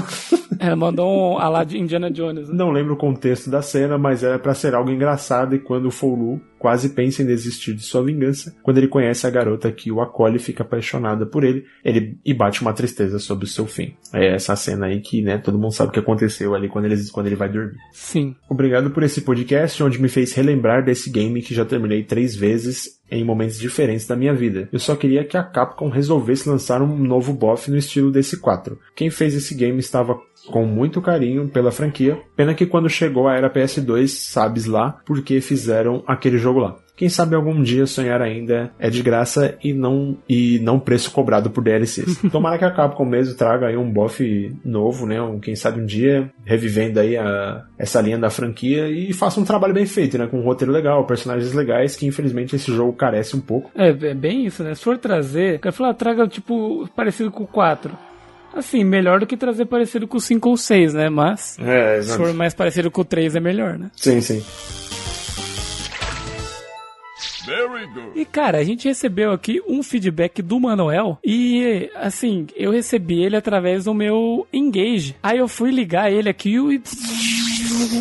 Ela *laughs* mandou um a lá de Indiana Jones. Né? Não lembro o contexto da cena, mas era pra ser algo engraçado e quando o Foulu quase pensa em desistir de sua vingança, quando ele conhece a garota que o acolhe e fica apaixonada por ele, ele e bate uma tristeza sobre o seu fim. É essa cena aí que, né, todo mundo sabe o que aconteceu ali quando ele, quando ele vai dormir. Sim. Obrigado por esse podcast onde me fez relembrar desse game que já terminei três vezes em momentos diferentes da minha vida. Eu só queria que a Capcom resolvesse lançar um novo BOF no estilo desse 4. Quem fez esse game estava com muito carinho pela franquia. Pena que quando chegou a era PS2, sabes lá porque fizeram aquele jogo lá. Quem sabe algum dia sonhar ainda é de graça e não e não preço cobrado por DLCs. *laughs* Tomara que a Capcom mesmo traga aí um buff novo, né? Um, quem sabe um dia revivendo aí a, essa linha da franquia e faça um trabalho bem feito, né? Com um roteiro legal, personagens legais, que infelizmente esse jogo carece um pouco. É, é bem isso, né? Se for trazer, quer falar, traga tipo parecido com o 4. Assim, melhor do que trazer parecido com o 5 ou 6, né? Mas É, se for mais parecido com o 3 é melhor, né? Sim, sim. E cara, a gente recebeu aqui um feedback do Manuel e assim, eu recebi ele através do meu Engage. Aí eu fui ligar ele aqui e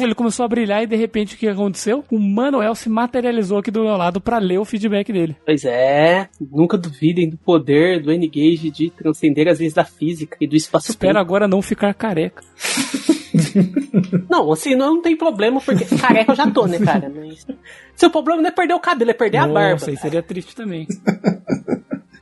ele começou a brilhar e de repente o que aconteceu? O Manuel se materializou aqui do meu lado para ler o feedback dele. Pois é, nunca duvidem do poder do N-Gage de transcender as leis da física e do espaço Espero agora não ficar careca. *laughs* não, assim, não, não tem problema, porque careca eu já tô, né, cara? Mas. *laughs* Seu problema não é perder o cabelo, é perder Nossa, a barba. Isso seria triste também. *laughs*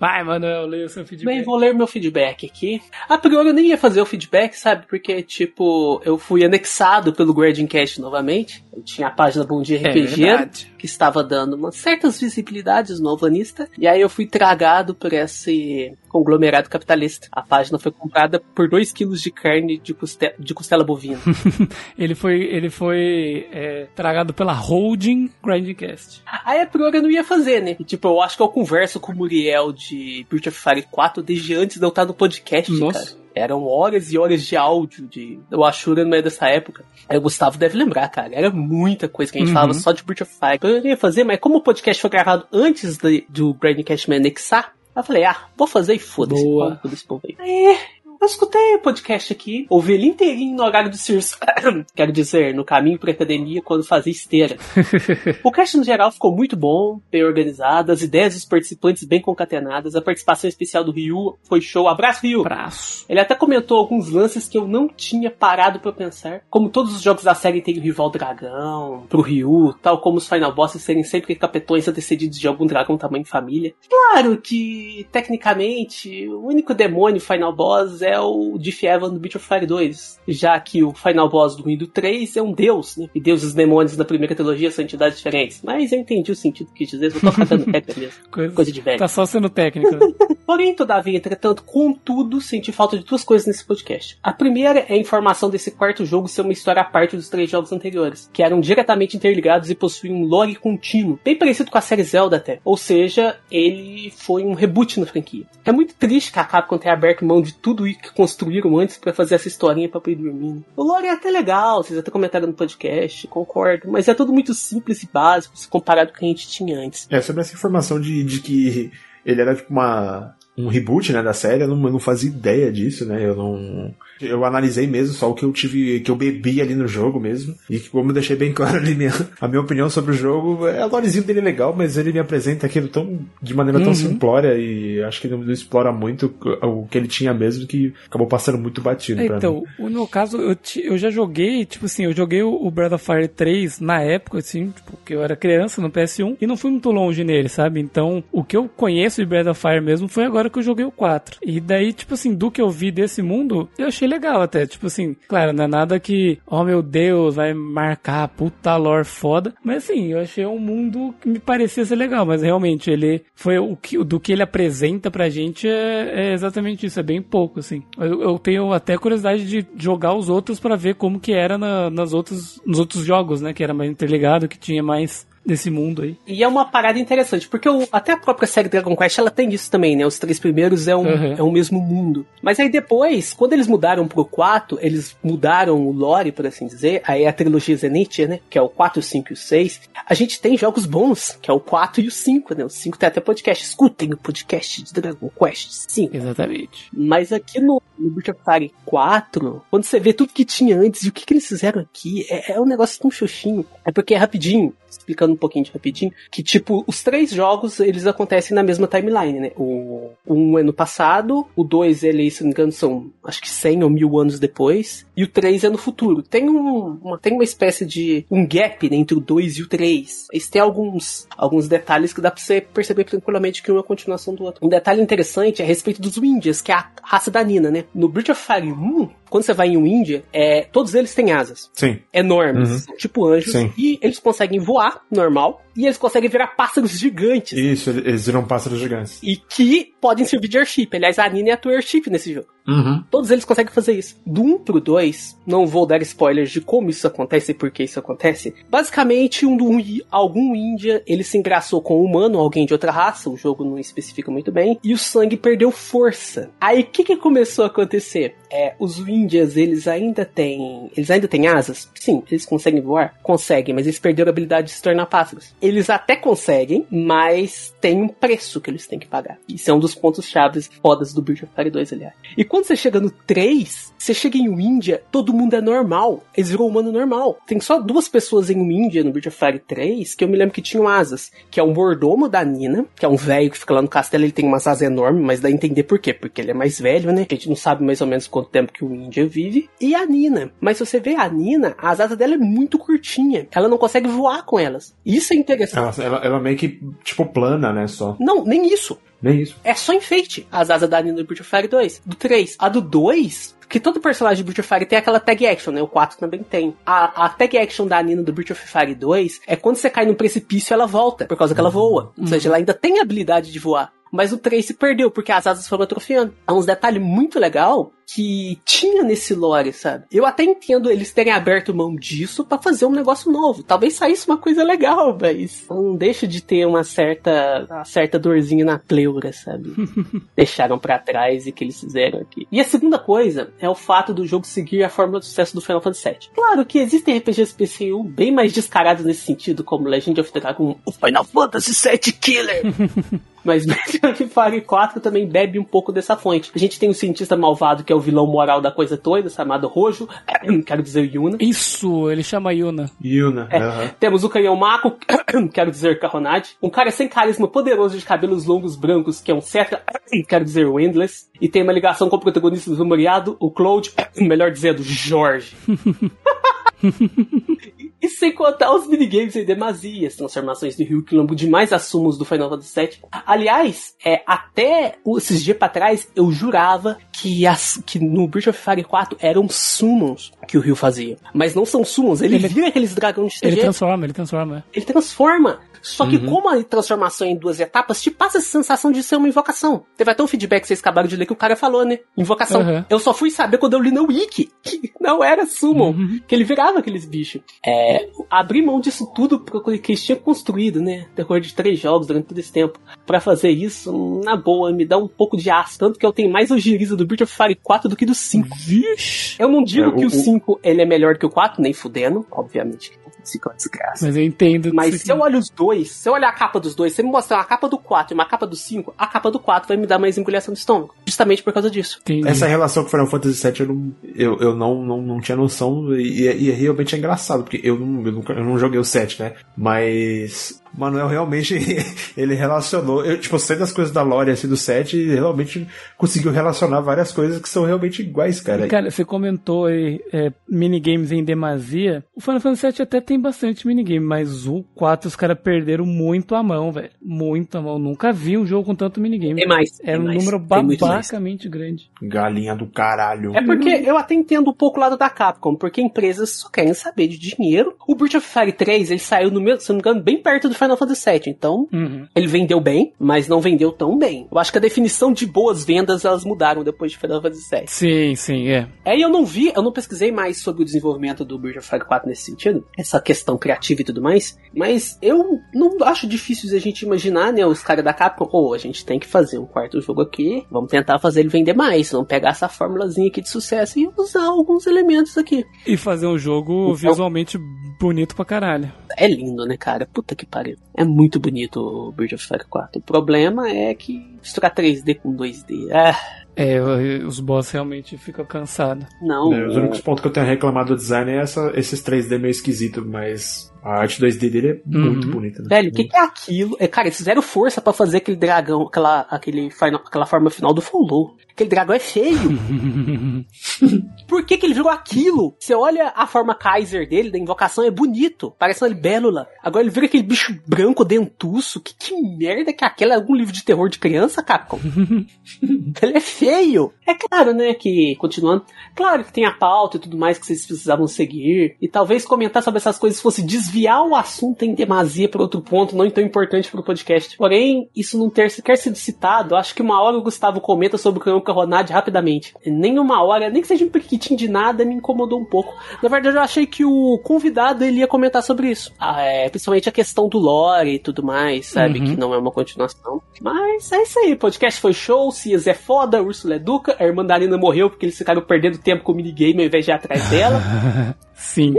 Vai, Manuel, leia o seu feedback. Bem, vou ler meu feedback aqui. A priori eu nem ia fazer o feedback, sabe? Porque, tipo, eu fui anexado pelo Grading Cast novamente. Eu tinha a página Bom Dia RPG, é que estava dando umas certas visibilidades no Alvanista. E aí eu fui tragado por esse conglomerado capitalista. A página foi comprada por 2 quilos de carne de, costela, de costela bovina. *laughs* ele foi, ele foi é, tragado pela holding Grindcast. Aí a priori eu não ia fazer, né? E, tipo, eu acho que eu converso com o Muriel de Breath of Fire 4 desde antes de eu estar no podcast, Nossa. cara. Eram horas e horas de áudio de o Ashura no meio dessa época. Aí o Gustavo deve lembrar, cara. Era muita coisa que a gente uhum. falava só de Breath of Fire. Eu ia fazer, mas como o podcast foi gravado antes de, do Grindcast me anexar, eu falei, ah, vou fazer e foda-se. Foda-se, povo aí. aí eu escutei o podcast aqui, ouvi ele inteirinho no horário do Circe. *coughs* Quero dizer, no caminho pra academia quando fazia esteira. *laughs* o cast no geral ficou muito bom, bem organizado, as ideias dos participantes bem concatenadas, a participação especial do Ryu foi show. Abraço, Ryu! Abraço. Ele até comentou alguns lances que eu não tinha parado para pensar. Como todos os jogos da série têm o rival dragão, pro Ryu, tal como os Final Bosses serem sempre capetões antecedidos de algum dragão tamanho família. Claro que, tecnicamente, o único demônio Final Boss é é o Diff Evan do Beat of Fire 2, já que o final boss do Windows 3 é um deus, né? E deuses e demônios na primeira trilogia são entidades diferentes. Mas eu entendi o sentido que dizer, vou tô cagando *laughs* pé mesmo. Coisa, Coisa de velho. Tá só sendo técnico. *laughs* Porém, todavia, entretanto, contudo, senti falta de duas coisas nesse podcast. A primeira é a informação desse quarto jogo ser uma história à parte dos três jogos anteriores, que eram diretamente interligados e possuíam um lore contínuo, bem parecido com a série Zelda até. Ou seja, ele foi um reboot na franquia. É muito triste que a Capcom tenha aberto mão de tudo que construíram antes para fazer essa historinha pra ir dormindo. O lore é até legal, vocês até comentaram no podcast, concordo, mas é tudo muito simples e básico se comparado com o que a gente tinha antes. É, sobre essa informação de, de que ele era tipo uma um reboot né, da série, eu não, eu não fazia ideia disso, né? Eu não eu analisei mesmo só o que eu tive, que eu bebi ali no jogo mesmo. E que, como eu deixei bem *laughs* claro ali, minha, a minha opinião sobre o jogo, é, o lorezinho dele é legal, mas ele me apresenta aquilo tão, de maneira tão uhum. simplória e acho que ele não explora muito o que ele tinha mesmo, que acabou passando muito batido. É, então, mim. no caso, eu, eu já joguei, tipo assim, eu joguei o Breath of Fire 3 na época, assim, tipo, que eu era criança no PS1 e não fui muito longe nele, sabe? Então, o que eu conheço de Breath of Fire mesmo foi agora que eu joguei o 4. E daí, tipo assim, do que eu vi desse mundo, eu achei legal até. Tipo assim, claro, não é nada que, oh meu Deus, vai marcar puta lore foda. Mas assim, eu achei um mundo que me parecia ser legal. Mas realmente, ele foi o que, do que ele apresenta pra gente é, é exatamente isso. É bem pouco, assim. Eu, eu, tenho até curiosidade de jogar os outros para ver como que era na, nas outros, nos outros jogos, né? Que era mais interligado, que tinha mais desse mundo aí. E é uma parada interessante, porque o, até a própria série Dragon Quest ela tem isso também, né? Os três primeiros é um, uhum. é um mesmo mundo. Mas aí depois, quando eles mudaram pro 4, eles mudaram o lore, por assim dizer, aí a trilogia Zenith, né? Que é o 4, o 5 e o 6. A gente tem jogos bons, que é o 4 e o 5, né? O 5 tem até podcast. Escutem o podcast de Dragon Quest 5. Exatamente. Mas aqui no, no Breath of Fire 4, quando você vê tudo que tinha antes e o que, que eles fizeram aqui, é, é um negócio tão xoxinho. É porque é rapidinho, explicando um pouquinho de rapidinho, que tipo, os três jogos, eles acontecem na mesma timeline, né? O um é no passado, o dois, ele, se não me engano, são acho que 100 ou mil anos depois, e o três é no futuro. Tem um, uma, tem uma espécie de um gap né, entre o dois e o três. Eles têm alguns, alguns detalhes que dá pra você perceber tranquilamente que um é a continuação do outro. Um detalhe interessante é a respeito dos Windias, que é a raça da Nina, né? No Bridge of Fire 1, quando você vai em um Índia, é, todos eles têm asas. Sim. Enormes, uhum. tipo anjos. Sim. E eles conseguem voar, normal, e eles conseguem virar pássaros gigantes. Isso, eles viram pássaros gigantes. E que podem servir de airship. Aliás, a Nina é a tua airship nesse jogo. Uhum. Todos eles conseguem fazer isso. Do 1 pro 2, não vou dar spoilers de como isso acontece e por que isso acontece. Basicamente, um, um, algum índia, ele se engraçou com um humano, alguém de outra raça, o jogo não especifica muito bem, e o sangue perdeu força. Aí, o que que começou a acontecer? É, os índias, eles ainda têm, eles ainda têm asas? Sim, eles conseguem voar? Conseguem, mas eles perderam a habilidade de se tornar pássaros. Eles até conseguem, mas tem um preço que eles têm que pagar. Isso é um dos pontos chaves fodas do Breath of Fire 2, aliás. E quando você chega no 3, você chega em Windia, todo mundo é normal. Eles viram humano normal. Tem só duas pessoas em Windia no Breath of Fire 3 que eu me lembro que tinham asas. Que é o mordomo da Nina, que é um velho que fica lá no castelo, ele tem umas asas enormes, mas dá a entender por quê. Porque ele é mais velho, né? A gente não sabe mais ou menos quanto tempo que o Índia vive. E a Nina. Mas se você vê a Nina, as asas dela é muito curtinha. Ela não consegue voar com elas. Isso é interessante. Ela, ela, ela meio que, tipo, plana, né? Só. Não, nem isso. Nem isso. É só enfeite as asas da Nina do Breath of Fire 2. Do 3. A do 2, que todo personagem de Breath of Fire tem aquela tag action, né? O 4 também tem. A, a tag action da Nina do Breath of Fire 2 é quando você cai num precipício ela volta, por causa que ela voa. Ou seja, ela ainda tem a habilidade de voar. Mas o 3 se perdeu, porque as asas foram atrofiando. Há uns detalhes muito legal que tinha nesse lore, sabe? Eu até entendo eles terem aberto mão disso para fazer um negócio novo. Talvez saísse uma coisa legal, *laughs* mas não deixa de ter uma certa, uma certa dorzinha na pleura, sabe? *laughs* Deixaram para trás e que eles fizeram aqui. E a segunda coisa é o fato do jogo seguir a fórmula de sucesso do Final Fantasy VII. Claro que existem RPGs PCU bem mais descarados nesse sentido, como Legend of the Dragon, o Final Fantasy VII Killer. *laughs* Mas of Fire 4 também bebe um pouco dessa fonte. A gente tem um cientista malvado que é o vilão moral da coisa toda, chamado Rojo, *clears throat* quero dizer Yuna. Isso, ele chama Yuna. Yuna. É. aham. Temos o canhão Mako, *clears throat* quero dizer Carronade. Um cara sem carisma poderoso de cabelos longos brancos, que é um Cetra, *clears throat* quero dizer o Endless. E tem uma ligação com o protagonista desmemoriado, o Claude, melhor dizendo, Jorge. *laughs* *laughs* E sem contar os minigames em demasia, as transformações do Ryu Quilombo de mais assumos do Final Fantasy VII. Aliás, é, até esses dias pra trás, eu jurava que, as, que no Breath of Fire 4 eram summons que o Ryu fazia. Mas não são summons, ele, Ele- vira aqueles dragões de Ele transforma, ele transforma. é. ele transforma. Só que como a transformação é em duas etapas, te passa essa sensação de ser uma invocação. Teve até um feedback que vocês acabaram de ler que o cara falou, né? Invocação. Uhum. Eu só fui saber quando eu li no wiki que não era summon, que ele virava aqueles bichos. É, abrir mão disso tudo porque que eles tinham construído, né? Depois de três jogos durante todo esse tempo. Pra fazer isso, na boa, me dá um pouco de aço. Tanto que eu tenho mais ojeriza do Breath of Fire 4 do que do 5. Vixe! Eu não digo É, que o- o 5 ele é melhor que o 4, nem fudendo, obviamente. O 5 uma desgraça. Mas eu entendo. Mas se eu olho os dois, se eu olhar a capa dos dois, se me mostrar uma capa do 4 e uma capa do 5, a capa do 4 vai me dar mais engolhação de estômago. Justamente por causa disso. Entendi. Essa relação com Final Fantasy VII eu não, eu, eu não, não, não tinha noção e, e realmente é engraçado, porque eu não, eu, nunca, eu não joguei o 7, né? Mas Manuel realmente *laughs* ele relacionou, eu, tipo, sei das coisas da lore assim do 7 e realmente conseguiu relacionar várias coisas que são realmente iguais, cara. Cara, você comentou aí é, minigames em demasia. O Final Fantasy VII até tem bastante minigame, mas o 4 os caras perderam muito a mão, velho. Muito a mão. Nunca vi um jogo com tanto minigame. Tem mais. Era tem um mais, número babacamente grande. Galinha do caralho. É porque eu até entendo um pouco o lado da Capcom, porque empresas só querem saber de dinheiro. O Breath of Fire 3, ele saiu, no meu, se não me engano, bem perto do Final Fantasy VII, então Uhum. ele vendeu bem, mas não vendeu tão bem. Eu acho que a definição de boas vendas, elas mudaram depois de Final Fantasy VII. Sim, sim, é. Aí eu não vi, eu não pesquisei mais sobre o desenvolvimento do Breath of Fire 4 nesse sentido, essa questão criativa e tudo mais, mas eu não acho difícil a gente imaginar, né, os caras da Capcom, oh, a gente tem que fazer um quarto jogo aqui, vamos tentar fazer ele vender mais, vamos pegar essa formulazinha aqui de sucesso e usar alguns elementos aqui. E fazer um jogo Então- visualmente bonito pra caralho. É lindo, né, cara? Puta que pariu. É muito bonito o Breath of Fire 4. O problema é que misturar 3D com 2D. Ah, É, os boss realmente ficam cansados. não. É, os únicos pontos que eu tenho a reclamar do design é essa, esses 3D meio esquisito, mas a arte 2D dele é muito Uhum. bonita, né? Velho, o que, que é aquilo? É, cara, eles fizeram força pra fazer aquele dragão, aquela, aquele final, aquela forma final do Follow. Aquele dragão é feio. *laughs* Por que, que ele virou aquilo? Você olha a forma Kaiser dele, da invocação, é bonito. Parece uma libélula. Agora ele vira aquele bicho branco dentuço. Que, que merda que é aquela? É algum livro de terror de criança, Capcom? *laughs* ele é feio. É claro, né, que, continuando, claro que tem a pauta e tudo mais que vocês precisavam seguir. E talvez comentar sobre essas coisas fosse desviar o assunto em demasia para outro ponto não tão importante pro podcast. Porém, isso não ter sequer sido citado, acho que uma hora o Gustavo comenta sobre o canhão Carronade rapidamente. Nem uma hora, nem que seja um piquitinho de nada, me incomodou um pouco. Na verdade, eu achei que o convidado ele ia comentar sobre isso. Ah, é, principalmente a questão do lore e tudo mais, sabe? Uhum. Que não é uma continuação. Mas é isso aí, o podcast foi show, Cias é foda, a Úrsula é duca, a irmã da Alina morreu porque eles ficaram perdendo tempo com o minigame ao invés de ir atrás dela. *laughs* Sim.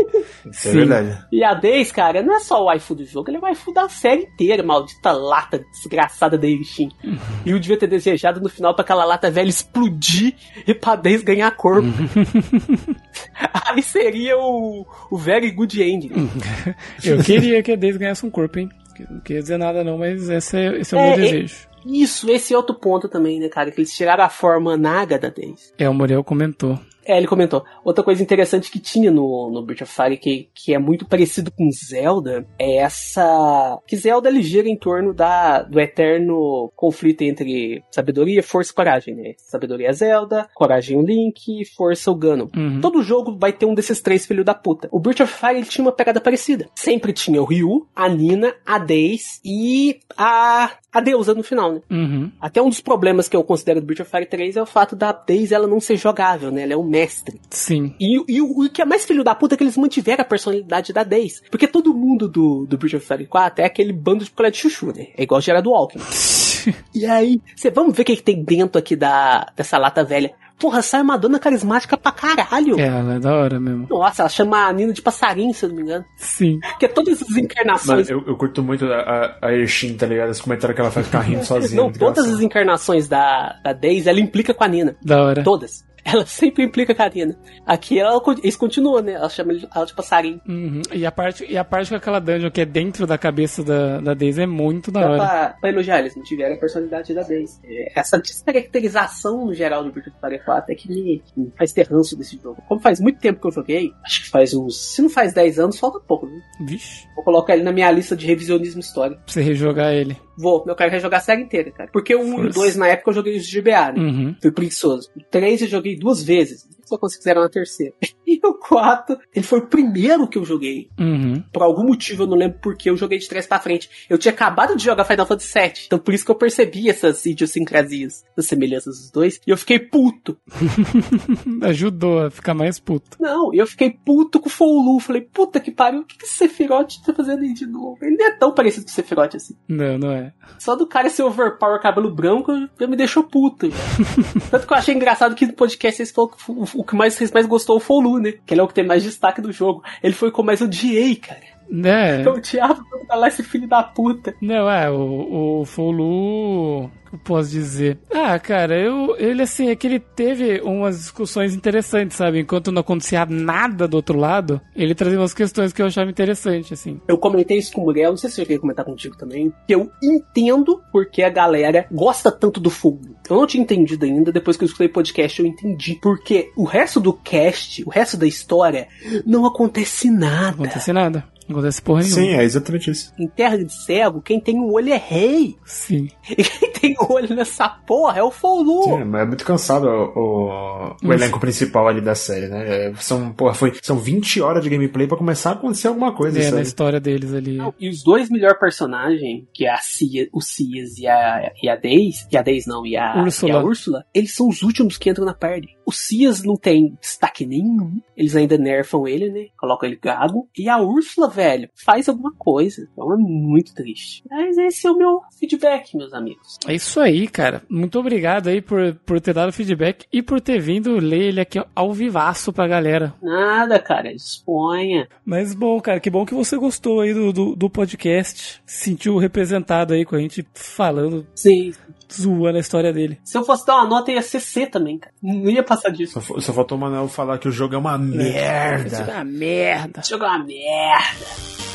Isso *laughs* é verdade. E a Days, cara, não é só o waifu do jogo, ele é o waifu da série inteira, maldita lata desgraçada da Erishin. Uhum. E eu devia ter desejado no final pra aquela lata velha explodir e pra Days ganhar corpo. Uhum. *laughs* Aí seria o, o very good end. *laughs* Eu queria que a Daisy ganhasse um corpo, hein? Não queria dizer nada não, mas esse é, esse é o É, meu é- desejo. Isso, esse é outro ponto também, né, cara? Que eles tiraram a forma naga da Days. É, o Muriel comentou. É, ele comentou. Outra coisa interessante que tinha no, no Breath of Fire, que, que é muito parecido com Zelda, é essa. Que Zelda ele gira em torno da, do eterno conflito entre sabedoria, força e coragem, né? Sabedoria é Zelda, coragem o Link, força o Ganon. Uhum. Todo jogo vai ter um desses três filhos da puta. O Breath of Fire ele tinha uma pegada parecida. Sempre tinha o Ryu, a Nina, a Days e a, a deusa no final, né? Uhum. Até um dos problemas que eu considero do Breath of Fire 3 é o fato da Daisy ela não ser jogável, né? Ela é um mestre. Sim. E, e o, o que é mais filho da puta é que eles mantiveram a personalidade da Daisy. Porque todo mundo do, do Breath of Fire 4 é aquele bando de colher de chuchu, né? É igual Gerard Walking. *laughs* e aí, você vamos ver o que, que tem dentro aqui da, dessa lata velha. Porra, sai uma dona carismática pra caralho. É, ela é da hora mesmo. Nossa, ela chama a Nina de passarinho, se eu não me engano. Sim. Porque todas as Mano, encarnações. eu, eu curto muito a, a, a Ershin, tá ligado? Esse comentário que ela faz ficar rindo *laughs* sozinha. não, todas as encarnações da, da Daisy, ela implica com a Nina. Da hora. Todas. Ela sempre implica a Nina. Aqui ela, eles continuam, né? Ela chama ela de passarinho. Uhum. E, a parte, e a parte com aquela dungeon que é dentro da cabeça da, da Daisy é muito da hora. pra, pra elogiar, eles não tiveram a personalidade da Daisy. É, Essa descaracterização no geral do of Fire 4 é que me, me faz ter ranço desse jogo. Como faz muito tempo que eu joguei, acho que faz uns. Se não faz 10 anos, falta pouco, viu? Vixe. Vou colocar ele na minha lista de revisionismo histórico. Pra você rejogar ele. Vou, eu quero rejogar a série inteira, cara. Porque o 1 e o Força. 2 na época eu joguei os de GBA, né? Uhum. Fui preguiçoso. O 3 eu joguei duas vezes. Só consegui zerar na terceira. *laughs* E o 4, ele foi o primeiro que eu joguei. Uhum. Por algum motivo, eu não lembro porque eu joguei de trás pra frente. Eu tinha acabado de jogar Final Fantasy VII. Então por isso que eu percebi essas idiosincrasias, as semelhanças dos dois. E eu fiquei puto. *laughs* Ajudou a ficar mais puto. Não, eu fiquei puto com o Foulu. Falei, puta que pariu, o que, que esse Sephiroth tá fazendo aí de novo? Ele não é tão parecido com o Sephiroth assim. Não, não é. Só do cara ser overpower cabelo branco já me deixou puto. *laughs* Tanto que eu achei engraçado que no podcast vocês falaram que o, o que mais, mais gostou é o Foulu, né? Que ele é o que tem mais destaque do jogo. Ele foi com mais odiei, cara. Né? Eu odiava quando tá lá esse filho da puta. Não, é, o, o. O eu posso dizer? Ah, cara, eu, ele assim, é que ele teve umas discussões interessantes, sabe? Enquanto não acontecia nada do outro lado, ele trazia umas questões que eu achava interessante, assim. Eu comentei isso com o Muriel, não sei se eu queria comentar contigo também, que eu entendo porque a galera gosta tanto do fogo. Eu não tinha entendido ainda, depois que eu escutei o podcast eu entendi. Porque o resto do cast, o resto da história, não acontece nada. Não acontece nada. Não acontece porra nenhuma. Sim, é exatamente isso. Em terra de cego, quem tem um olho é rei. Sim. *laughs* Tem olho nessa porra é o Foulu. Sim, mas é muito cansado o, o- o elenco principal ali da série, né? É, São, porra, foi, são 20 horas de gameplay pra começar a acontecer alguma coisa, É, na sabe? história deles ali. E os dois melhores personagens, que é a Cia, o Cias e a, e a Days, e a Days não, e a Úrsula. e a Úrsula, eles são os últimos que entram na party. O Cias não tem destaque nenhum, eles ainda nerfam ele, né? Colocam ele gago. E a Úrsula, velho, faz alguma coisa. Então é muito triste. Mas esse é o meu feedback, meus amigos. É isso aí, cara. Muito obrigado aí por, por ter dado feedback e por ter vindo ler ele aqui ao vivaço pra galera. Nada, cara, disponha. Mas bom, cara, que bom que você gostou aí do, do, do podcast. Se sentiu representado aí com a gente falando, Sim. zoando a história dele. Se eu fosse dar uma nota, ia ser C também, cara. Não ia passar disso. Só, só faltou o Manuel falar que o jogo é uma merda. Isso é uma merda. Esse jogo é uma merda.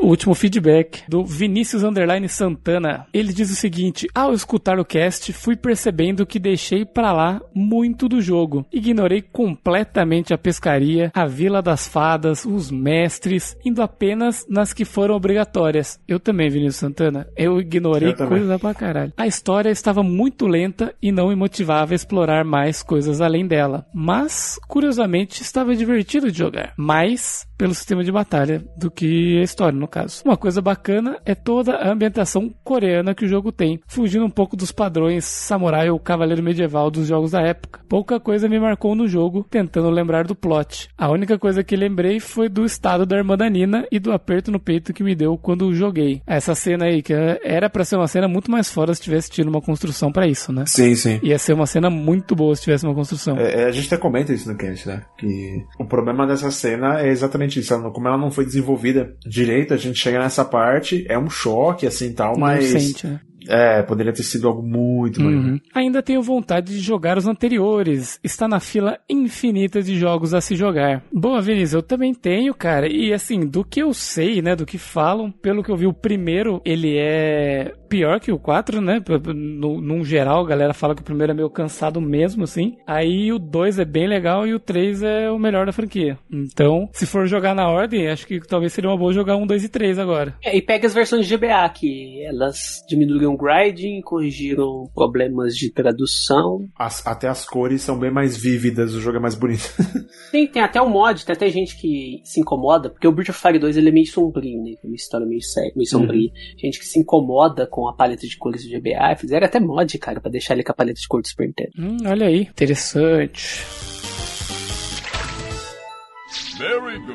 O último feedback do Vinícius Underline Santana. Ele diz o seguinte: Ao escutar o cast, fui percebendo que deixei pra lá muito do jogo. Ignorei completamente a pescaria, a Vila das Fadas, os mestres, indo apenas nas que foram obrigatórias. Eu também, Vinícius Santana. Eu ignorei Eu coisa pra caralho. A história estava muito lenta e não me motivava a explorar mais coisas além dela. Mas, curiosamente, estava divertido de jogar. Mais pelo sistema de batalha do que e a história, no caso. Uma coisa bacana é toda a ambientação coreana que o jogo tem, fugindo um pouco dos padrões samurai ou cavaleiro medieval dos jogos da época. Pouca coisa me marcou no jogo, tentando lembrar do plot. A única coisa que lembrei foi do estado da irmã da Nina e do aperto no peito que me deu quando joguei. Essa cena aí, que era para ser uma cena muito mais fora se tivesse tido uma construção para isso, né? Sim, sim. Ia ser uma cena muito boa se tivesse uma construção. É, é, a gente até comenta isso no cast, né? Que o problema dessa cena é exatamente isso. Como ela não foi desenvolvida direito, a gente chega nessa parte, é um choque, assim, tal, mas... Né? É, poderia ter sido algo muito uhum. Ainda tenho vontade de jogar os anteriores. Está na fila infinita de jogos a se jogar. Boa, Vinícius, eu também tenho, cara. E assim, do que eu sei, né, do que falam, pelo que eu vi, o primeiro, ele é pior que o 4, né? No, num geral, a galera fala que o primeiro é meio cansado mesmo, assim. Aí o 2 é bem legal e o 3 é o melhor da franquia. Então, se for jogar na ordem, acho que talvez seria uma boa jogar um, 2 e 3 agora. É, e pega as versões de GBA, que elas diminuíram o grinding, corrigiram problemas de tradução. As, até as cores são bem mais vívidas, o jogo é mais bonito. *laughs* tem, tem até o mod, tem até gente que se incomoda, porque o Breath of Fire 2 ele é meio sombrio, né? Tem uma história meio, séria, meio sombria. Uhum. Gente que se incomoda com com a paleta de cores do GBA. Fizeram até mod, cara, para deixar ele com a paleta de cor do Super Nintendo. Hum, olha aí, interessante.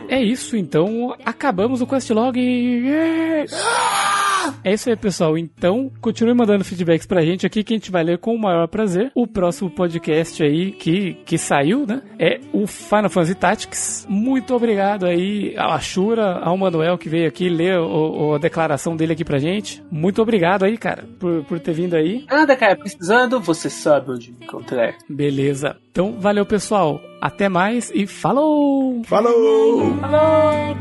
É isso, então acabamos o Questlog. Yeah! É isso aí, pessoal. Então, continue mandando feedbacks pra gente aqui que a gente vai ler com o maior prazer. O próximo podcast aí que, que saiu, né? É o Final Fantasy Tactics. Muito obrigado aí ao Ashura, ao Manuel que veio aqui ler o, o, a declaração dele aqui pra gente. Muito obrigado aí, cara, por, por ter vindo aí. Nada, cara. Precisando, você sabe onde me encontrar. Beleza. Então, valeu, pessoal. Até mais e falou! Falou! falou!